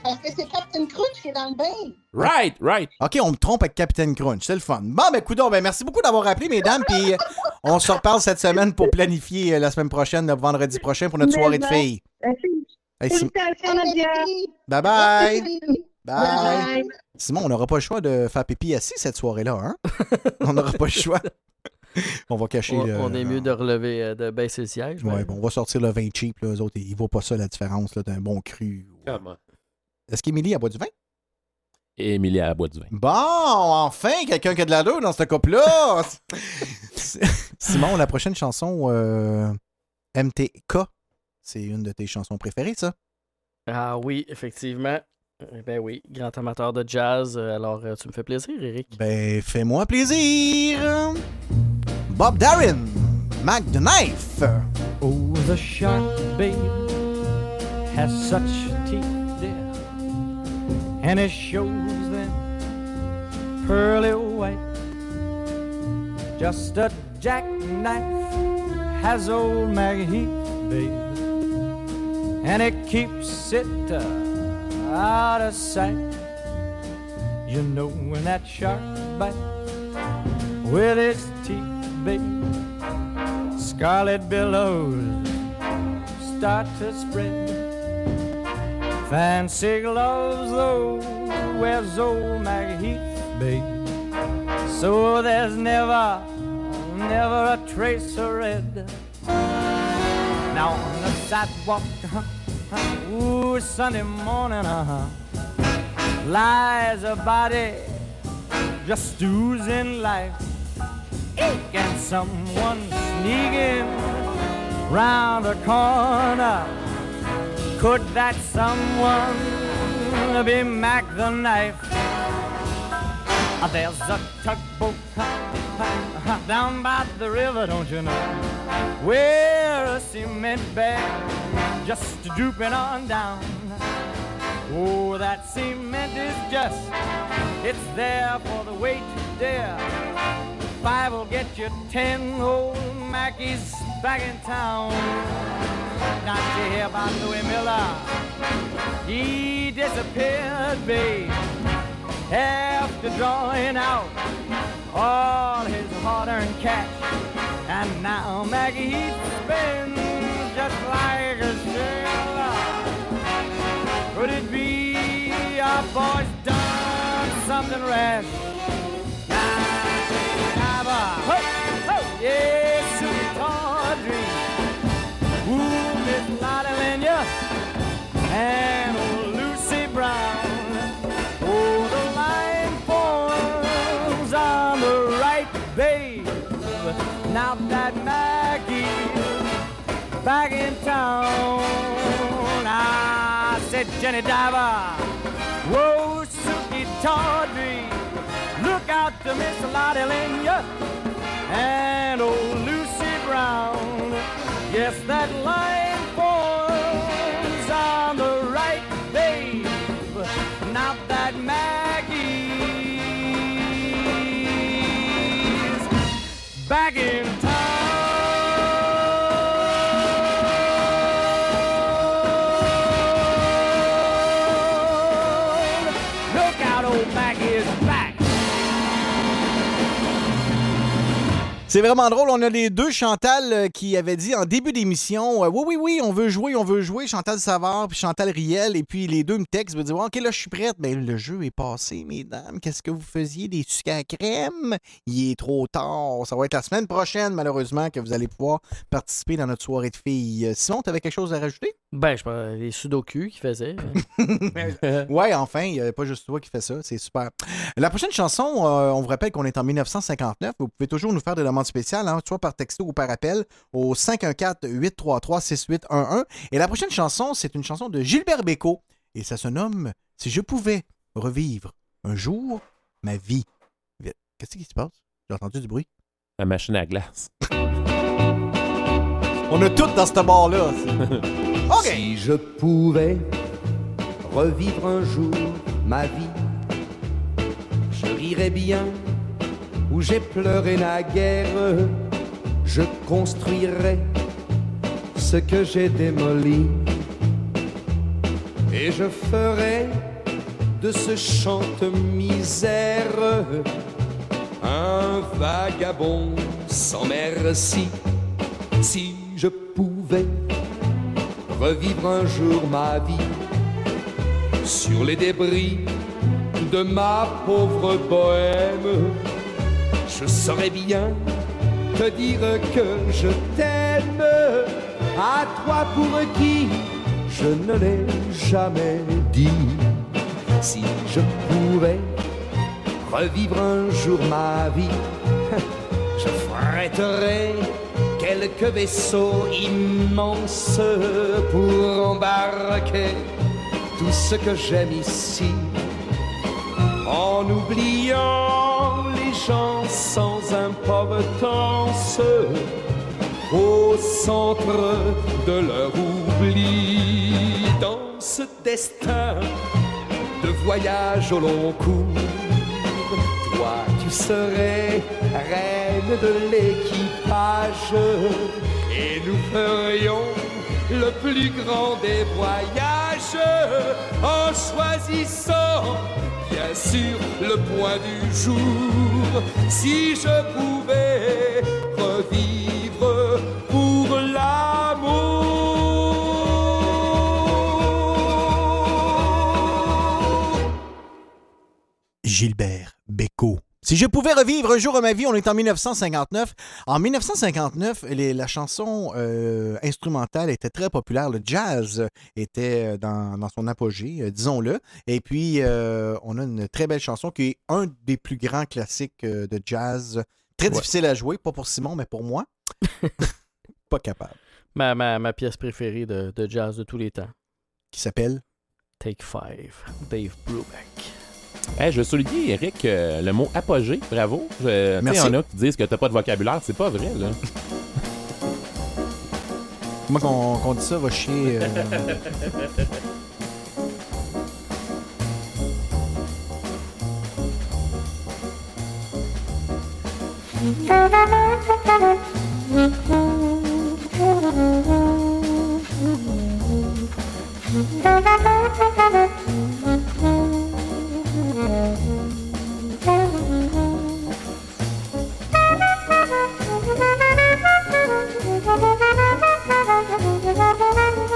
Parce que c'est Captain Crunch qui est dans le bain. Right, right. OK, on me trompe avec Capitaine Crunch. C'est le fun. Bon, ben, coudonc, ben, merci beaucoup d'avoir appelé, mesdames. Puis, euh, on se reparle cette semaine pour planifier euh, la semaine prochaine, le vendredi prochain, pour notre Mais soirée de filles. Merci. Hey, Sim-. Bye bye. Bye. Bye. Simon, on n'aura pas le choix de faire pipi assis cette soirée-là, hein? on n'aura pas le choix. on va cacher On, le. on est mieux de relever, euh, de baisser le siège. Ouais, mais- bon, on va sortir le vin cheap, là. Eux autres, ils ne voient pas ça, la différence là, d'un bon cru. Comment? Est-ce qu'Émilie a boit du vin? Émilie à la boîte du vin. Bon, enfin, quelqu'un qui a de la deux dans ce couple-là. Simon, la prochaine chanson, euh, MTK, c'est une de tes chansons préférées, ça? Ah oui, effectivement. Eh Ben oui, grand amateur de jazz. Alors, euh, tu me fais plaisir, Eric. Ben, fais-moi plaisir. Bob Darren, Mac the Knife. Oh, the shark, babe, has such teeth, and it shows them pearly white. Just a jackknife has old Maggie Heath, babe, and it keeps it uh, out of sight. You know when that shark bites with its teeth, babe scarlet billows start to spread. Fancy gloves, though, wears old Maggie Heath. So there's never, never a trace of red. Now on the sidewalk, ooh, Sunday morning, uh-huh, lies a body just oozing life and someone sneaking round the corner. Could that someone be Mac the Knife? Ah, There's a tugboat down by the river, don't you know? Where a cement bag just drooping on down. Oh, that cement is just, it's there for the weight to dare. Five will get you ten old Mackies back in town. Not to hear about Louis Miller. He disappeared, babe, after drawing out all his hard-earned cash. And now Maggie spins just like a sailor. Could it be our boy's done something rash? Now that Maggie's back in town, I said, Jenny Diver, whoa, Suki Tawdry. Look out to Miss Lottie Lenya and old Lucy Brown. Yes, that line forms on the right, babe. Now that Maggie's dragging C'est vraiment drôle. On a les deux Chantal euh, qui avaient dit en début d'émission euh, Oui, oui, oui, on veut jouer, on veut jouer. Chantal Savard puis Chantal Riel. Et puis les deux me textent, me disent OK, là, je suis prête. Mais le jeu est passé, mesdames. Qu'est-ce que vous faisiez Des sucres à crème? Il est trop tard. Ça va être la semaine prochaine, malheureusement, que vous allez pouvoir participer dans notre soirée de filles. Euh, Simon, tu avais quelque chose à rajouter? Ben, je pense les sudoku qui faisaient. ouais, enfin, il n'y a pas juste toi qui fais ça. C'est super. La prochaine chanson, euh, on vous rappelle qu'on est en 1959. Vous pouvez toujours nous faire des demandes spéciales, hein, soit par texto ou par appel, au 514-833-6811. Et la prochaine chanson, c'est une chanson de Gilbert Bécaud. Et ça se nomme Si je pouvais revivre un jour ma vie. Qu'est-ce qui se passe? J'ai entendu du bruit. La machine à glace. On a tout dans ce Si je pouvais revivre un jour ma vie, je rirais bien où j'ai pleuré naguère, je construirais ce que j'ai démoli et je ferais de ce chante misère un vagabond sans merci. Si je pouvais revivre un jour ma vie sur les débris de ma pauvre bohème, je saurais bien te dire que je t'aime à toi pour qui je ne l'ai jamais dit. Si je pouvais revivre un jour ma vie, je fréterais quelques vaisseaux immenses pour embarquer tout ce que j'aime ici, en oubliant les gens sans importance au centre de leur oubli. Dans ce destin de voyage au long cours, toi tu serais reine de l'équipage et nous ferions le plus grand des voyages en choisissant bien sûr le point du jour. Si je pouvais revivre pour l'amour. Gilbert. Si je pouvais revivre un jour de ma vie, on est en 1959. En 1959, les- la chanson euh, instrumentale était très populaire. Le jazz était dans, dans son apogée, euh, disons-le. Et puis, euh, on a une très belle chanson qui est un des plus grands classiques euh, de jazz. Très Ouais. difficile à jouer, pas pour Simon, mais pour moi. pas capable. Ma, ma, ma pièce préférée de, de jazz de tous les temps. Qui s'appelle? Take Five, Dave Brubeck. Hey, je soulignais, Eric, euh, le mot apogée. Bravo. Je, Merci. Il y en a qui disent que t'as pas de vocabulaire. C'est pas vrai, là. Comment qu'on, dit ça, va chier. Euh? de Dave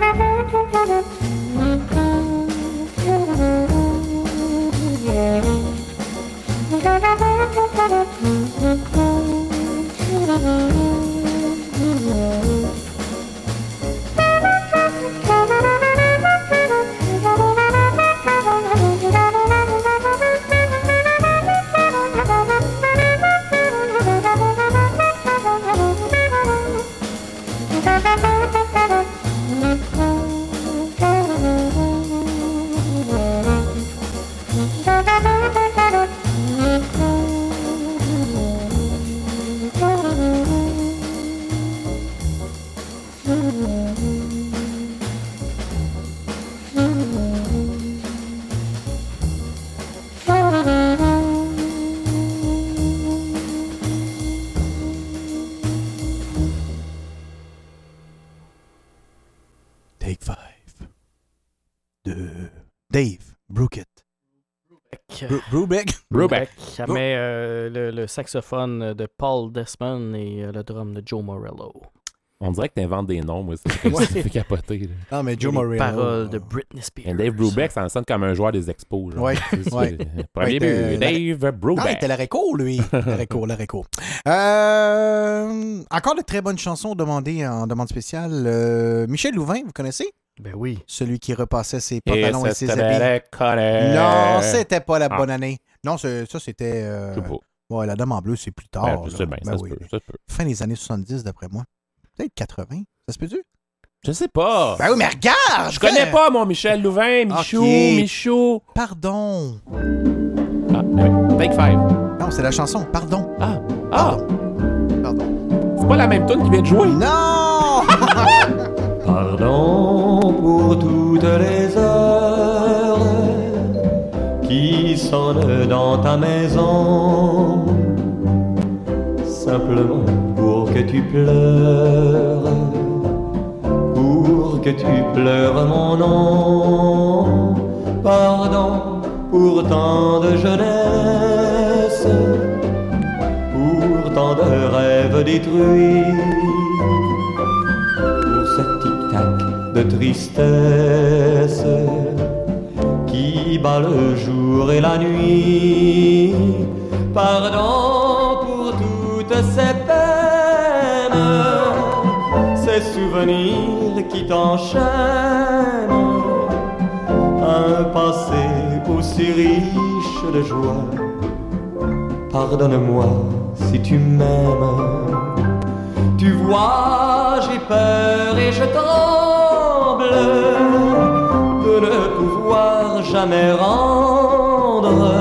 Thank you. Bru- Brubeck. Brubeck. Mais euh, le, le saxophone de Paul Desmond et euh, le drum de Joe Morello. On dirait que t'inventes des noms, moi. C'est comme ça, ça fait capoter. là. Non, mais Et Joe Morello. paroles de Britney Et Spears. Dave Brubeck, ça me sonne comme un joueur des expos. genre. Ouais, Premier Ouais, but, Dave Ah, il Brubeck. était la réco, lui. La réco, la réco. Euh, encore de très bonnes chansons demandées en demande spéciale. Euh, Michel Louvain, vous connaissez? Ben oui. Celui qui repassait ses pantalons et, ses habits. Non, c'était pas la Ah. bonne année. Non, ça, c'était... euh. Ouais, la dame en bleu, c'est plus tard. Ben, là. bien, Ben ça se oui. peut, ça se peut. Fin des années 70, d'après moi. Peut-être 80. Ça se peut-tu? Je sais pas. Ben oui, mais regarde! Je connais pas, mon Michel Louvain, Michou, Ok. Michou. Pardon. Ah, ouais. Take five. Non, c'est la chanson. Pardon. Ah, ah. Pardon. C'est pas la même tune qui vient de jouer? Non! Pardon pour toutes les heures qui sonnent dans ta maison, simplement pour que tu pleures, pour que tu pleures mon nom. Pardon pour tant de jeunesse, pour tant de rêves détruits de tristesse qui bat le jour et la nuit. Pardon pour toutes ces peines, ces souvenirs qui t'enchaînent. Un passé aussi riche de joie. Pardonne-moi si tu m'aimes. Tu vois, j'ai peur et je tremble de ne pouvoir jamais rendre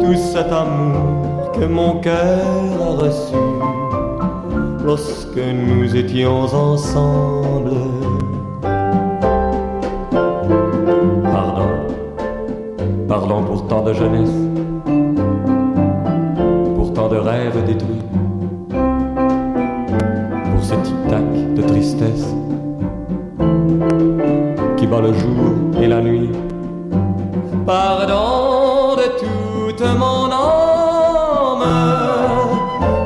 tout cet amour que mon cœur a reçu lorsque nous étions ensemble. Pardon, pardon pour tant de jeunesse, pour tant de rêves détruits pour ce tic-tac de tristesse le jour et la nuit. Pardon de toute mon âme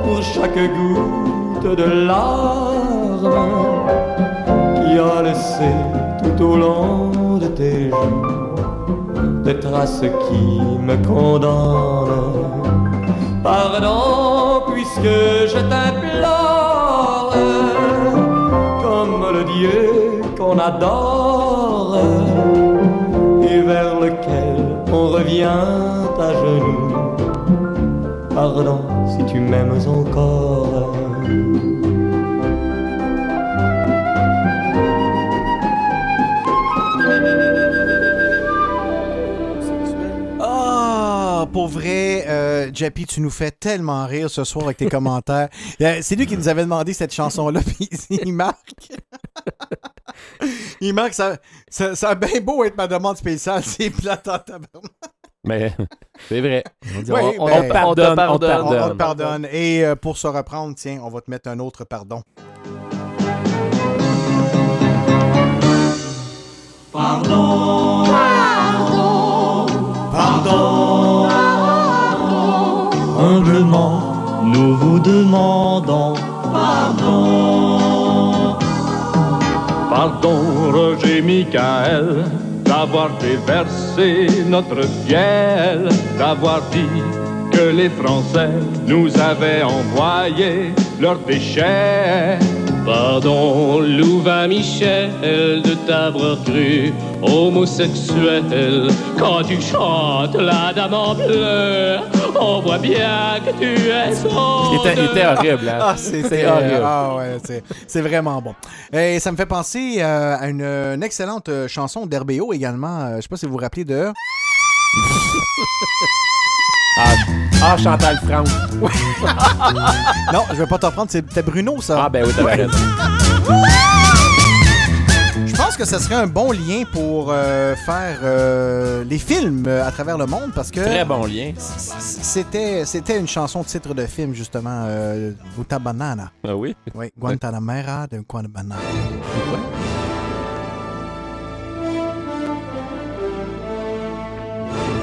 pour chaque goutte de larmes qui a laissé tout au long de tes joues des traces qui me condamnent. Pardon puisque je t'implore comme le Dieu qu'on adore et vers lequel on revient à genoux. Pardon si tu m'aimes encore. Ah, pour vrai, euh, Jappy, tu nous fais tellement rire ce soir avec tes commentaires. C'est lui qui nous avait demandé cette chanson-là, puis il marque. il marque, ça, ça, ça a bien beau être ma demande spéciale, c'est plate en tabarnak. Mais c'est vrai. On, dit, Oui, on, on ben, te pardonne, on te On, on pardonne. te pardonne. Et euh, pour se reprendre, tiens, on va te mettre un autre pardon. Pardon, pardon, Humblement, nous vous demandons pardon. Pardon, Roger Michael, d'avoir déversé notre fiel, d'avoir dit que les Français nous avaient envoyé leurs déchets. Pardon, Louvain Michel, de t'avoir cru homosexuel. Quand tu chantes la dame en bleu, on voit bien que tu es son. Il était, il était horrible, hein? Ah, c'était C'est horrible. Ah ouais, c'est- c'est vraiment bon. Et ça me fait penser euh, à une, une excellente euh, chanson d'RBO également. Euh, je sais pas si vous vous rappelez de. Ah, ah, Chantal Franck. non, je vais pas t'en prendre, c'était Bruno ça. Ah ben oui, t'avais raison. Je pense que ce serait un bon lien pour euh, faire euh, les films euh, à travers le monde parce que Très bon lien. c'était c'était une chanson titre de film justement euh, Banana. Ah oui? Oui, Guantanamera de Guantanamera.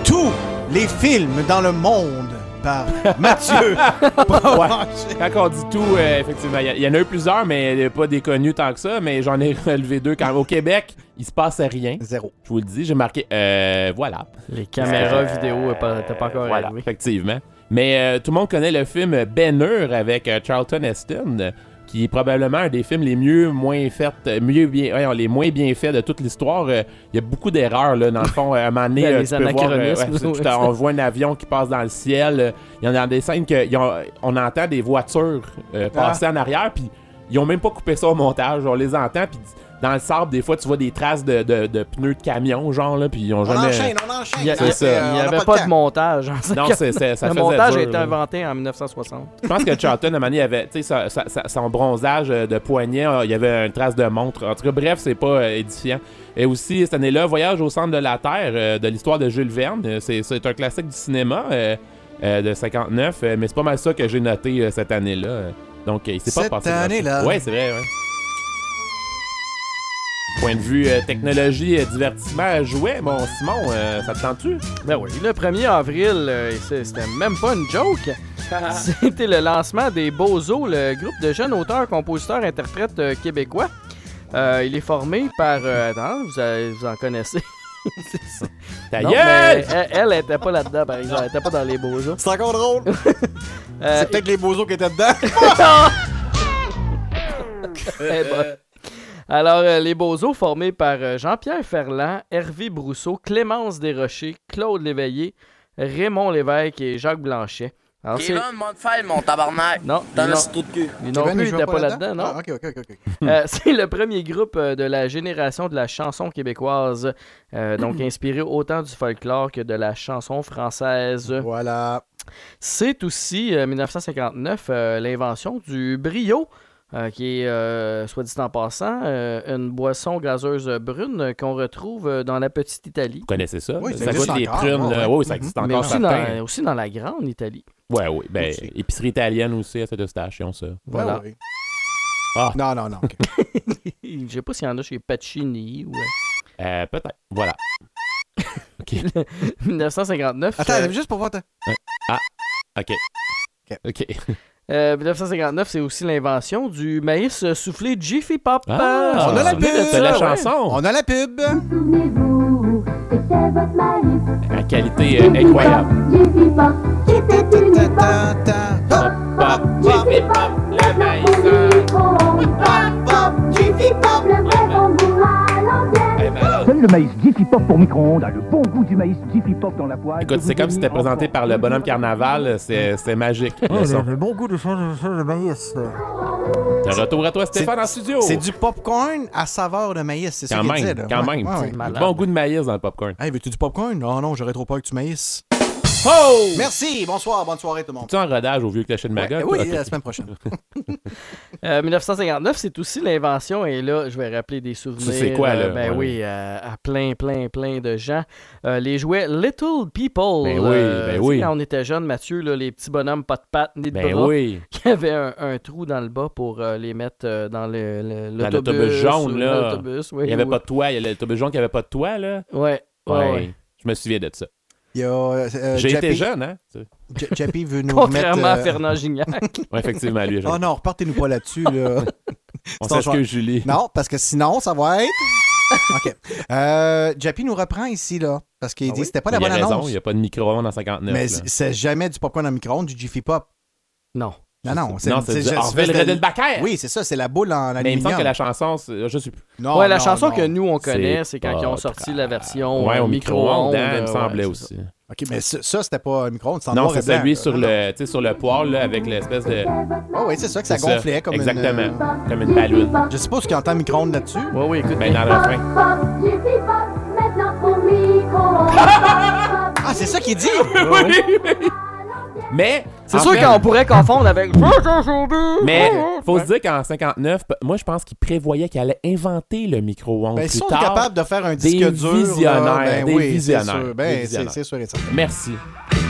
Tout Les films dans le monde par Mathieu. Ouais. Quand on dit tout, euh, effectivement, il y, y en a eu plusieurs, mais euh, pas des connus tant que ça, mais j'en ai relevé deux quand Au Québec, il se passe rien. Zéro. Je vous le dis, j'ai marqué, euh, voilà. Les caméras Euh, vidéo n'étaient pas encore Voilà, arrivées. effectivement. Mais euh, tout le monde connaît le film Ben Hur avec euh, Charlton Heston, euh, qui est probablement un des films les mieux moins faits, euh, mieux bien, voyons, les moins bien faits de toute l'histoire. Euh, Il y a beaucoup d'erreurs là, dans le fond. À un moment donné, Ben, euh, les tu peux voir, euh, anachronismes, ouais, tu- tu- ouais, on voit un avion qui passe dans le ciel. euh, Il y en a des scènes que ont- on entend des voitures euh, passer en arrière, puis ils ont même pas coupé ça au montage. On les entend, puis dans le sable, des fois, tu vois des traces de, de- de pneus de camion, genre là, puis ils ont On jamais. enchaîne, on enchaîne. Il n'y C'est ça. il y avait pas de montage. en Non, c'est- c'est- ça le faisait montage dur, a été inventé en 1960. Je pense que Charlton, à un moment donné, il avait, tu sais, sa- sa- sa- son bronzage euh, de poignet, euh, il y avait une trace de montre. En tout cas, bref, c'est pas euh, édifiant. Et aussi, cette année-là, Voyage au centre de la Terre, euh, de l'histoire de Jules Verne. Euh, C'est, c'est un classique du cinéma euh, euh, de 59, euh, mais c'est pas mal ça que j'ai noté euh, cette année-là. Euh, Donc, euh, il s'est pas Cette passé grand-chose. année-là. Ouais, c'est vrai, ouais. Point de vue euh, technologie, euh, divertissement, jouet, bon, Simon, euh, ça te tente-tu? Ben oui, le 1er avril, euh, c'était même pas une joke. C'était le lancement des Beaux-Os, le groupe de jeunes auteurs, compositeurs, interprètes euh, québécois. Euh, il est formé par... euh, attends, vous, avez- vous en connaissez? Ta Non, gueule! mais elle, elle était pas là-dedans, par exemple. Elle était pas dans les Beaux-Os. C'est encore drôle. Euh, C'est peut-être les bozos qui étaient dedans. Eh ben. Alors, euh, les Beaux-Os formés par euh, Jean-Pierre Ferland, Hervé Brousseau, Clémence Desrochers, Claude Léveillé, Raymond Lévesque et Jacques Blanchet. Alors, c'est- Kevin, mon faire, mon tabarnak. Non, trou de cul. ils non Kevin, plus, il ils jouait étaient pas là-dedans, non? Ah, ok, ok, ok. ok. Euh, c'est le premier groupe euh, de la génération de la chanson québécoise, euh, donc inspiré autant du folklore que de la chanson française. Voilà. C'est aussi, euh, 1959, euh, l'invention du brio, euh, qui est, euh, soit dit en passant, euh, une boisson gazeuse brune euh, qu'on retrouve euh, dans la petite Italie. Vous connaissez ça? Oui, ça ça existe goûte les encore, prunes, ouais. Oui, ça existe Mais encore aussi certains. dans, aussi dans la grande Italie. Ouais, oui. Ben, Aussi. épicerie italienne aussi, à cette station, ça. Voilà. Ouais, ouais. Ah. Non, non, non. ok. Je sais pas s'il y en a chez Pacini ou... euh, Euh, peut-être. Voilà. OK. 1959. Attends, euh, juste pour voir. ta- Ah, OK. OK. OK. Euh, 1959, c'est aussi l'invention du maïs soufflé Jiffy Pop. Ah, On a la de pub. C'est la ça, ouais? chanson. On a la pub. La qualité euh, incroyable. Ta, ta, ta. Pop, Jiffy Pop, le maïs. Eh ben alors. Seul le maïs Jiffy Pop pour micro-ondes a le bon goût du maïs Jiffy Pop dans la poêle. Écoute, c'est comme si c'était présenté par le bonhomme carnaval. C'est c'est magique. le son. bon goût de de maïs. De retour à toi, Stéphane, en studio. C'est du popcorn à saveur de maïs, c'est ça Quand qu'il même, disait. là. quand Ouais, même. ouais. Bon goût de maïs dans le popcorn. Hey, veux-tu du popcorn? Non, non, j'aurais trop peur que tu maïs. Oh! Merci, bonsoir, bonne soirée tout le monde. Tu es en rodage au vieux clocher de Magog? Ouais, oui, toi? la semaine prochaine. Euh, 1959, c'est aussi l'invention, et là, je vais rappeler des souvenirs. c'est quoi, là? euh, ben Ouais. oui, euh, à plein, plein, plein de gens. Euh, les jouets Little People. Ben oui, euh, ben oui. Quand on était jeune, Mathieu, là, les petits bonhommes pas de pattes ni de Ben bras, oui. qui avaient un, un trou dans le bas pour euh, les mettre euh, dans le, le- l'autobus. l'autobus jaune, là. oui, Il n'y avait pas de toit. Il y a l'autobus jaune qui avait pas de toit, là. Ouais, Ouais. ouais. Je me souviens de ça. Il y a, euh, J'ai été Jappy- jeune, hein? J- Jappy veut nous remettre... Contrairement à euh, Fernand Gignac. Ouais, effectivement, lui. Oh non, repartez-nous pas là-dessus, là. On je vais- Julie. Non, parce que sinon, ça va être... OK. Euh, Jappy nous reprend ici, là, parce qu'il Ah dit oui? c'était pas la Il a bonne raison, annonce. il n'y a pas de micro-ondes en 59. Mais là. c'est- c'est jamais du popcorn dans le micro-ondes, du Jiffy Pop. Non. Non, non. C'est Orville Redenbacher. Oui, c'est ça, c'est la boule en Mais il me aluminium. semble que la chanson, je sais plus. Non, ouais, la non, chanson non. que nous, on connaît, c'est quand ils ont sorti la version Ouais, au micro-ondes, hein, il me semblait ouais, aussi. OK, mais ça, ça, c'était pas un micro-ondes, c'est en Non, celui là. sur le, tu sais, sur le poêle, là, avec l'espèce de. Ah oui, c'est ça que ça gonflait comme Exactement. une... euh, Comme une ballonne. Je sais pas ce qu'il entend micro-ondes là-dessus. Ouais, oui, écoute. Ben, dans le refrain. Ah, c'est ça qu'il dit! Mais. C'est sûr qu'on pourrait confondre avec. Mais faut se dire qu'en 59, p- moi je pense qu'il prévoyait qu'il allait inventer le micro-ondes Ben, plus si on est tard. capable de faire un disque des dur... là, visionnaires, ben des oui, c'est visionnaires, Ben, c'est sûr et certain. Merci.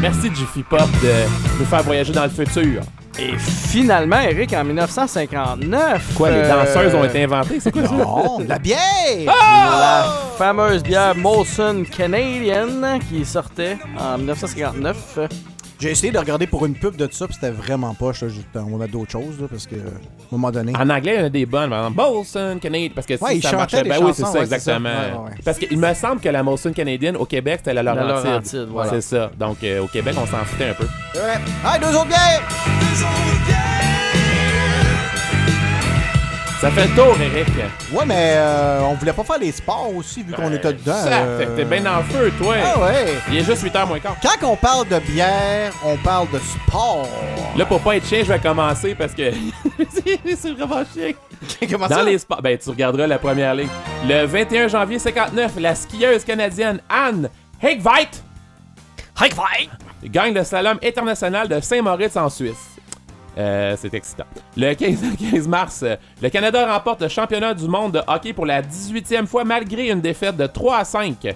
Merci Jiffy Pop de nous faire voyager dans le futur. Et finalement, Eric, en 1959. Quoi, les euh, danseuses ont été inventées? C'est quoi ça? Non, la bière! La fameuse bière Molson Canadian qui sortait en 1959. J'ai essayé de regarder pour une pub de ça, puis c'était vraiment pas. Je, je- on va mettre d'autres choses, là, parce que, à un moment donné. En anglais, il y en a des bonnes. Par exemple, Molson Canadian. Parce que Ouais, si ils ça marchait. des Ben oui, c'est chansons, ça, ouais, c'est exactement. ça. Ouais, ouais, ouais. Parce qu'il me semble que la Molson Canadian au Québec, c'était la La Laurentide. Laurentide, voilà. C'est ça. Donc, euh, au Québec, on s'en foutait un peu. Ouais. Hey, deux autres bières! Ça fait le tour, Eric. Ouais, mais euh, on voulait pas faire les sports aussi, vu qu'on était dedans. Ça euh. fait que t'es bien le feu, toi. Ah ouais! Il est juste 8h moins quart. Quand on parle de bière, on parle de sport. Là, pour pas être chien, je vais commencer parce que c'est vraiment chien. Comment Dans ça? les sports, ben tu regarderas la première ligne. Le 21 janvier 59, la skieuse canadienne Anne Hegveit Hegveit gagne le slalom international de Saint-Moritz en Suisse. Euh, c'est excitant. Le 15, 15 mars, euh, le Canada remporte le championnat du monde de hockey pour la 18e fois malgré une défaite de 3 à 5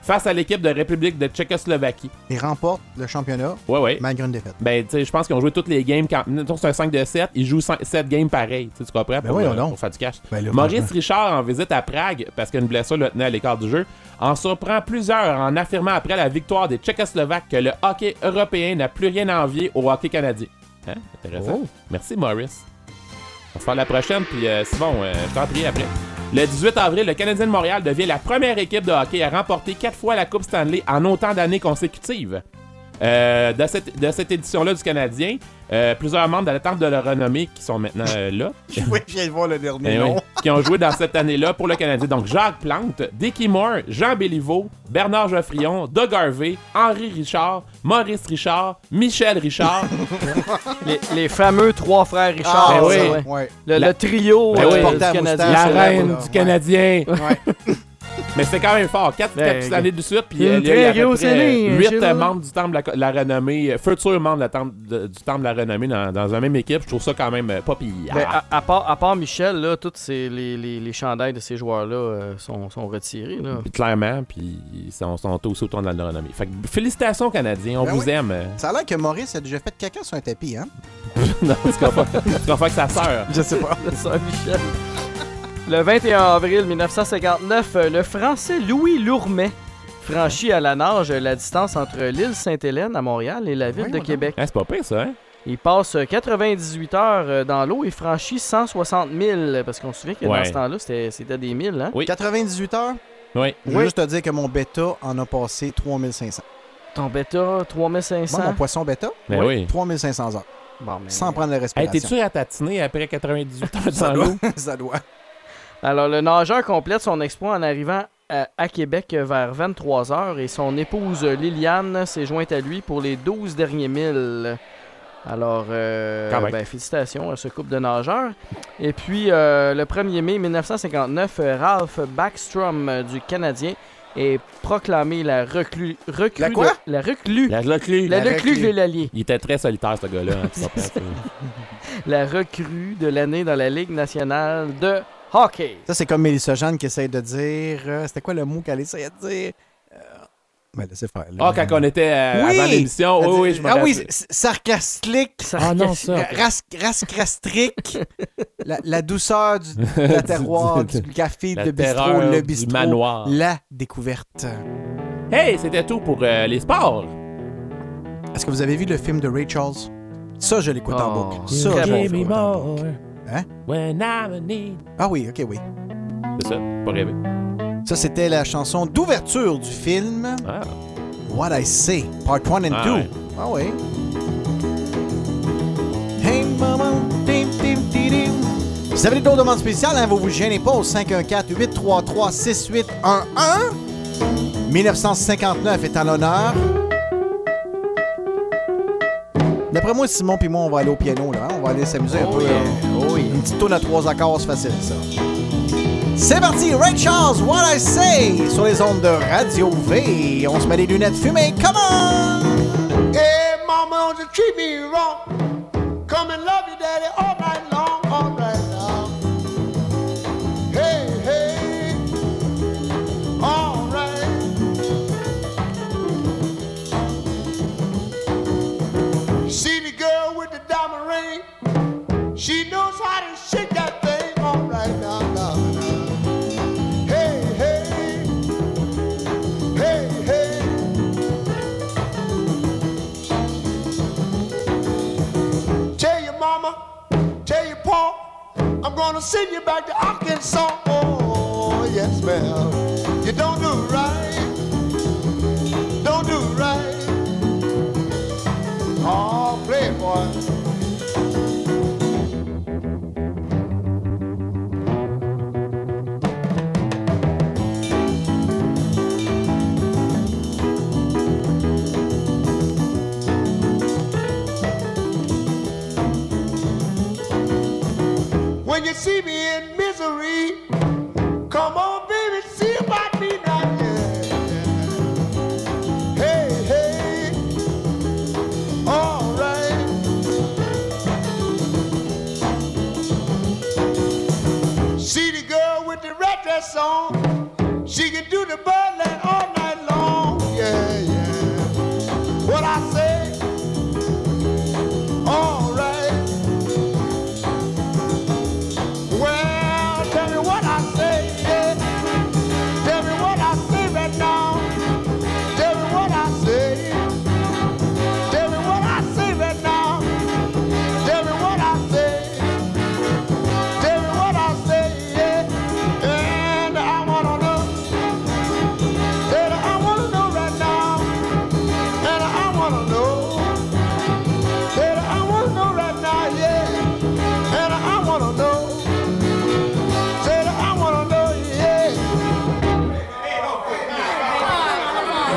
face à l'équipe de République de Tchécoslovaquie. Ils remportent le championnat Ouais, ouais. malgré une défaite. Ben, tu sais, je pense qu'ils ont joué toutes les games. Quand c'est un 5 de 7, ils jouent 7 games pareils. Tu comprends? Pour, voyons euh, pour faire du cash. Ben là, Maurice. Richard, en visite à Prague, parce qu'une blessure le tenait à l'écart du jeu, en surprend plusieurs en affirmant après la victoire des Tchécoslovaques que le hockey européen n'a plus rien à envier au hockey canadien. Hein? Intéressant. Oh. Merci, Maurice. On se faire la prochaine, puis euh, Simon, euh, je t'en prie après. Le 18 avril, le Canadien de Montréal devient la première équipe de hockey à remporter quatre fois la Coupe Stanley en autant d'années consécutives. Euh, de, cette, de cette édition-là du Canadien, euh, plusieurs membres de la Temple de la Renommée qui sont maintenant euh, là. Oui, je viens de voir le dernier Eh nom. oui, qui ont joué dans cette année-là pour le Canadien. Donc Jacques Plante, Dickie Moore, Jean Béliveau, Bernard Geoffrion, Doug Harvey, Henri Richard, Maurice Richard, Michel Richard. Les, les fameux trois frères Richard. Ah, ça, oui. ouais. Ouais. Le, La- le trio Ben euh, oui. du Canadien. la reine du ouais. Canadien. Ouais. Mais c'est quand même fort. Quatre, Ben, quatre années de suite, puis euh, il y a à peu grosse près année, huit chez euh, vous. membres du Temple de la, la Renommée, euh, futurs membres de la temple, de- du Temple de la Renommée dans, dans une même équipe. Je trouve ça quand même euh, pas pire. Ben, à, à part, à part Michel, là, tous ces, les, les, les chandails de ces joueurs-là euh, sont, sont retirés. Là. Puis clairement, puis ils sont, sont aussi autour de la renommée. Fait que félicitations Canadiens, on Ben vous oui. aime. Ça a l'air que Maurice a déjà fait caca sur un tapis, hein? non, tu comprends pas. Tu comprends que sa sœur. Je sais pas. de Saint-Michel. Le 21 avril 1959, euh, le Français Louis Lourmet franchit à la nage la distance entre l'île Sainte-Hélène à Montréal et la ville de Québec. Hein, c'est pas pire ça, hein? Il passe euh, 98 heures euh, dans l'eau et franchit 160 000. Parce qu'on se souvient que dans Ouais. ce temps-là, c'était des milles. Hein? Oui. 98 heures? Oui. Je veux juste te dire que mon bêta en a passé 3500. Ton bêta, 3500. Moi, mon poisson bêta, Ben oui. 3500 heures. Bon, mais- Sans prendre la Hey, respiration. t'es-tu à tatiner après 98 heures dans l'eau? ça doit. Alors, le nageur complète son exploit en arrivant à, à Québec vers 23 h et son épouse Liliane s'est jointe à lui pour les 12 derniers milles. Alors, euh, ben, félicitations à ce couple de nageurs. Et puis, euh, le 1er mai 1959, euh, Ralph Backstrom du Canadien est proclamé la reclus. reclus La quoi? de- la reclus. La reclue. La, La reclus reclue. de l'Allier. Il était très solitaire, ce gars-là. hein? La recrue de l'année dans la Ligue nationale de hockey. Ça, c'est comme Mélissa Jeanne qui essaye de dire. euh, C'était quoi le mot qu'elle essayait de dire? Euh, Ben, laissez faire. là. Ah, quand on était euh, Oui! avant l'émission, oui, oui, je me Ah oui, sarcastique. Ah non, ça. Ras- Rascrastrique. la, la douceur du, de la terroir, du, café, La de bistrot, le du bistrot. manoir. La découverte. Hey, c'était tout pour euh, les sports. Est-ce que vous avez vu le film de Ray Charles? Ça, je l'écoute en Oh, boucle. Ça, je l'écoute en boucle. Hein? When I'm in need. Ah oui, ok, oui. C'est ça, pas rêver. Ça, c'était la chanson d'ouverture du film Ah. What I Say, Part 1 and 2. Ah ouais. Ah oui. Hey, maman, dim, dim, dim, dim. Si vous avez d'autres demandes spéciales, hein, vous vous gênez pas au 514-833-6811. 1959 est en l'honneur. D'après moi, Simon et moi, on va aller au piano. Là, hein? On va aller s'amuser un Oh peu. yeah petite tourne à trois accords, c'est facile ça. C'est parti, Ray Charles, What I Say, sur les ondes de Radio V. On se met les lunettes fumées, come on! Hey mama, you treat me wrong? Come and love you daddy all night long, all night long. Hey, hey, all right. See the girl with the diamond ring? She knows how to I'm gonna send you back to Arkansas. Oh, yes, ma'am. You don't do right. Don't do right. Oh, play it, boy. When you see me in misery, come on, baby, see about me now. Yeah. Hey, hey, all right. See the girl with the rat song. She can do the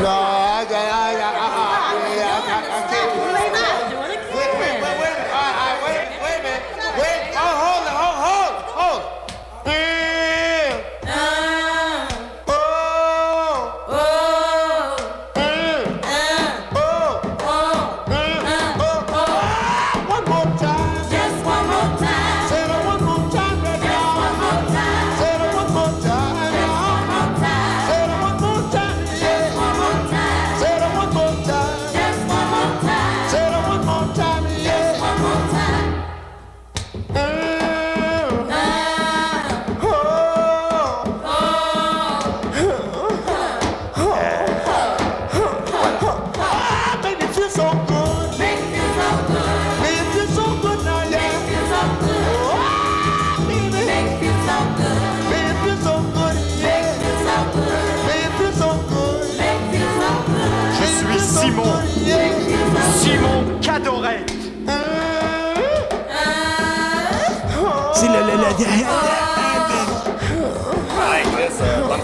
No, I got, I got.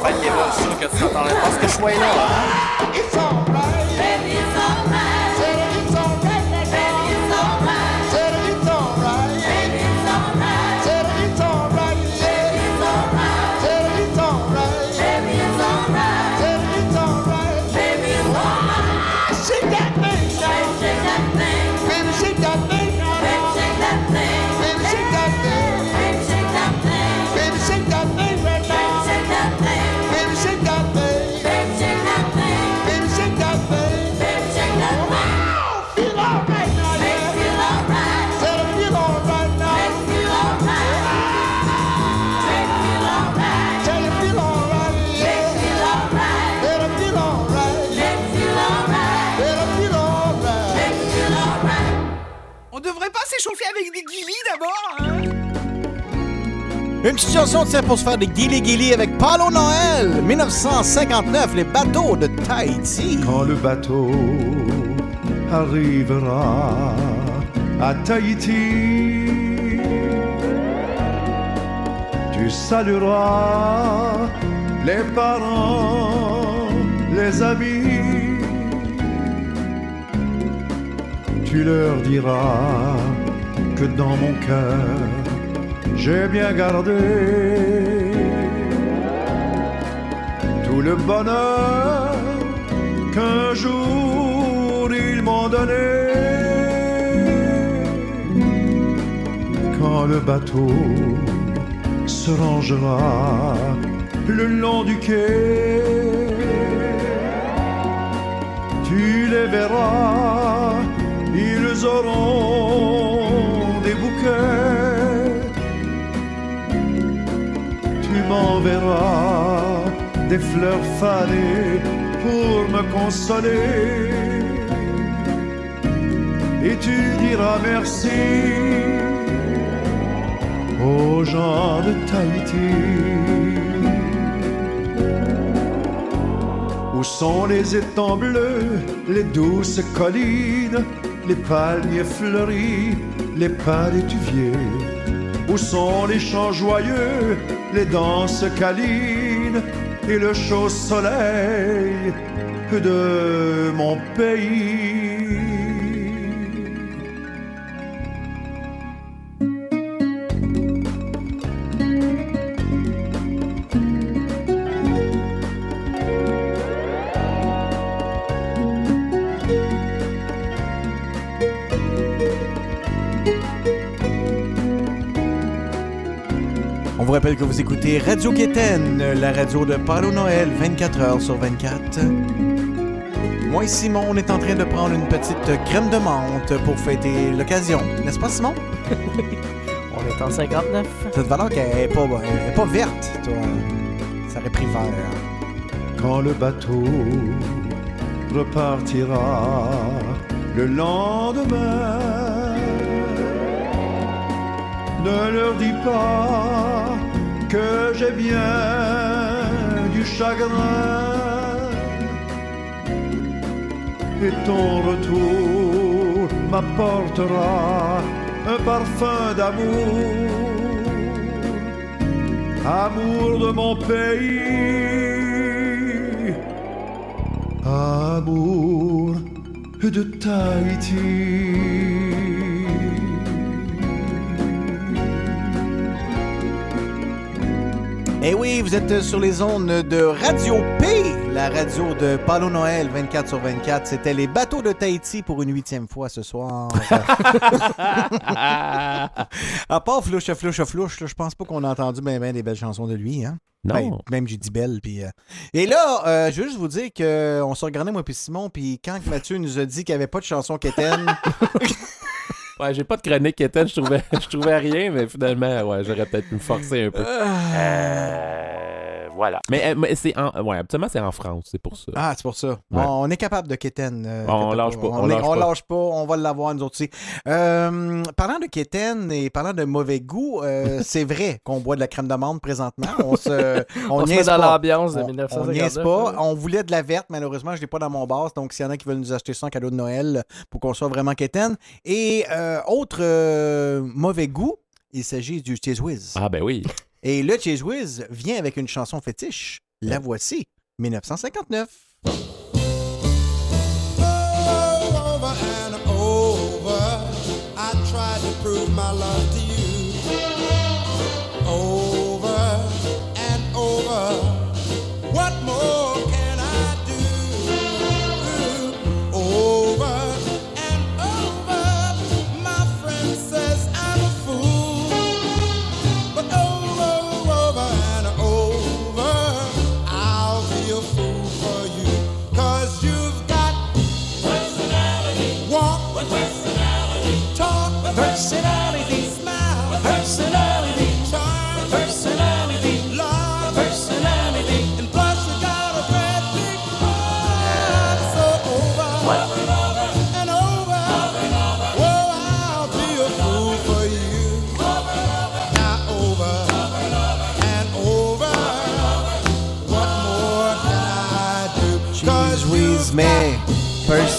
fajnie, bo już szukać na talent. Pasko szło i nowa. des d'abord. Hein. Une petite chanson de pour se faire des guillis-guillis avec Paulo Noël, 1959, les bateaux de Tahiti. Quand le bateau arrivera à Tahiti, tu salueras les parents, les amis, tu leur diras dans mon cœur, j'ai bien gardé tout le bonheur qu'un jour ils m'ont donné. Quand le bateau se rangera le long du quai, tu les verras, ils auront tu m'enverras des fleurs fanées pour me consoler. Et tu diras merci aux gens de Tahiti. Où sont les étangs bleus, les douces collines, les palmiers fleuris les pas d'étuviers Où sont les chants joyeux, les danses câlines et le chaud soleil de mon pays rappelle que vous écoutez Radio Quétaine, la radio de Palo Noël, 24 heures sur 24. Moi et Simon, on est en train de prendre une petite crème de menthe pour fêter l'occasion. N'est-ce pas, Simon? On est en 59. Cette valeur qu'elle n'est pas, elle est pas verte, toi. Ça aurait pris vert. quand le bateau repartira le lendemain. Ne leur dis pas que j'ai bien du chagrin. Et ton retour m'apportera un parfum d'amour amour de mon pays, amour de Tahiti. Eh oui, vous êtes sur les ondes de Radio P, la radio de Palo Noël 24 sur 24. C'était les bateaux de Tahiti pour une huitième fois ce soir. à part Flouche, Flouche, Flouche, je pense pas qu'on a entendu bien ben des belles chansons de lui. Hein? Non. Ben, même j'ai dit belle. Puis, euh, Et là, euh, je veux juste vous dire qu'on se regardait, moi puis Simon, puis quand Mathieu nous a dit qu'il n'y avait pas de chanson quétaine, Ouais, j'ai pas de chronique Étienne, je trouvais, je trouvais rien, mais finalement, ouais, j'aurais peut-être pu me forcer un peu. Euh, voilà. Mais, euh, mais c'est en. Ouais, absolument, c'est en France, c'est pour ça. Ah, c'est pour ça. Ouais. On, on est capable de Kéten. euh, On lâche pas, On, on est- lâche on pas. lâche pas, on va l'avoir nous autres aussi. Euh, parlant de Kéten et parlant de mauvais goût, euh, c'est vrai qu'on boit de la crème d'amande présentement. On se, On se niaise met dans pas. l'ambiance de On- 1959, On pas. ouais. On voulait de la verte, malheureusement, je l'ai pas dans mon bar. Donc, s'il y en a qui veulent nous acheter ça en cadeau de Noël pour qu'on soit vraiment Kéten. Et euh, autre euh, mauvais goût, il s'agit du Cheese Whiz. Ah, ben oui. Et le Cheese Whiz vient avec une chanson fétiche. La voici, 1959. over and over. I tried to prove my love to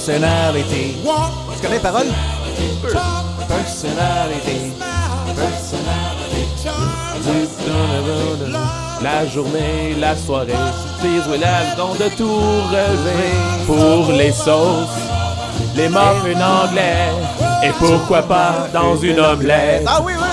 personality. Tu connais les paroles? Personality. La journée, la soirée, Cheese Whiz a le don de tout relever. Pour les sauces, les muffins anglais, et pourquoi pas dans une omelette? Ah oui, oui!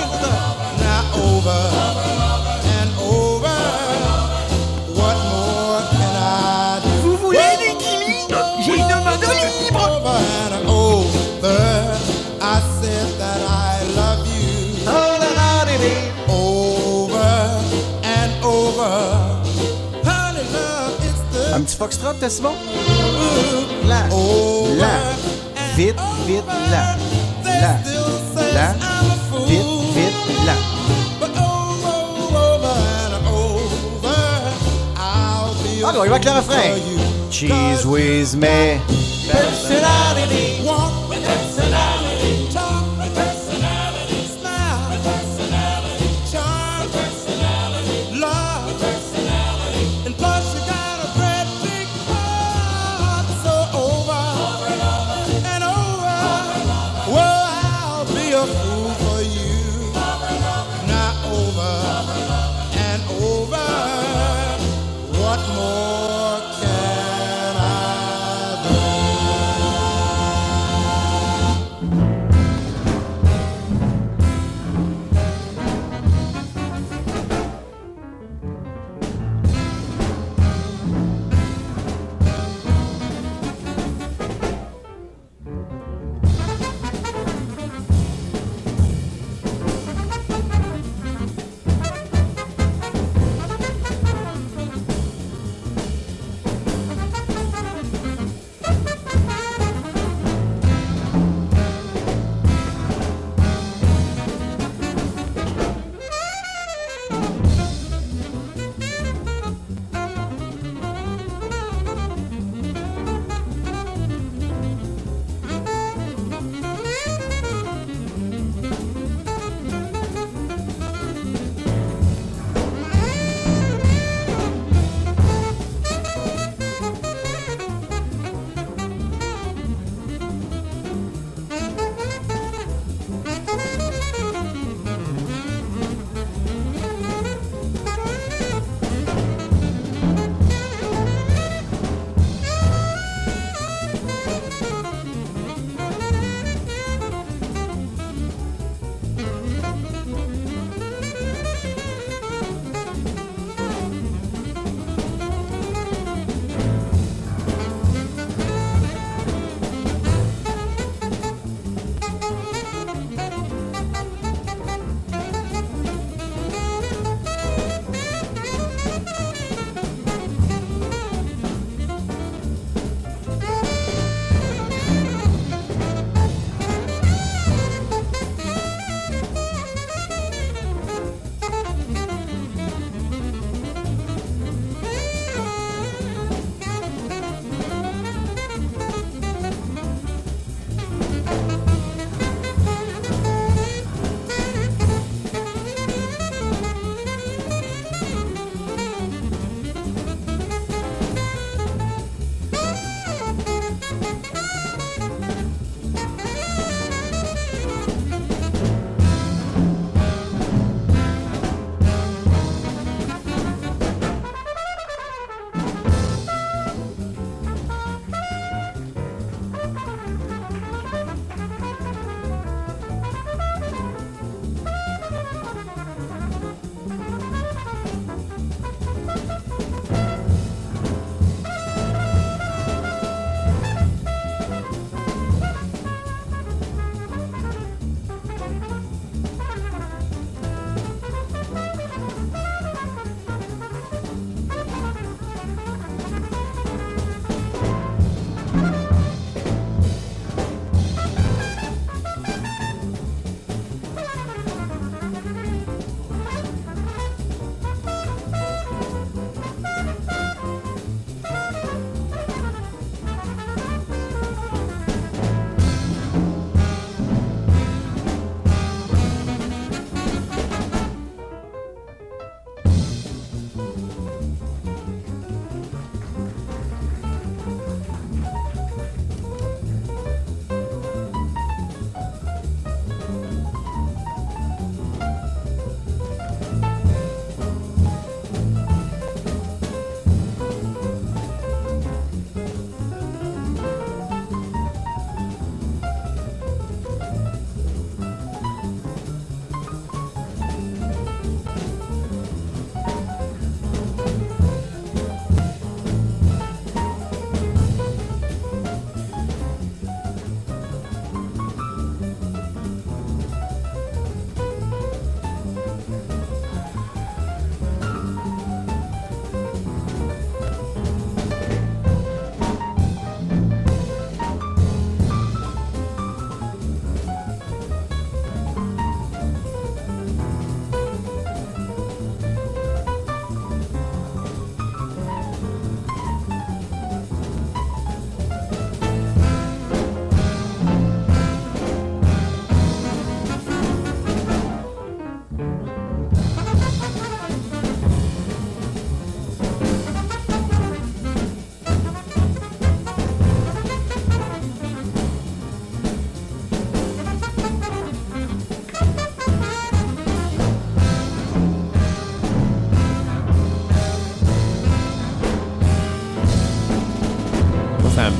Un petit foxtrot, t'as Simon? Là, là, vite, vite, là, là, là, vite, vite, là. Ah, on y va avec le refrain. Cheese Whiz, mais Personality. Personality.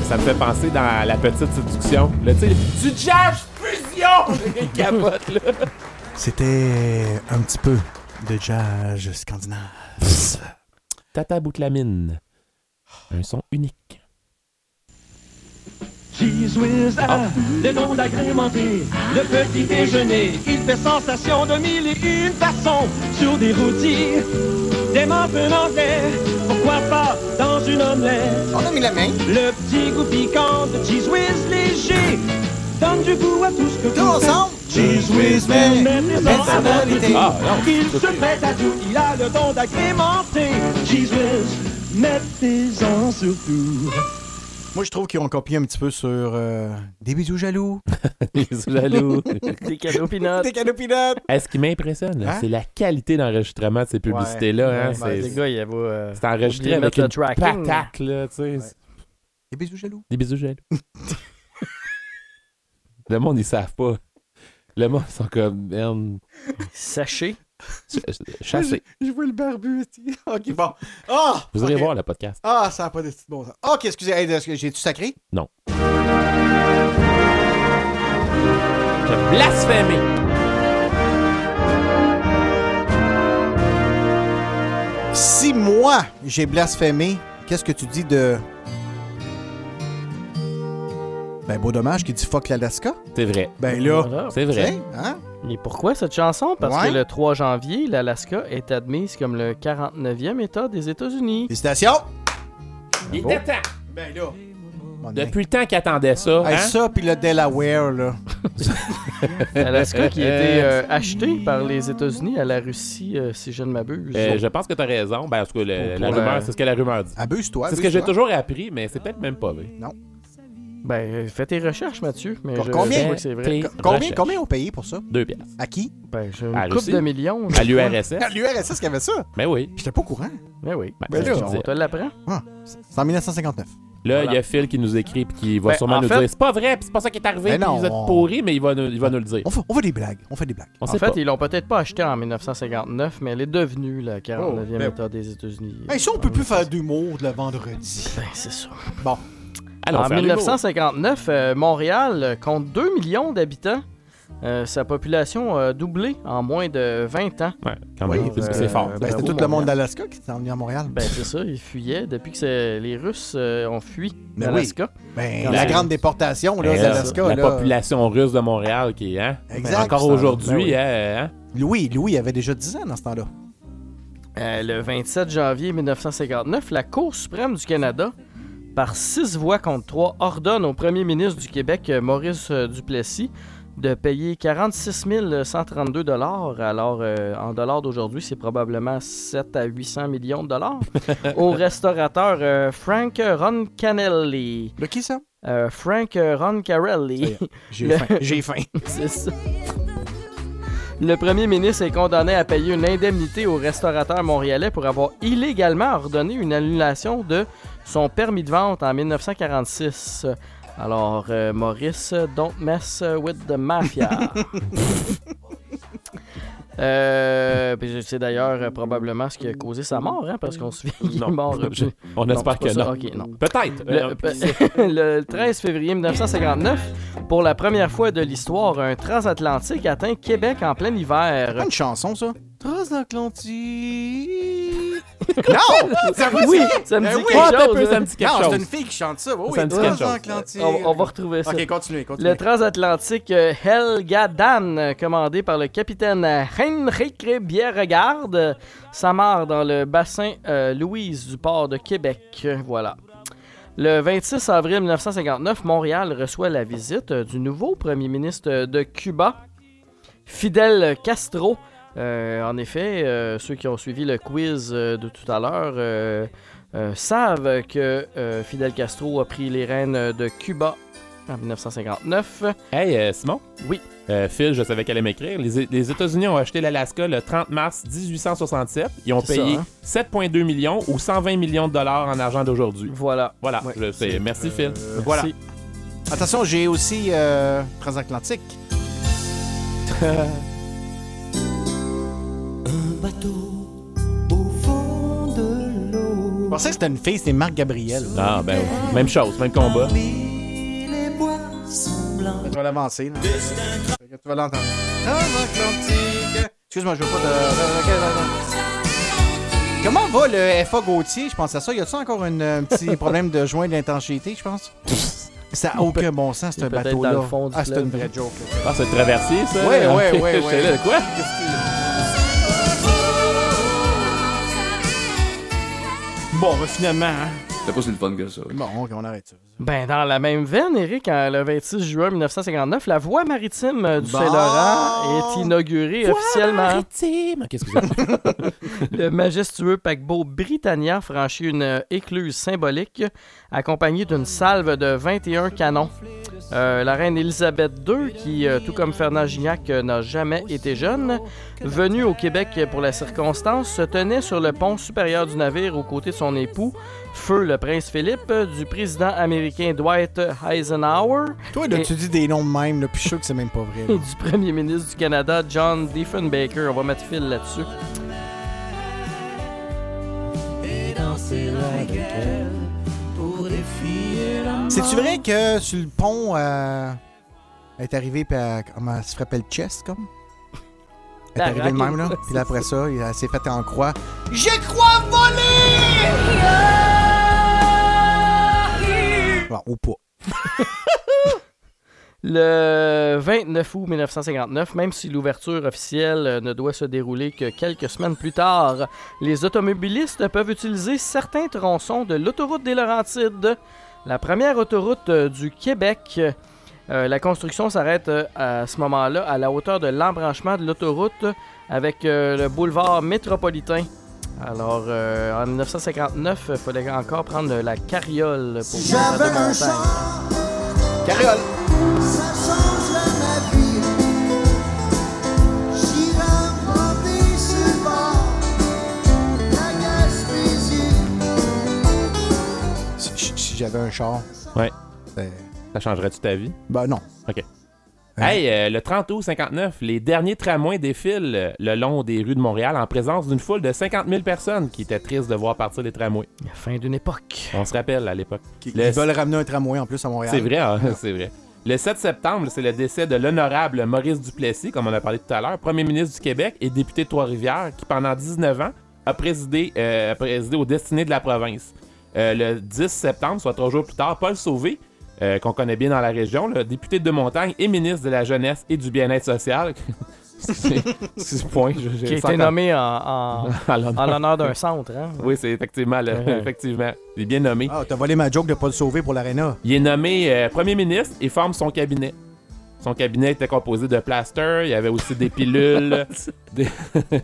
Ça me fait penser dans la petite séduction. Là, tu sais, du jazz fusion! Capote, là. C'était un petit peu de jazz scandinave. Tata Boutlamine. Un son unique. Cheese whiz, ah, le nom d'agrémenté, le petit déjeuner, il fait sensation de mille et une façons sur des rôtis, des muffins anglais, pourquoi pas dans une omelette? On a mis la main. Le petit goût piquant de cheese whiz léger, donne du goût à tout ce que Tout vous ensemble. Cheese whiz, mais Belle personnalité. Ah, non. il se prête à tout, il a le don d'agrémenter. Cheese whiz, mettez-en surtout. Moi, je trouve qu'ils ont copié un petit peu sur euh, Des bisous jaloux. Les jaloux. Des cadeaux peanuts. Des cadeaux peanuts. Est-ce qui m'impressionne, Hein? c'est la qualité d'enregistrement de ces publicités-là. hein, Ouais, c'est les gars, il euh, c'est enregistré avec une tracking. patate, là, tu sais. Des bisous jaloux. Des bisous jaloux. Le monde, ils savent pas. Le monde, ils sont comme, merde, Sachez. Chassés. Je vois le barbu. aussi. OK, bon. Ah! Vous irez Ok. voir le podcast. Ah, ça n'a pas de bon sens. OK, excusez. Hey, est-ce que J'ai-tu sacré? Non. T'as blasphémé. Si moi, j'ai blasphémé, qu'est-ce que tu dis de... Ben, beau dommage qui dit fuck l'Alaska. C'est vrai. Ben là. C'est vrai. Hein? Et pourquoi cette chanson? Parce Ouais. que le 3 janvier, l'Alaska est admise comme le 49e État des États-Unis. Félicitations! Il était temps. Ben là. Depuis le temps qu'il attendait ça. Hey, hein? ça, puis le Delaware, là. L'Alaska qui a été euh, acheté par les États-Unis à la Russie, euh, si je ne m'abuse. Euh, je pense que tu as raison. Ben, en tout cas, le- Pour la rumeur, c'est ce que la rumeur dit. Abuse-toi. C'est ce que j'ai toujours appris, mais c'est peut-être même pas vrai. Non. Ben, fais tes recherches, Mathieu. Mais je, combien? je crois que c'est vrai. Tes Combien, recherches. combien ont payé pour ça? Deux piastres. À qui? Ben, j'ai une À coupe de millions. À l'URSS. À l'URSS qui avait ça? Ben oui. J'étais pas au courant. Ben oui. Ben, Ben c'est là, On te l'apprend. Ah, c'est en 1959. Là, il Voilà. y a Phil qui nous écrit puis qui va Ben, sûrement en nous fait- dire c'est pas vrai, puis c'est pas ça qui est arrivé, Ben puis non, vous êtes on- pourris, mais il va nous, il va nous le dire. On fait, on fait des blagues. On fait des blagues. On En sait fait, pas. ils l'ont peut-être pas acheté en 1959, mais elle est devenue le 49e Oh, ben- État des États-Unis. Hey, ça, on peut plus faire d'humour de le vendredi. Ben, c'est ça. Bon. Allons en faire l'humour. 1959, euh, Montréal euh, compte 2 millions d'habitants. Euh, sa population a doublé en moins de 20 ans. Ouais, quand même, euh, c'est fort. Ben, c'était tout le monde d'Alaska qui s'est emmené à Montréal. Ben, c'est ça, ils fuyaient depuis que les Russes euh, ont fui Ben l'Alaska. Ben, la grande déportation, là, Eh, d'Alaska, la là. population russe de Montréal qui est, hein? Exact. Encore aujourd'hui, ben oui. hein, hein? Louis, Louis avait déjà 10 ans dans ce temps-là. Euh, le 27 janvier 1959, la Cour suprême du Canada, par 6 voix contre 3, ordonne au premier ministre du Québec, euh, Maurice euh, Duplessis, de payer 46 132 dollars. Alors, euh, en dollars d'aujourd'hui, c'est probablement 7 à 800 millions de dollars. au restaurateur euh, Frank Roncanelli. De qui ça? Euh, Frank Roncarelli. J'ai Le- faim. J'ai faim. C'est ça. Le premier ministre est condamné à payer une indemnité au restaurateur montréalais pour avoir illégalement ordonné une annulation de son permis de vente en 1946. Alors, euh, Maurice, don't mess with the mafia. Euh, puis c'est d'ailleurs euh, probablement ce qui a causé sa mort, hein, parce qu'on se souvient qu'il est mort. euh, Je- on non, espère que non. Ok, non. Peut-être. Le, Euh, le 13 février 1959, pour la première fois de l'histoire, un transatlantique atteint Québec en plein hiver. Pas une chanson, ça? Transatlantique. non! Ça Oui, me Ben dit oui. quelque chose. peu, ça hein. me dit quelque non, chose. c'est une fille qui chante ça. Oui, Ça me dit quelque chose. Transatlantique. On, on va retrouver ça. Ok, continuez, continuez. Le transatlantique euh, Helga Dan, commandé par le capitaine Heinrich Bierregarde, s'amarre dans le bassin euh, Louise du port de Québec. Voilà. Le 26 avril 1959, Montréal reçoit la visite du nouveau premier ministre de Cuba, Fidel Castro. Euh, en effet, euh, ceux qui ont suivi le quiz euh, de tout à l'heure euh, euh, savent que euh, Fidel Castro a pris les rênes de Cuba en 1959. Hey, Simon? Oui. Euh, Phil, je savais qu'elle allait m'écrire. Les, les États-Unis ont acheté l'Alaska le 30 mars 1867. Ils ont payé ça, hein? 7,2 millions ou 120 millions de dollars en argent d'aujourd'hui. Voilà. Voilà. Ouais. je sais. Merci, Phil. Voilà. Merci. Attention, j'ai aussi euh, Transatlantique. Un bateau au fond de l'eau. Je pensais que c'était une fille, c'était Marc Gabriel. Ah, ben, oui. même chose, même combat. Tu vas l'avancer, là. Tu vas l'entendre. Excuse-moi, je veux pas de. Comment va le FA Gauthier? Je pense à ça. Y a-tu encore une- un petit problème de joint d'intensité, je pense? Ça n'a aucun bon sens, ce bateau-là. dans le fond du Ah, c'est une vraie joke. là. Ah, c'est traversier, ça? Ouais, Ok, ouais, j'étais ouais. là, quoi? Bon, ben finalement, hein. C'était pas si le fun que ça. Bon, ok, on arrête ça. Ben, dans la même veine, Eric, en- le 26 juin 1959, la voie maritime euh, du Bon. Saint-Laurent est inaugurée officiellement. Maritime. Qu'est-ce que c'est? Le majestueux paquebot Britannia franchit une euh, écluse symbolique accompagnée d'une salve de 21 canons. Euh, la reine Élisabeth II, qui, euh, tout comme Fernand Gignac, euh, n'a jamais été jeune, venue au Québec pour la circonstance, se tenait sur le pont supérieur du navire aux côtés de son époux, feu le prince Philippe, euh, du président américain Dwight Eisenhower Toi, là, Et- tu dis des noms de même, là, puis je suis sûr que c'est même pas vrai. et du premier ministre du Canada, John Diefenbaker. On va mettre fil là-dessus. C'est-tu vrai que sur le pont, euh, elle est arrivée, puis elle, comment, elle se frappait le chest, comme? Elle est arrivée de même, là. Puis après ça, elle s'est faite en croix. Je crois voler Ou pas. Le 29 août 1959, même si l'ouverture officielle euh, ne doit se dérouler que quelques semaines plus tard, les automobilistes peuvent utiliser certains tronçons de l'autoroute des Laurentides, la première autoroute euh, du Québec. Euh, la construction s'arrête à ce moment-là à la hauteur de l'embranchement de l'autoroute avec le boulevard métropolitain. Alors, euh, en 1959, il fallait encore prendre la carriole pour faire de montagne. Carriole. Ça changerait ma vie. Bord. Gaspésie. Si, si- si j'avais un char. Ouais. ben, Ça changerait-tu ta vie? Ben non. OK. Hey, euh, le 30 août 59, les derniers tramways défilent euh, le long des rues de Montréal en présence d'une foule de 50 000 personnes qui étaient tristes de voir partir les tramways. La fin d'une époque. On se rappelle à l'époque. Ils Le- veulent ramener un tramway en plus à Montréal. C'est vrai, hein, c'est vrai. Le 7 septembre, c'est le décès de l'honorable Maurice Duplessis, comme on a parlé tout à l'heure, premier ministre du Québec et député de Trois-Rivières, qui pendant 19 ans a présidé, euh, a présidé aux destinées de la province. Euh, le 10 septembre, soit trois jours plus tard, Paul Sauvé, euh, qu'on connaît bien dans la région, le député de Montagne et ministre de la Jeunesse et du Bien-être social. c'est c'est point. je- je- Qui a été nommé en, en, En l'honneur. d'un centre. Hein? Oui, c'est effectivement, le- Ouais. effectivement. Il est bien nommé. Ah, t'as volé ma joke de pas le sauver pour l'aréna. Il est nommé euh, premier ministre et forme son cabinet. Son cabinet était composé de plaster, il y avait aussi des pilules. des...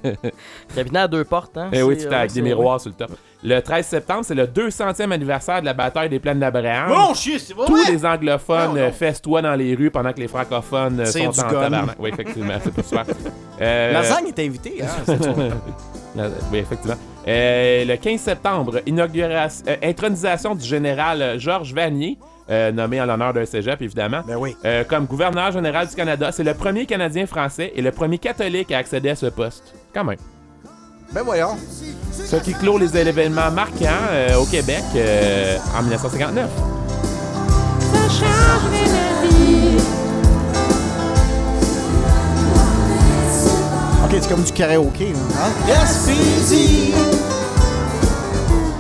Cabinet à deux portes. Hein? Eh oui, c'était euh, avec des miroirs sur le top. Le 13 septembre, c'est le 200e anniversaire de la bataille des plaines d'Abraham. Bon, chier, c'est vrai. Tous les anglophones Non, non. festoient dans les rues pendant que les francophones euh, sont du en tabarnak. Oui, effectivement, c'est pas super. Euh, Lasagne est invité, hein? Oui, effectivement. Euh, le 15 septembre, inauguration, euh, intronisation du général Georges Vanier, euh, nommé en l'honneur d'un cégep, évidemment, Ben oui. euh, comme gouverneur général du Canada. C'est le premier Canadien français et le premier catholique à accéder à ce poste. Quand même. Ben voyons. Ce qui clôt les événements marquants euh, au Québec euh, en 1959. Ok, c'est comme du karaoké. là. Hein? Gaspésie!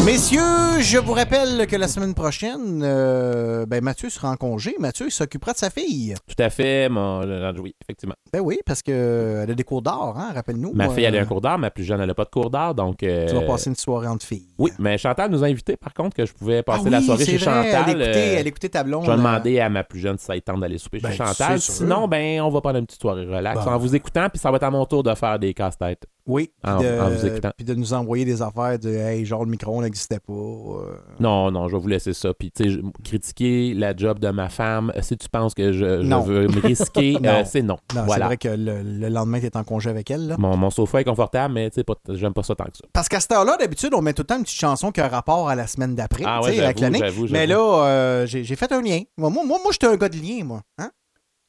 Messieurs, je vous rappelle que la semaine prochaine, euh, ben Mathieu sera en congé. Mathieu il s'occupera de sa fille. Tout à fait, mon... oui, effectivement. Ben oui, parce qu'elle a des cours d'art, hein, rappelle-nous. Ma fille, elle a Euh, un cours d'art, ma plus jeune, elle n'a pas de cours d'art, donc... euh, Tu vas passer une soirée entre filles. Oui, mais Chantal nous a invités, par contre, que je pouvais passer Ah la soirée chez vrai, Chantal. Elle écoutait, euh, elle écoutait ta blonde. Je vais euh, demander à ma plus jeune si ça tente d'aller souper Ben, chez Chantal. c'est sûr. Sinon, ben, on va prendre une petite soirée relax Bon. en vous écoutant, puis ça va être à mon tour de faire des casse-têtes. Oui, puis En, de, en vous écoutant. puis de nous envoyer des affaires de Hey, genre le micro n'existait pas. euh. Non, non, je vais vous laisser ça. Puis, tu sais, critiquer la job de ma femme, euh, si tu penses que je, veux me risquer, euh, c'est non. Non, c'est voilà. vrai que le, le lendemain, tu es en congé avec elle. Là. Mon, mon sofa est confortable, mais tu sais, pas- j'aime pas ça tant que ça. Parce qu'à cette heure-là, d'habitude, on met tout le temps une petite chanson qui a un rapport à la semaine d'après, Ah ouais, avec l'année. Mais là, euh, j'ai j'ai fait un lien. Moi, moi, moi, moi j'étais un gars de lien, moi. Hein?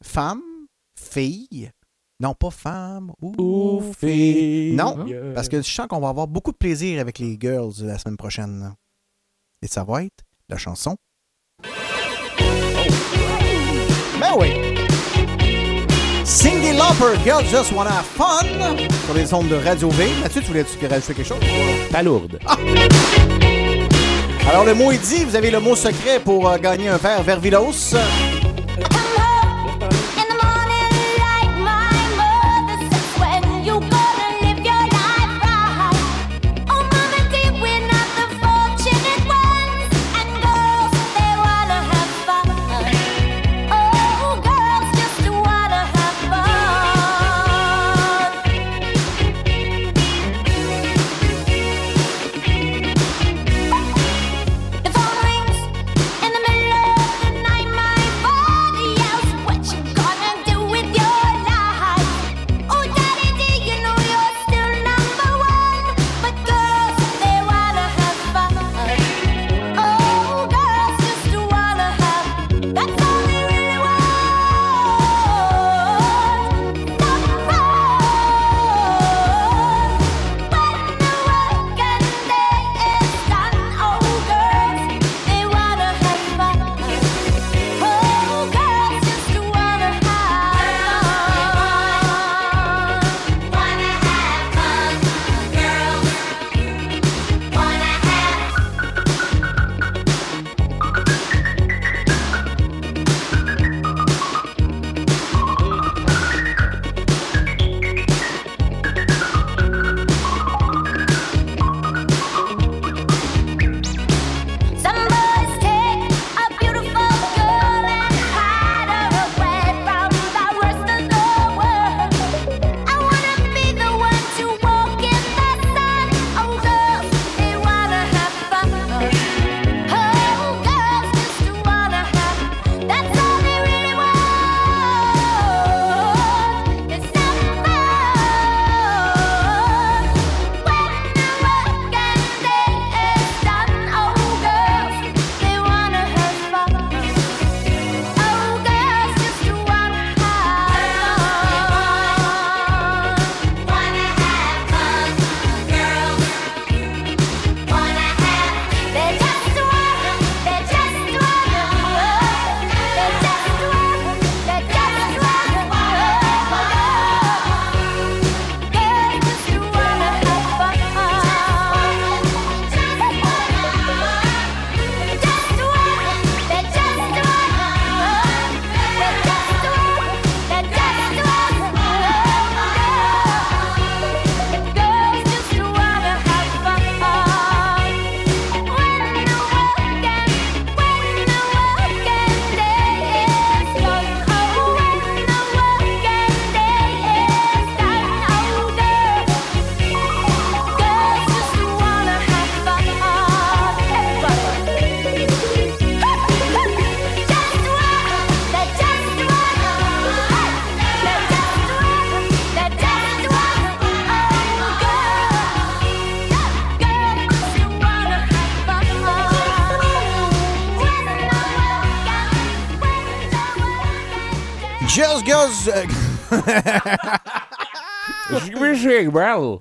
Femme, fille. Non, pas femme ou, fille. Non, parce que je sens qu'on va avoir beaucoup de plaisir avec les girls la semaine prochaine. Et ça va être la chanson. Ben oui! Cindy Lauper, Girls Just Wanna Have Fun, sur les ondes de Radio V. Mathieu, tu voulais-tu rajouter quelque chose? Pas lourde. Alors, le mot est dit, vous avez le mot secret pour euh, gagner un verre Vervilos. Just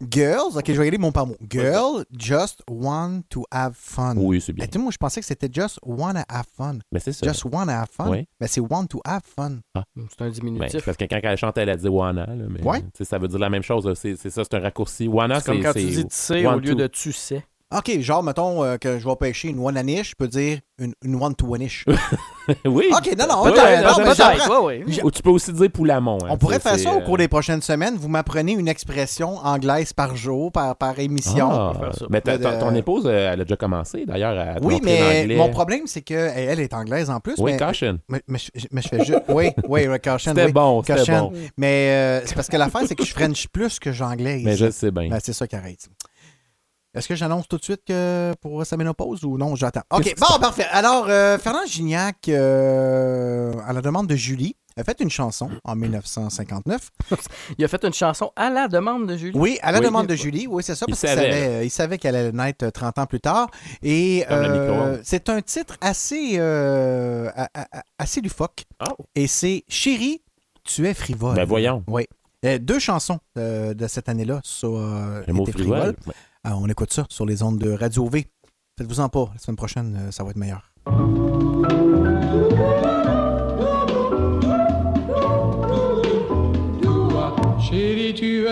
Girls, ok, je vais y aller mon par mot. Girl just want to have fun. Oui, c'est bien. Eh, tu sais, moi, je pensais que c'était just wanna have fun. Mais c'est ça. Just wanna have fun? Oui. Mais c'est want to have fun. C'est un Ben, diminutif. parce que quand elle chante, elle a dit Wana. Là, mais, Ouais. tu sais, Ça veut dire la même chose. C'est ça, c'est un raccourci. Wana, C'est comme quand tu dis tisser au lieu de tu sais. Ok, genre, mettons euh, que je vais pêcher une one-anish, je peux dire une, une one-to-one-ish. oui. Ok, non, non, Ouais, peut-être, ouais, non, mais peut-être, j'apprends. ouais, ouais. Ou tu peux aussi dire poulamon. hein. On pourrait faire ça au cours euh, des prochaines semaines. Vous m'apprenez une expression anglaise par jour, par, par émission. Ah, mais ta- De- ta- ton épouse, euh, elle a déjà commencé d'ailleurs à te Oui, mais mon problème, c'est qu'elle elle est anglaise en plus. Oui, mais, caution. Mais, mais je, mais je fais juste. Oui, oui, oui, caution. C'était oui, bon, c'était caution. bon. Mais euh, c'est parce que l'affaire, c'est que je French plus que j'anglaise. Mais je sais bien. Ben, c'est ça qui arrête. Est-ce que j'annonce tout de suite que pour sa ménopause ou non? J'attends. OK, bon, parfait. Alors, euh, Fernand Gignac, euh, à la demande de Julie, a fait une chanson en 1959. Il a fait une chanson à la demande de Julie. Oui, à la Oui. demande de Julie, oui, c'est ça, parce qu'il savait, euh, il savait qu'elle allait naître euh, 30 ans plus tard. Et euh, c'est un titre assez, euh, assez loufoque. Et c'est Chérie, tu es frivole. Ben, voyons. Oui. Deux chansons euh, de cette année-là sur euh, Le mot été frivole, ouais. Ah, on écoute ça sur les ondes de Radio V. Faites-vous-en pas. La semaine prochaine, euh, ça va être meilleur. Tu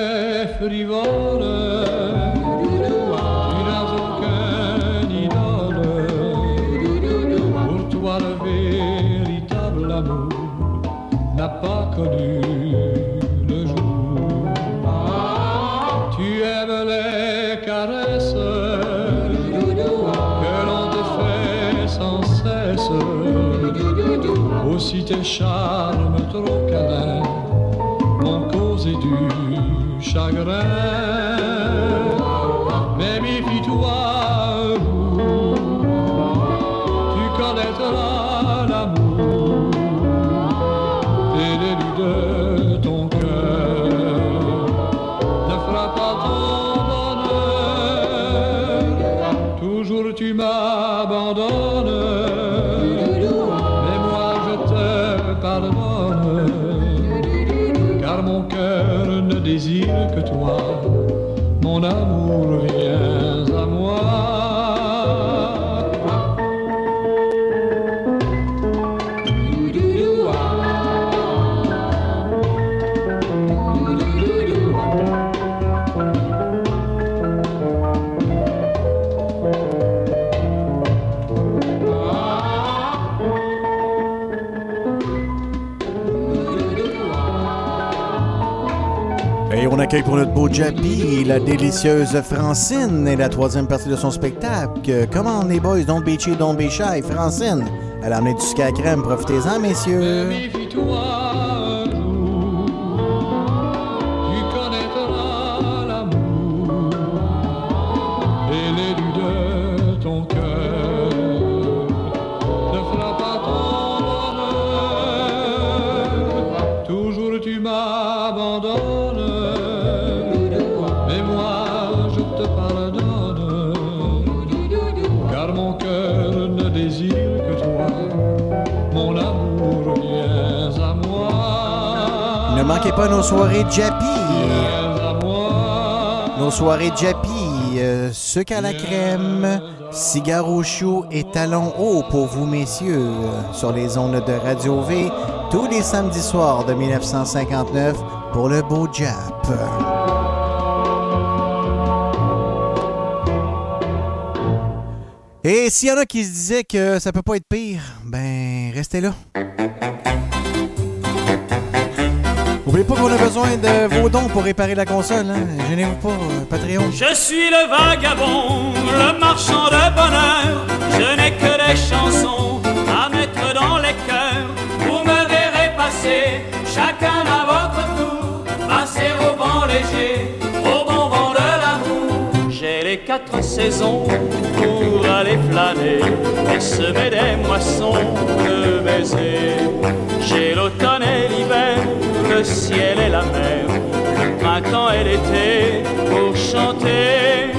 Charmes trop câlins m'ont causé du chagrin. Pour notre beau Jappy la délicieuse Francine et la troisième partie de son spectacle. Comment les boys, don't be cheap, don't be shy. Francine, elle a amené du sucre à crème. Profitez-en, messieurs. Pas nos soirées Jappy. Nos soirées Jappy, euh, sucre à la crème, cigare au chou et talons hauts pour vous, messieurs, sur les ondes de Radio V, tous les samedis soirs de 1959 pour le beau Jap. Et s'il y en a qui se disaient que ça peut pas être pire, ben restez là. Qu'on a besoin de vos dons pour réparer la console. Hein? Gênez-vous pas, euh, Patreon. Je suis le vagabond, le marchand de bonheur. Je n'ai que des chansons à mettre dans les cœurs. Vous me verrez passer, chacun à votre tour. Passer au vent léger, au bon vent de l'amour. J'ai les quatre saisons pour aller flâner et semer des moissons de baisers. J'ai l'automne et l'hiver, le ciel et la mer, le printemps et l'été pour chanter.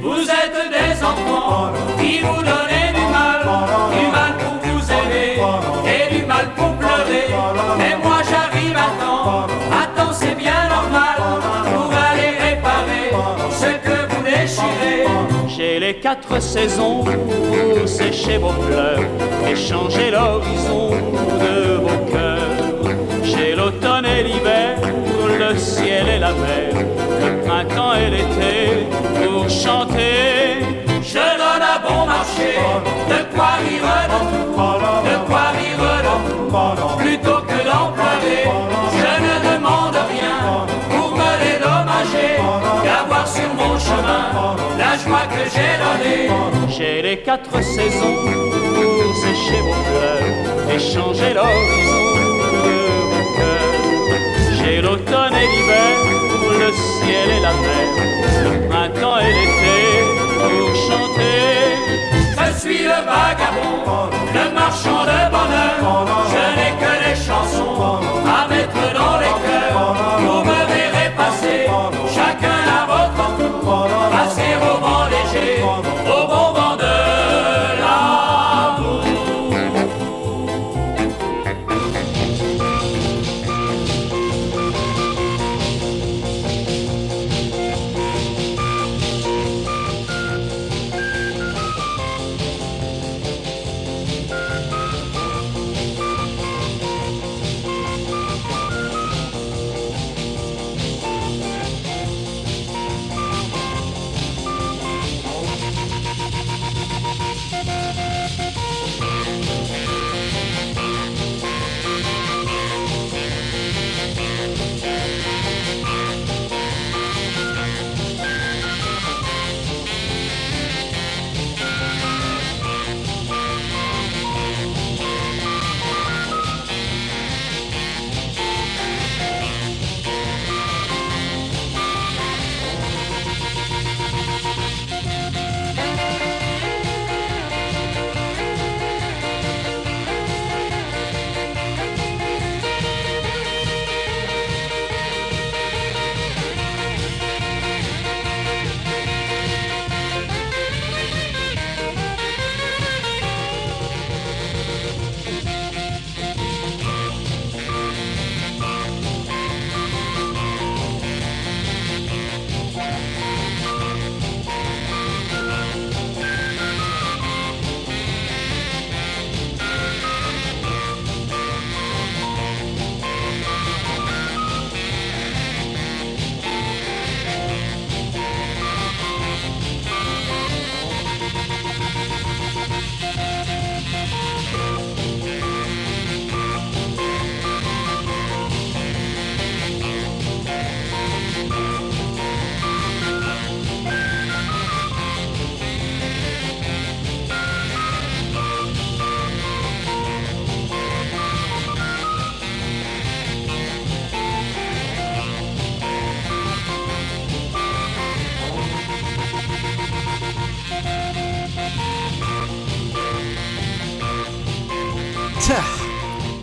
Vous êtes des enfants qui vous donnez du mal, du mal pour vous aimer et du mal pour pleurer. Mais moi j'arrive à temps, à temps c'est bien normal pour aller réparer ce que vous déchirez. J'ai les quatre saisons pour sécher vos fleurs et changer l'horizon de vos cœurs. L'automne et l'hiver, le ciel et la mer, le printemps et l'été pour chanter. Je donne à bon marché de quoi rire dans de quoi rire plutôt que d'en pleurer. Je ne demande rien pour me dédommager, d'avoir sur mon chemin la joie que j'ai donnée. J'ai les quatre saisons pour sécher vos fleurs et changer l'horizon. J'ai l'automne et l'hiver, le ciel et la mer, le printemps et l'été pour chanter. Je suis le vagabond, le marchand de bonheur. Je n'ai que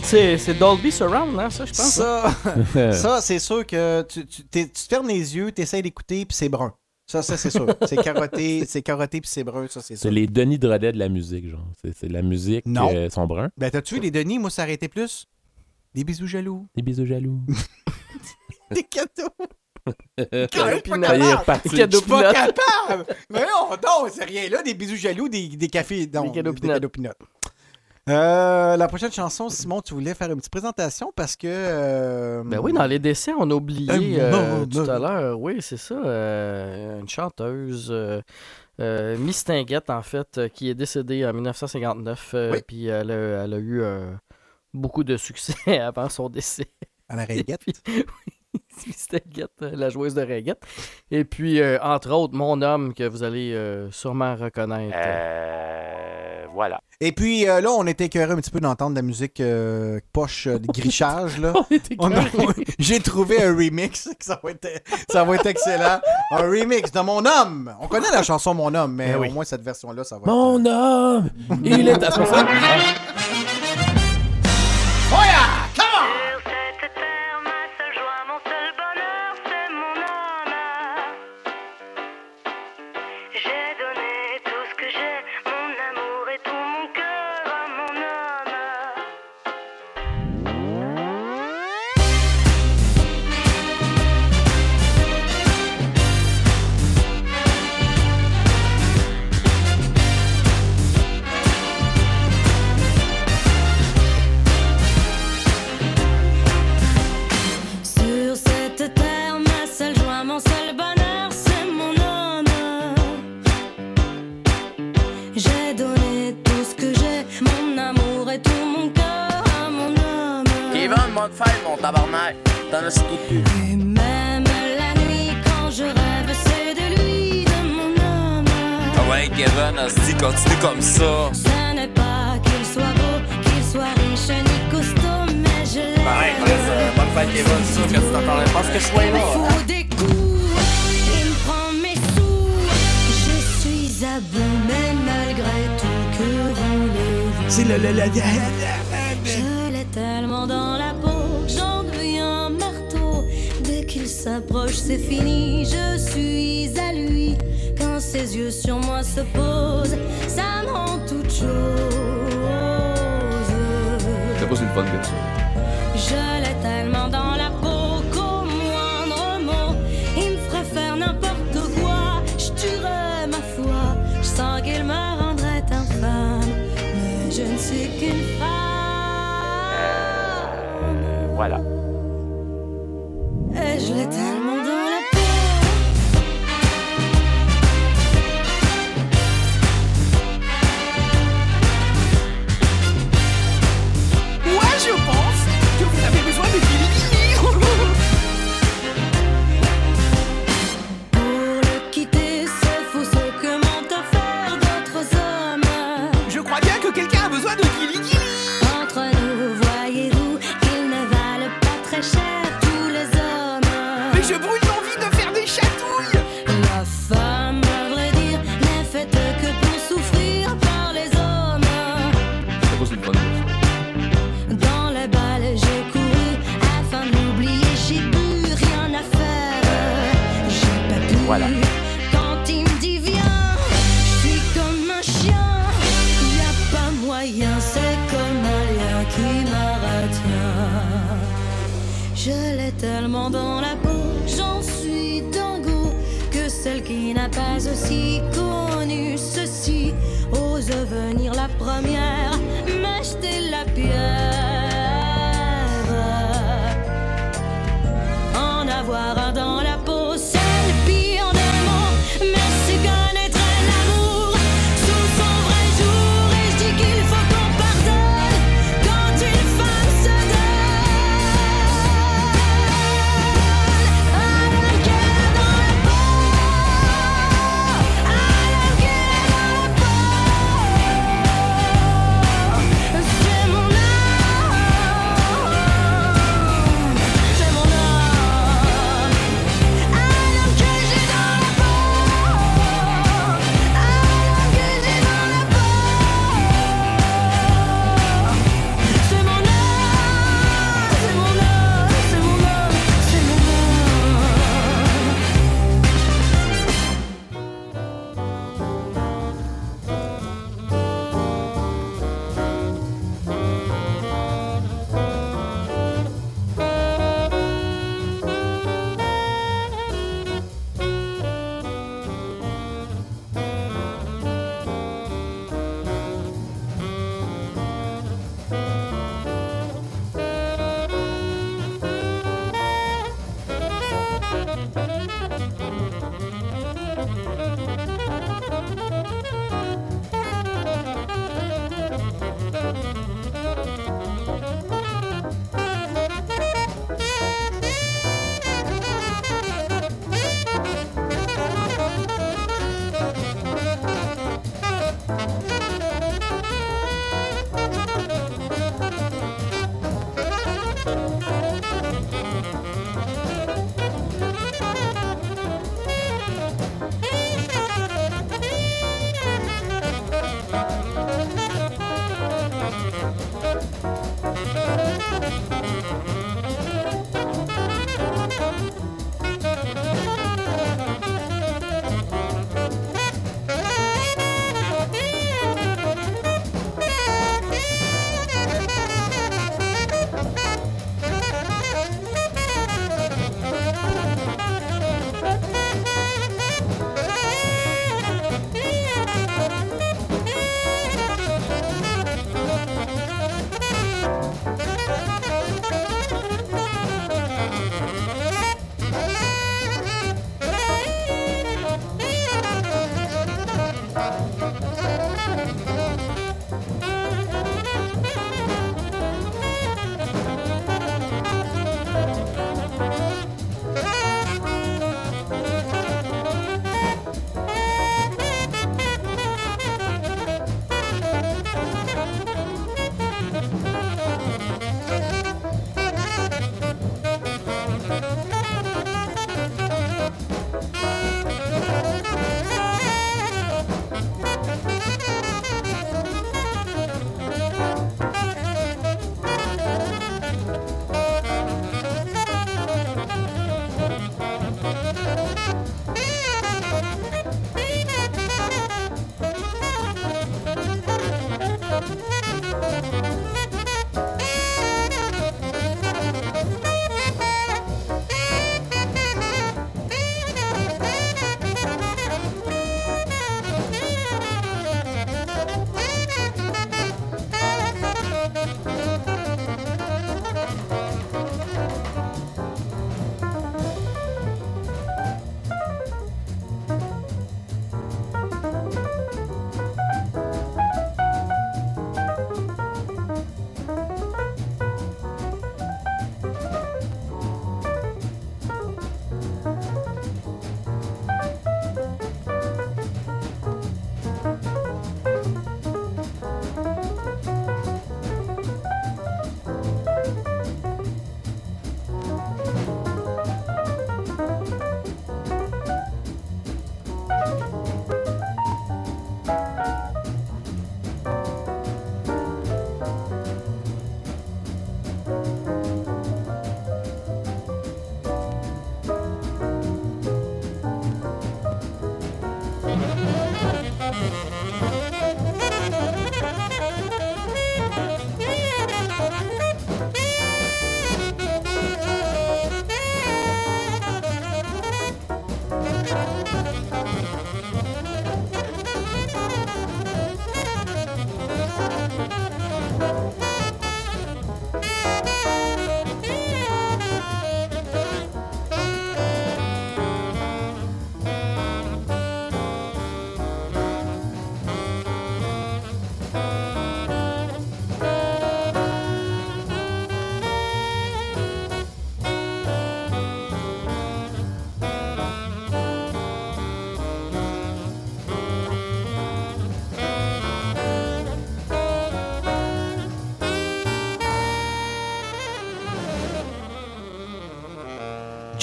C'est c'est Dolby Surround, hein, ça, je pense. Ça, ça c'est sûr que tu, tu, t'es- tu te fermes les yeux, tu essaies d'écouter, puis c'est brun. Ça, ça c'est sûr. C'est carotté, c'est carotté, puis c'est brun, ça, c'est C'est sûr. les Denis Drodet de la musique, genre. C'est c'est la musique, Non. euh, sont bruns. Ben, t'as-tu vu les Denis? Moi, ça arrêtait plus. Des bisous jaloux. Des bisous jaloux. Des cadeaux. Je suis pas capable! Mais non, non, c'est rien là, des bisous jaloux, des, des cafés. Non, Des cadeaux des peanuts. cadeaux peanuts. Euh, la prochaine chanson, Simon, tu voulais faire une petite présentation parce que. euh, Ben oui, dans les décès, on a oublié euh, tout à l'heure. Oui, c'est ça. une chanteuse, Miss Tinguette, en fait, qui est décédée en 1959. euh, Oui. Puis elle a, elle a eu beaucoup de succès avant son décès. À la Ringuette. Oui, Euh, la joueuse de Ringuette. Et puis, euh, entre autres, mon homme que vous allez euh, sûrement reconnaître. Euh, voilà. Et puis euh, là, on était écœuré un petit peu d'entendre de la musique euh, poche euh, de grichage. Là. On était On a- écœurés. J'ai trouvé un remix, que ça va, être, ça va être excellent. Un remix de Mon homme. On connaît la chanson Mon homme, mais oui. au moins cette version-là, ça va Mon homme, il est à mon tabarnak. T'en as tout cul. Et même la nuit, quand je rêve, c'est de lui, de mon homme. Ah ouais, Kevin, Asti, continue comme ça. Ce n'est pas qu'il soit beau, qu'il soit riche ni costaud, mais je l'aime. Pareil, Chris, euh, bonne fête, Kevin, sûr que tu t'attendais pas ce que je sois Il là. faut des coups, il me prend mes sous. Je suis à bout, mais malgré tout, que voulez-vous? C'est le, le, le- Je l'ai tellement dans la s'approche, c'est fini, je suis à lui. Quand ses yeux sur moi se posent, ça me rend toute chose. C'est pas une bonne ça. Je l'ai tellement dans la peau qu'au moindre mot, il me ferait faire n'importe quoi. Je tuerais ma foi. Je sens qu'il me rendrait infâme, mais je ne suis qu'une femme. Voilà. Et je l'ai n'a pas aussi connu ceci. Ose venir la première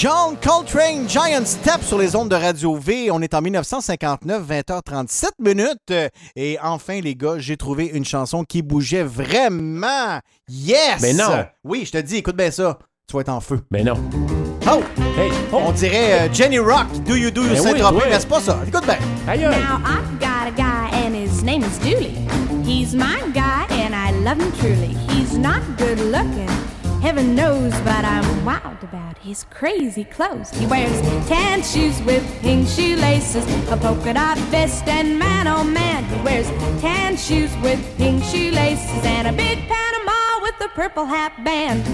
John Coltrane, Giant Step sur les ondes de Radio V. On est en 1959, 20h37 minutes. Et enfin, les gars, j'ai trouvé une chanson qui bougeait vraiment. Yes! Mais non. Oui, je te dis, écoute bien ça. Tu vas être en feu. Mais non. Oh! On dirait euh, Jenny Rock, Do You Do You Ben oui, Saint-Tropez, oui. mais c'est pas ça? Écoute bien. Aïe, Now I've got a guy and his name is Dooley. He's my guy and I love him truly. He's not good looking, heaven knows, but I'm wild about his crazy clothes. He wears tan shoes with pink shoelaces, a polka dot vest, and man oh man, he wears tan shoes with pink shoelaces and a big Panama with a purple hat band.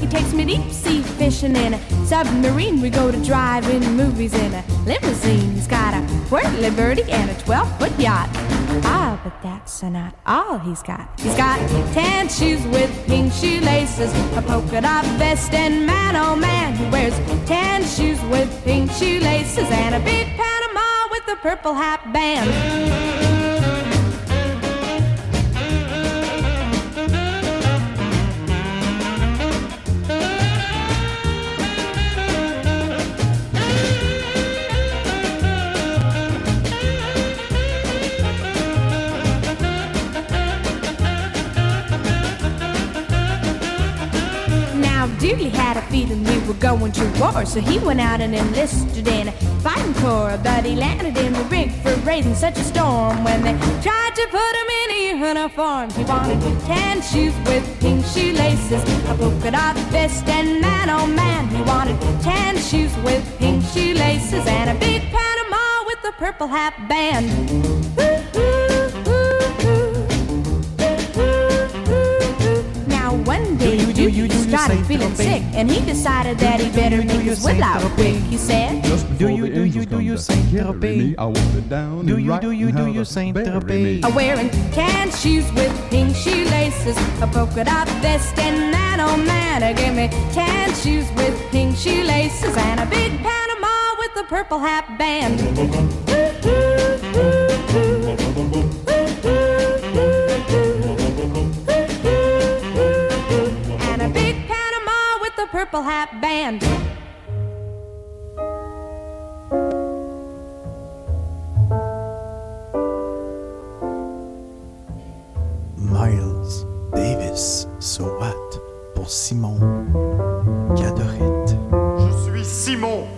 He takes me deep sea fishing in a submarine. We go to drive-in movies in a limousine. He's got a whirly birdie and a 12-foot yacht. Ah, but that's not all he's got. He's got tan shoes with pink shoelaces, a polka dot vest, and man, oh man, he wears tan shoes with pink shoelaces and a big Panama with a purple hat band. Dooley had a feeling we were going to war, so he went out and enlisted in a fighting corps. But he landed in the rig for raising such a storm when they tried to put him in a uniform. He wanted tan shoes with pink shoelaces, a polka dot vest, and man, oh man, he wanted tan shoes with pink shoelaces and a big Panama with a purple hat band. One day Dooley started feeling sick, and he decided that he better make his will out quick. He said, Do you, do you, do you Saint Tropez? I want it down Do you, do you, do you Saint Tropez? I'm wearing tan shoes with pink shoelaces, a polka dot vest, and that old man gave me tan shoes with pink shoelaces and a big Panama with a purple hat band. Purple hat band. Miles Davis, so what? Pour Simon Cadorette. Je suis Simon. Simon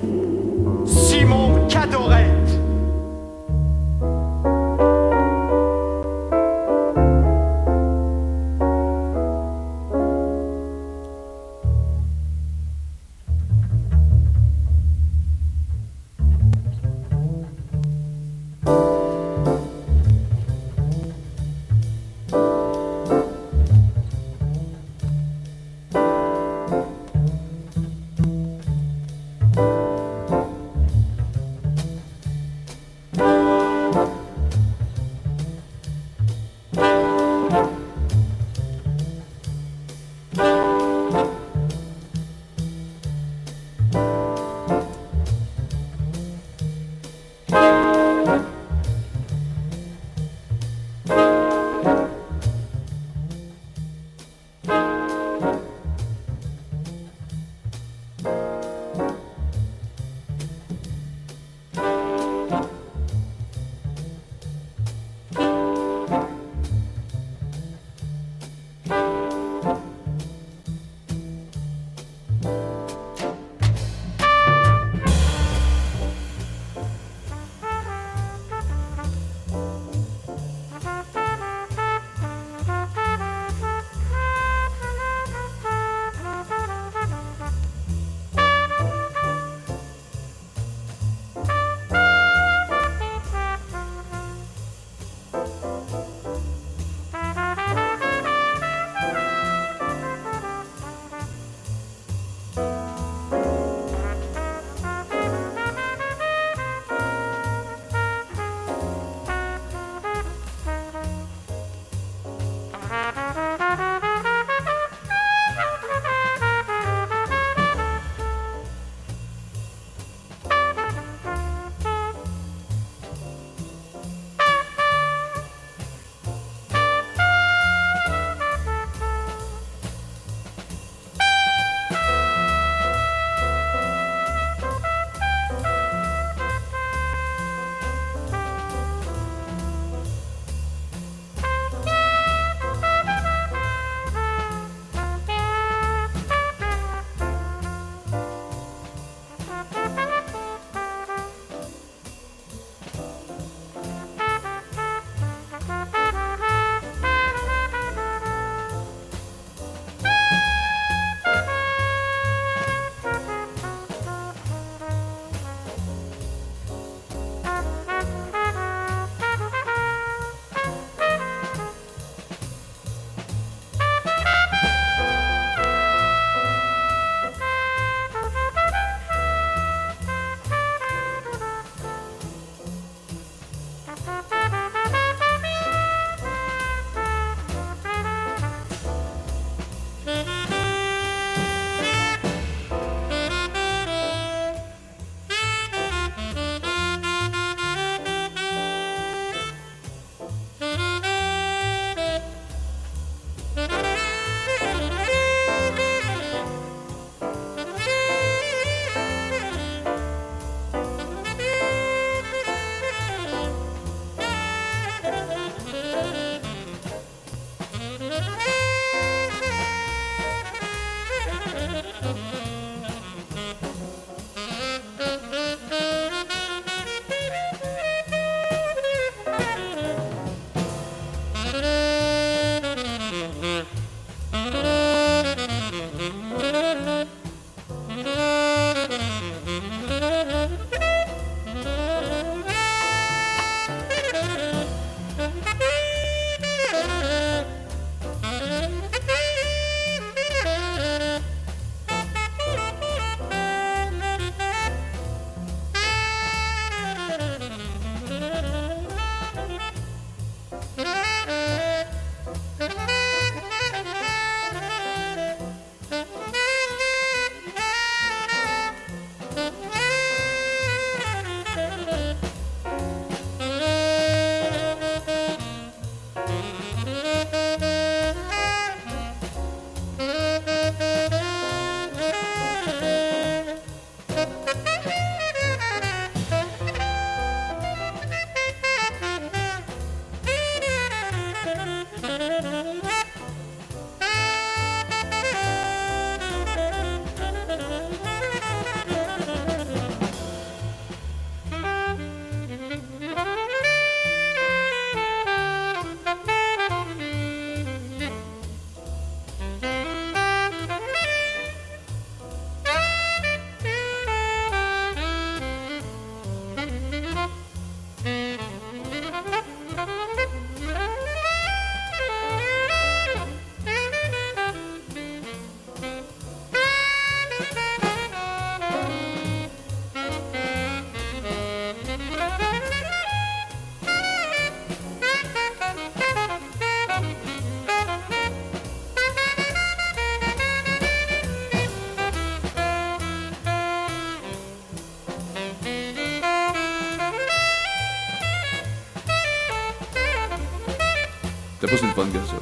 C'était pas si le fun que ça.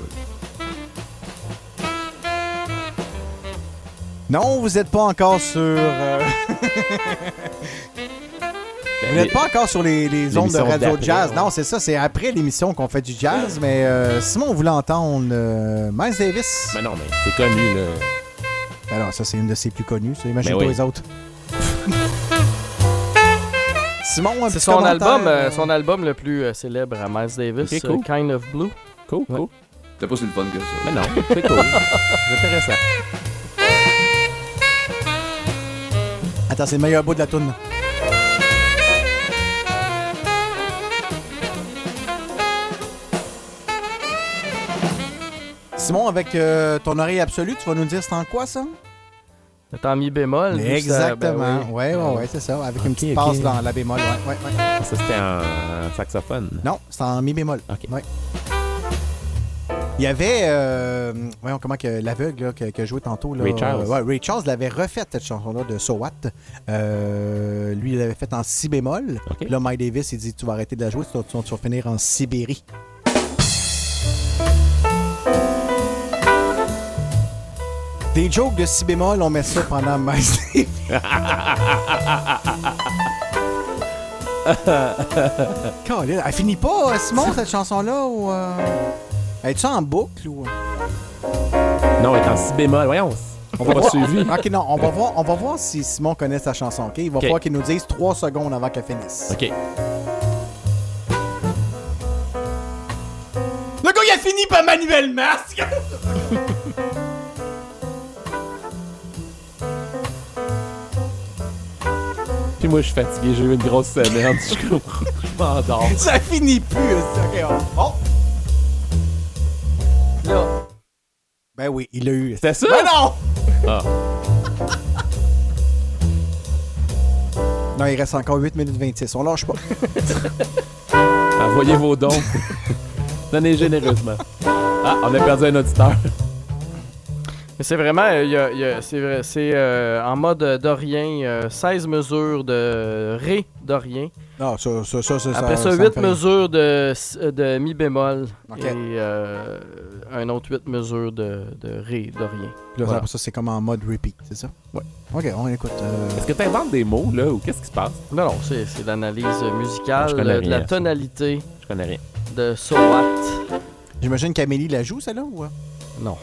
Non, vous n'êtes pas encore sur. euh, vous n'êtes pas encore sur les, les ondes de Radio Jazz. ouais. Non, c'est ça, c'est après l'émission qu'on fait du jazz. Mais euh, Simon voulait entendre euh, Miles Davis. Mais non, mais c'est connu, là. Alors, ça, c'est une de ses plus connues. ça. Imagine Ben pas oui. les autres. Simon, un C'est petit son commentaire, album, euh, son album le plus euh, célèbre à Miles Davis, Ok, cool. euh, Kind of Blue. Cool, cool. C'était pas si le fun que ça. Mais non, c'est cool. c'est intéressant. Attends, c'est le meilleur bout de la toune. Simon, avec euh, ton oreille absolue, tu vas nous dire c'est en quoi ça? C'est en mi bémol. Exactement. ben oui. ouais, ouais, ouais, c'est ça. Avec une petite passe dans la bémol. Ouais, ouais, ouais. Ça, c'était en saxophone. Non, c'est en mi bémol. Ok. Ouais. Il y avait, euh, voyons comment que l'aveugle qui a joué tantôt. Là, Ray Charles. ouais, Ray Charles l'avait refait cette chanson-là de So What. Euh, lui, il l'avait fait en si bémol. Là, Mike Davis, il dit Tu vas arrêter de la jouer, tu vas, tu vas finir en Sibérie. Des jokes de si bémol, on met ça pendant Miles Davis. Elle finit pas, Simon, cette chanson-là? Ou, euh... Es-tu en boucle? Ou... Non, elle est en si bémol. Voyons. On va voir- suivi. Ok, non, on va, voir, on va voir si Simon connaît sa chanson, ok? Il va Ok. falloir qu'il nous dise trois secondes avant qu'elle finisse. OK. Le gars, il a fini par Manuel Masque! Puis moi, je suis fatigué. J'ai eu une grosse semaine. Je comprends. Je m'endors. Ça finit plus, ok, on- oh. Là. Ben oui, il l'a eu. C'était ça? Ben non! Ah. Non, il reste encore 8 minutes 26. On lâche pas. Envoyez vos dons. Donnez généreusement. Ah, on a perdu un auditeur. Mais c'est vraiment, euh, il y a- il y a- c'est vrai- c'est euh, en mode dorien, euh, 16 mesures de ré dorien. Non, ça, ça, ça, ça Après ça, me 8 fait- mesures de, de mi bémol Ok. et euh, un autre 8 mesures de, de ré dorien. Puis là, Voilà. après ça, c'est comme en mode repeat, c'est ça? Ouais. Ok, on écoute. euh, Est-ce que tu inventes des mots, là, ou qu'est-ce qui se passe? Non, non, c'est c'est l'analyse musicale de la tonalité Je connais rien. de So What. J'imagine qu'Amélie la joue, celle-là, ou? Non.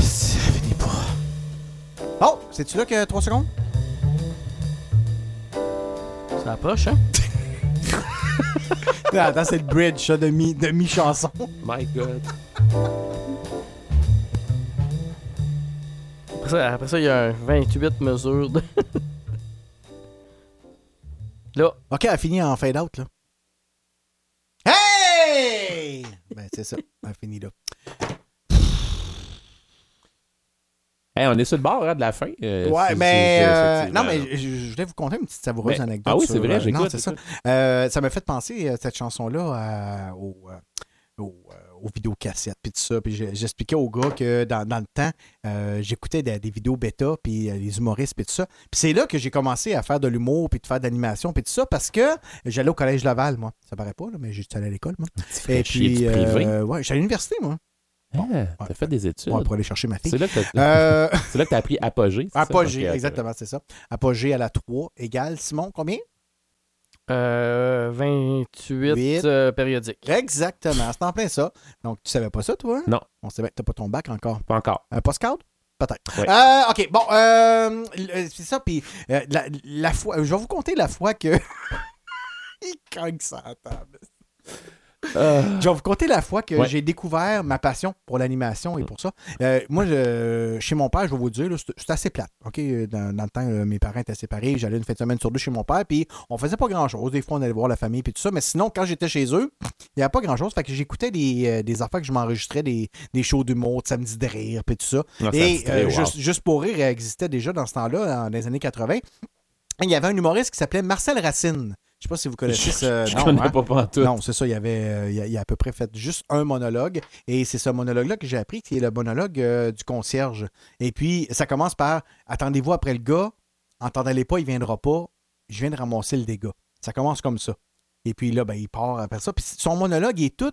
Ça finit pas. Oh, c'est-tu là que 3 secondes? Ça approche, hein? Non, attends, c'est le bridge, ça, de mi- de mi-chanson. My God. Après ça, après ça, il y a un 28 mesures de. là. Ok, elle finit en fade-out, là. Hey! Ben, c'est ça. Elle finit là. Hey, on est sur le bord hein, de la fin. euh, Ouais, mais. euh, non, mais je, je voulais vous conter une petite savoureuse Ben, anecdote. ah oui, c'est vrai, euh, j'écoute, non, c'est ça. Euh, ça m'a fait penser, euh, cette chanson-là, au, au, aux vidéocassettes, puis tout ça. Puis j'expliquais aux gars que dans, dans le temps, euh, j'écoutais des, des vidéos bêta, puis euh, les humoristes, puis tout ça. Puis c'est là que j'ai commencé à faire de l'humour, puis de faire de l'animation, puis tout ça, parce que j'allais au Collège Laval, moi. Ça paraît pas, là, mais j'étais allé à l'école, moi. Et puis, privé. euh, ouais, j'étais à l'université, moi. Ah, t'as fait des études. Ouais, pour aller chercher ma fille. C'est là que t'as Euh, c'est là que t'as appris apogée. ça? Apogée, ok. exactement, c'est ça. Apogée à la 3 égale, Simon, combien? Euh, 28 Huit. euh, périodiques. Exactement, c'est en plein ça. Donc, tu savais pas ça, toi? Non. On savait que t'as pas ton bac encore. Pas encore. Un postcard? Peut-être. Euh, OK, bon, euh, c'est ça, puis euh, la, la fois, je vais vous compter la fois que... Il cogne ça à Je vais vous conter la fois que Ouais. j'ai découvert ma passion pour l'animation et pour ça. Euh, moi, je- chez mon père, je vais vous dire, c'est assez plate. OK? Dans, dans le temps, euh, mes parents étaient séparés. J'allais une fin de semaine sur deux chez mon père, puis on faisait pas grand-chose. Des fois, on allait voir la famille, puis tout ça. Mais sinon, quand j'étais chez eux, il n'y avait pas grand-chose. Fait que j'écoutais des, euh, des affaires que je m'enregistrais, des, des shows d'humour, de samedi de rire, puis tout ça. Ah, et euh, wow. juste, Juste pour rire existait déjà dans ce temps-là, dans les années 80. Il y avait un humoriste qui s'appelait Marcel Racine. Je sais pas si vous connaissez ce je nom, connais hein? pas. Non, c'est ça. Il y avait, euh, il a, il a à peu près fait juste un monologue. Et c'est ce monologue-là que j'ai appris, qui est le monologue euh, du concierge. Et puis, ça commence par Attendez-vous après le gars, entendez-les pas, il viendra pas, je viens de ramasser le dégât. Ça commence comme ça. Et puis là, ben, il part après ça. Puis son monologue, il est tout,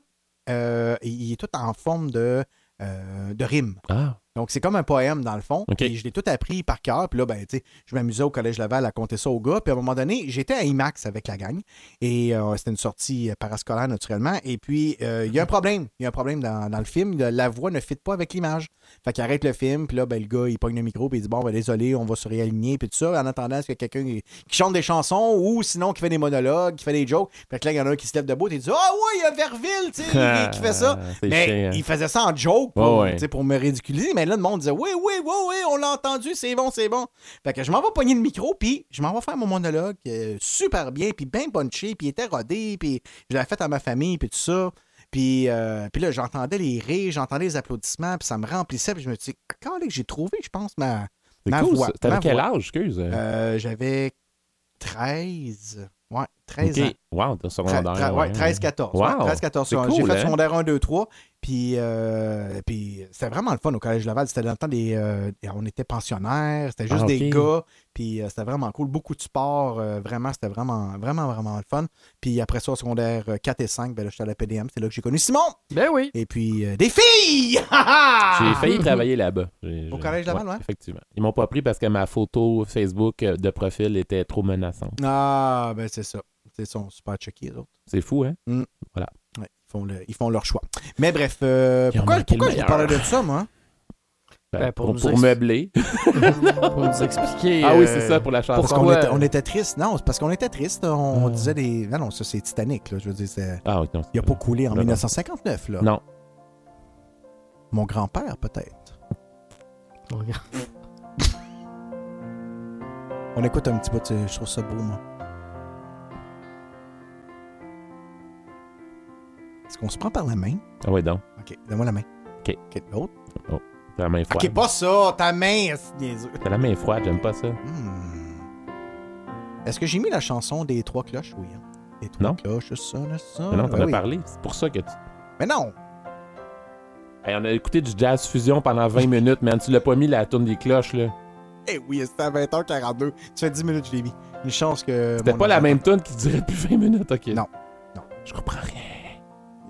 euh, il est tout en forme de, euh, de rime. Ah. Donc, c'est comme un poème, dans le fond. Puis je l'ai tout appris par cœur. Puis là, ben, tu sais, je m'amusais au Collège Laval à compter ça aux gars. Puis à un moment donné, j'étais à IMAX avec la gang. Et euh, c'était une sortie euh, parascolaire, naturellement. Et puis, euh, il y a un problème. Il y a un problème dans, dans le film. La voix ne fit pas avec l'image. Fait qu'il arrête le film. Puis là, ben, le gars, il pogne le micro. Puis il dit Bon, ben, désolé, on va se réaligner. Puis tout ça. En attendant, est-ce qu'il y a quelqu'un qui, qui chante des chansons ou sinon qui fait des monologues, qui fait des jokes? Fait que là, il y en a un qui se lève debout. Et il dit Ah, ouais, il y a Verville, tu sais, qui- fait ça. Mais chiant. il faisait ça en joke pour, ouais. pour me ridiculiser. Mais là, le monde disait Oui, oui, oui, oui, on l'a entendu, c'est bon, c'est bon. Fait que je m'en vais pogner le micro, puis je m'en vais faire mon monologue euh, super bien, puis bien punché, puis il était rodé, puis je l'avais fait à ma famille, puis tout ça. Puis, euh, puis là, j'entendais les rires, j'entendais les applaudissements, puis ça me remplissait, puis je me dit Quand j'ai trouvé, je pense, ma, ma cool, voix. T'avais quel voix. âge, excuse? Euh, J'avais 13. Ouais, 13 Ok. ans. Wow, t'es secondaire. Tra- tra- ouais, 13-14. Wow. ouais, 13-14. C'est J'ai cool, fait hein? secondaire 1, 2, 3. Puis, euh, puis c'était vraiment le fun au Collège Laval. C'était dans le temps des. euh, on était pensionnaires, c'était juste Ah, des gars. Puis euh, c'était vraiment cool. Beaucoup de sport. euh, vraiment, c'était vraiment, vraiment, vraiment le fun. Puis après ça, au secondaire euh, 4 et 5, ben là, j'étais à la PDM. C'est là que j'ai connu Simon. Ben oui. Et puis, euh, des filles! J'ai failli travailler là-bas. Au Collège Laval, ouais? Effectivement. Ils m'ont pas pris parce que ma photo Facebook de profil était trop menaçante. Ah, ben c'est ça. Ils sont super checkés, les autres. C'est fou, hein? Mm. Voilà. Ils, font le- ils font leur choix. Mais bref, euh, pourquoi, pourquoi je vous parlais de ça, moi? Ben, Ben, pour pour nous pour ex- meubler. Pour nous expliquer. Ah oui, euh, c'est ça, pour la chanson. Parce qu'on était, on était triste. Non, c'est parce qu'on était triste. On, on disait des. Non, non, ça c'est Titanic. Là. Je veux dire, c'est- Ah oui, non. il n'a pas coulé en Non, non. 1959. Là. Non. Mon grand-père, peut-être. On écoute un petit peu. Je trouve ça beau, moi. Est-ce qu'on se prend par la main? Ah oui, donc. Ok, donne-moi la main. Ok. Ok, l'autre. Oh, t'as la main froide. Ok, pas ça, ta main, c'est niaiseux. T'as la main froide, j'aime pas ça. Hmm. Est-ce que j'ai mis la chanson des trois cloches? Oui. hein. Les trois Non. cloches, ça, là, ça. Mais non, t'en Ben as oui. parlé. C'est pour ça que tu. Mais non! Hey, on a écouté du jazz fusion pendant 20 minutes, man. Tu l'as pas mis la tourne des cloches, là. Eh oui, c'était à 20h42. Tu fais 10 minutes, je l'ai mis. Une chance que. C'était mon pas la même tourne qui durait plus 20 minutes, ok. Non. Non. Je comprends rien.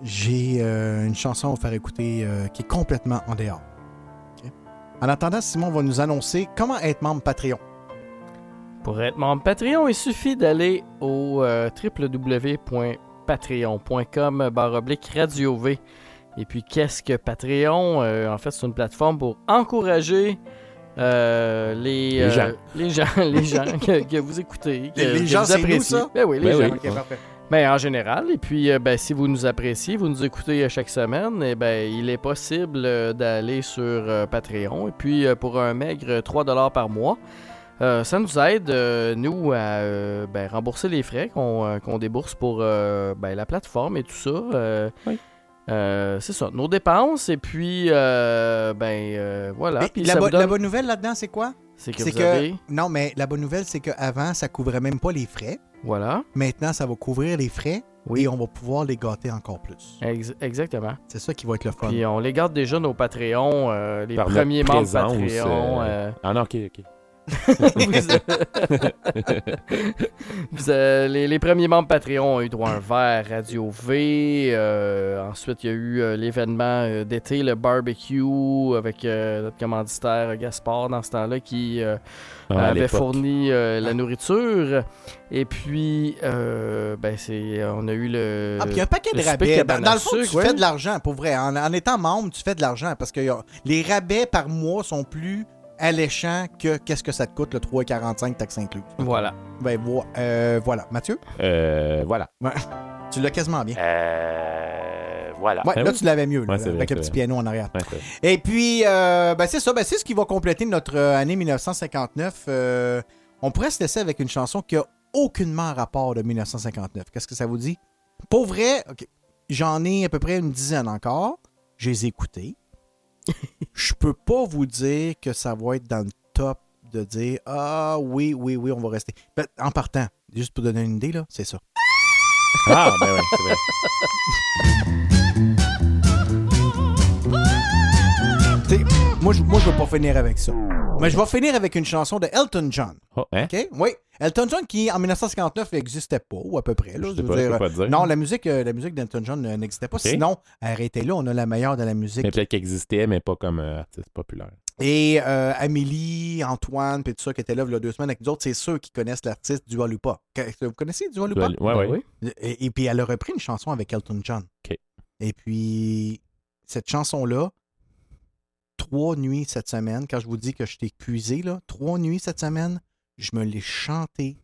J'ai euh, une chanson à vous faire écouter euh, qui est complètement en dehors. En attendant, Simon va nous annoncer comment être membre Patreon. Pour être membre Patreon, il suffit d'aller au euh, www.patreon.com baroblique radio V. Et puis, qu'est-ce que Patreon? Euh, en fait, c'est une plateforme pour encourager euh, les, Les euh, gens. les gens, les gens que, que vous écoutez, que, Les- les que gens, vous c'est nous, appréciez. ça? Ben oui, les Ben gens. oui. Ok, parfait. Ben, en général. Et puis, euh, ben, si vous nous appréciez, vous nous écoutez euh, chaque semaine, eh ben, il est possible euh, d'aller sur Patreon. Et puis, pour un maigre 3$ par mois, ça nous aide, nous, à ben, rembourser les frais qu'on débourse pour ben, la plateforme et tout ça. Oui. Euh, c'est ça, nos dépenses. Et puis, euh, ben, euh, voilà. Mais Puis la, ça bo- donne- la bonne nouvelle là-dedans, c'est quoi? C'est que vous avez... Non, mais la bonne nouvelle, c'est qu'avant, ça couvrait même pas les frais. Voilà. Maintenant, ça va couvrir les frais Oui. et on va pouvoir les gâter encore plus. Ex- exactement. C'est ça qui va être le fun. Puis on les garde déjà nos Patreons, euh, les Par premiers membres Patreon. Ah non, ok, ok. Vous, euh, les, les premiers membres Patreon ont eu droit à un verre Radio V. euh, ensuite, il y a eu euh, l'événement euh, d'été, le barbecue, avec euh, notre commanditaire euh, Gaspard dans ce temps-là qui euh, Ah, avait fourni euh, la nourriture. Et puis, euh, ben, c'est, on a eu le. Ah, puis il y a un paquet de rabais. Dans, le fond, sucre, tu ouais. fais de l'argent, pour vrai. En, en étant membre, tu fais de l'argent parce que a- les rabais par mois sont plus alléchants que qu'est-ce que ça te coûte le 3,45 taxes inclus. Voilà. Ben, vo- euh, voilà. Mathieu? Euh, voilà. Ouais. Tu l'as quasiment bien. Euh, voilà. Ouais, Ben là, oui. tu l'avais mieux, là, Ouais, avec le petit vrai. piano en arrière. Et puis, euh, ben, c'est ça. Ben, c'est ce qui va compléter notre année 1959. Euh, on pourrait se laisser avec une chanson qui a aucunement rapport de 1959. Qu'est-ce que ça vous dit? Pour vrai, ok, j'en ai à peu près une dizaine encore. Je les ai écoutés. Je peux pas vous dire que ça va être dans le top de dire Ah oui, oui, oui, on va rester. Ben, en partant, juste pour donner une idée, là, c'est ça. Ah, ben oui, c'est vrai. Moi, je, moi, je vais pas finir avec ça. Mais je vais finir avec une chanson de Elton John. Oh, hein? OK? Oui. Elton John qui, en 1959, n'existait pas, ou à peu près. Là, Je veux pas, dire. Non, la musique, euh, la musique d'Elton John euh, n'existait pas. Sinon, arrêtez là, on a la meilleure de la musique. Mais peut-être qu'il existait, mais pas comme euh, artiste populaire. Et euh, Amélie, Antoine, puis tout ça qui étaient là il y a deux semaines avec nous autres, c'est ceux qui connaissent l'artiste Dua. Que- Vous connaissez Dua Lipa? Dua- ouais, ouais. Et, et puis elle a repris une chanson avec Elton John. OK. Et puis cette chanson-là, trois nuits cette semaine, quand je vous dis que je t'ai épuisé, là, trois nuits cette semaine, je me l'ai chanté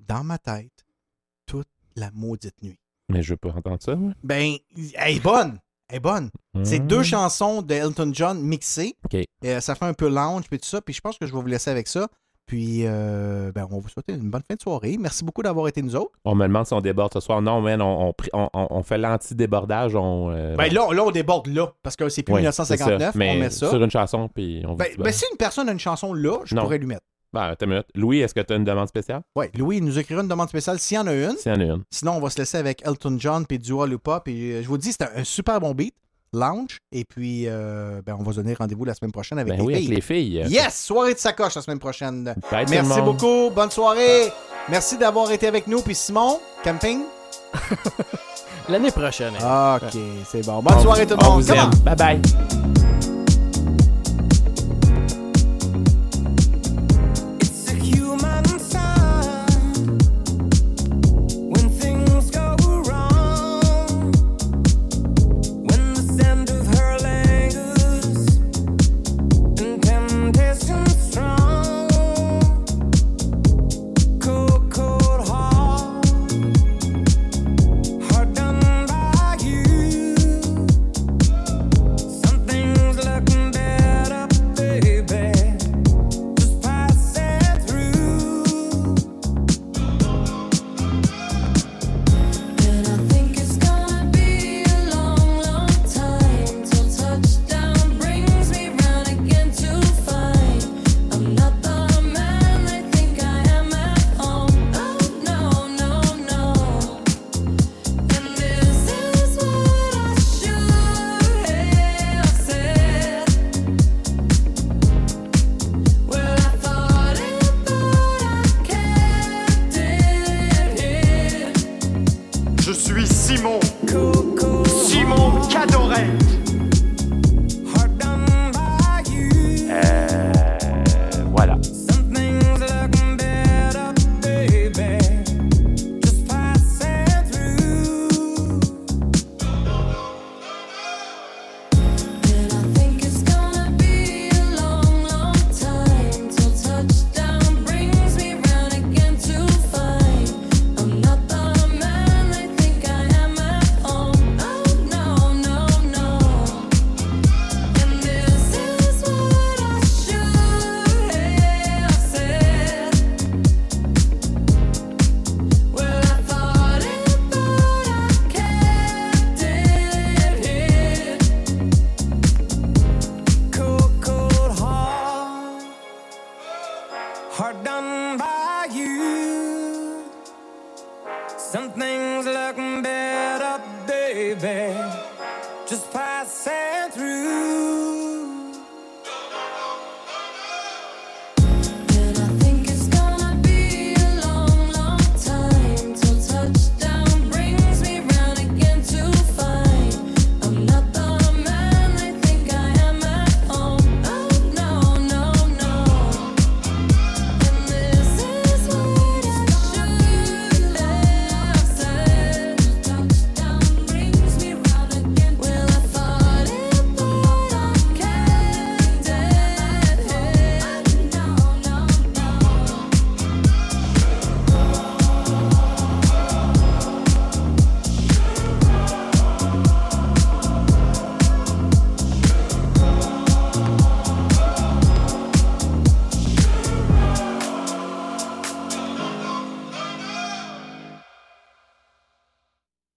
dans ma tête toute la maudite nuit. Mais je veux pas entendre ça, moi. Ben, elle est bonne. Elle est bonne. C'est Mhm. deux chansons de Elton John mixées. Euh, ça fait un peu lounge puis tout ça. Puis je pense que je vais vous laisser avec ça. Puis euh, ben, on vous souhaiter une bonne fin de soirée. Merci beaucoup d'avoir été nous autres. On me demande si on déborde ce soir. Non, man, on, on, pri- on, on- on fait l'anti-débordage. Euh, Ben là, là, on déborde là. Parce que c'est plus ouais, 1959. c'est ça. Mais on met ça. Sur une chanson, puis on Ben, ben, si une personne a une chanson là, je Non. pourrais lui mettre. ben, une minute. Louis, est-ce que tu as une demande spéciale? Oui, Louis il nous écrira une demande spéciale s'il y en a une. S'il y en a une. Sinon, on va se laisser avec Elton John puis Dua Lipa. Puis euh, je vous dis, c'est un, un super bon beat. Lounge. Et puis, euh, ben, on va se donner rendez-vous la semaine prochaine avec Ben les oui, filles. avec les filles. Yes! Soirée de sacoche la semaine prochaine. Bye, tout le Merci monde. beaucoup. Bonne soirée. Merci d'avoir été avec nous. Puis Simon, camping? L'année prochaine. OK, c'est bon. Bonne On- soirée tout le on monde. Bye bye.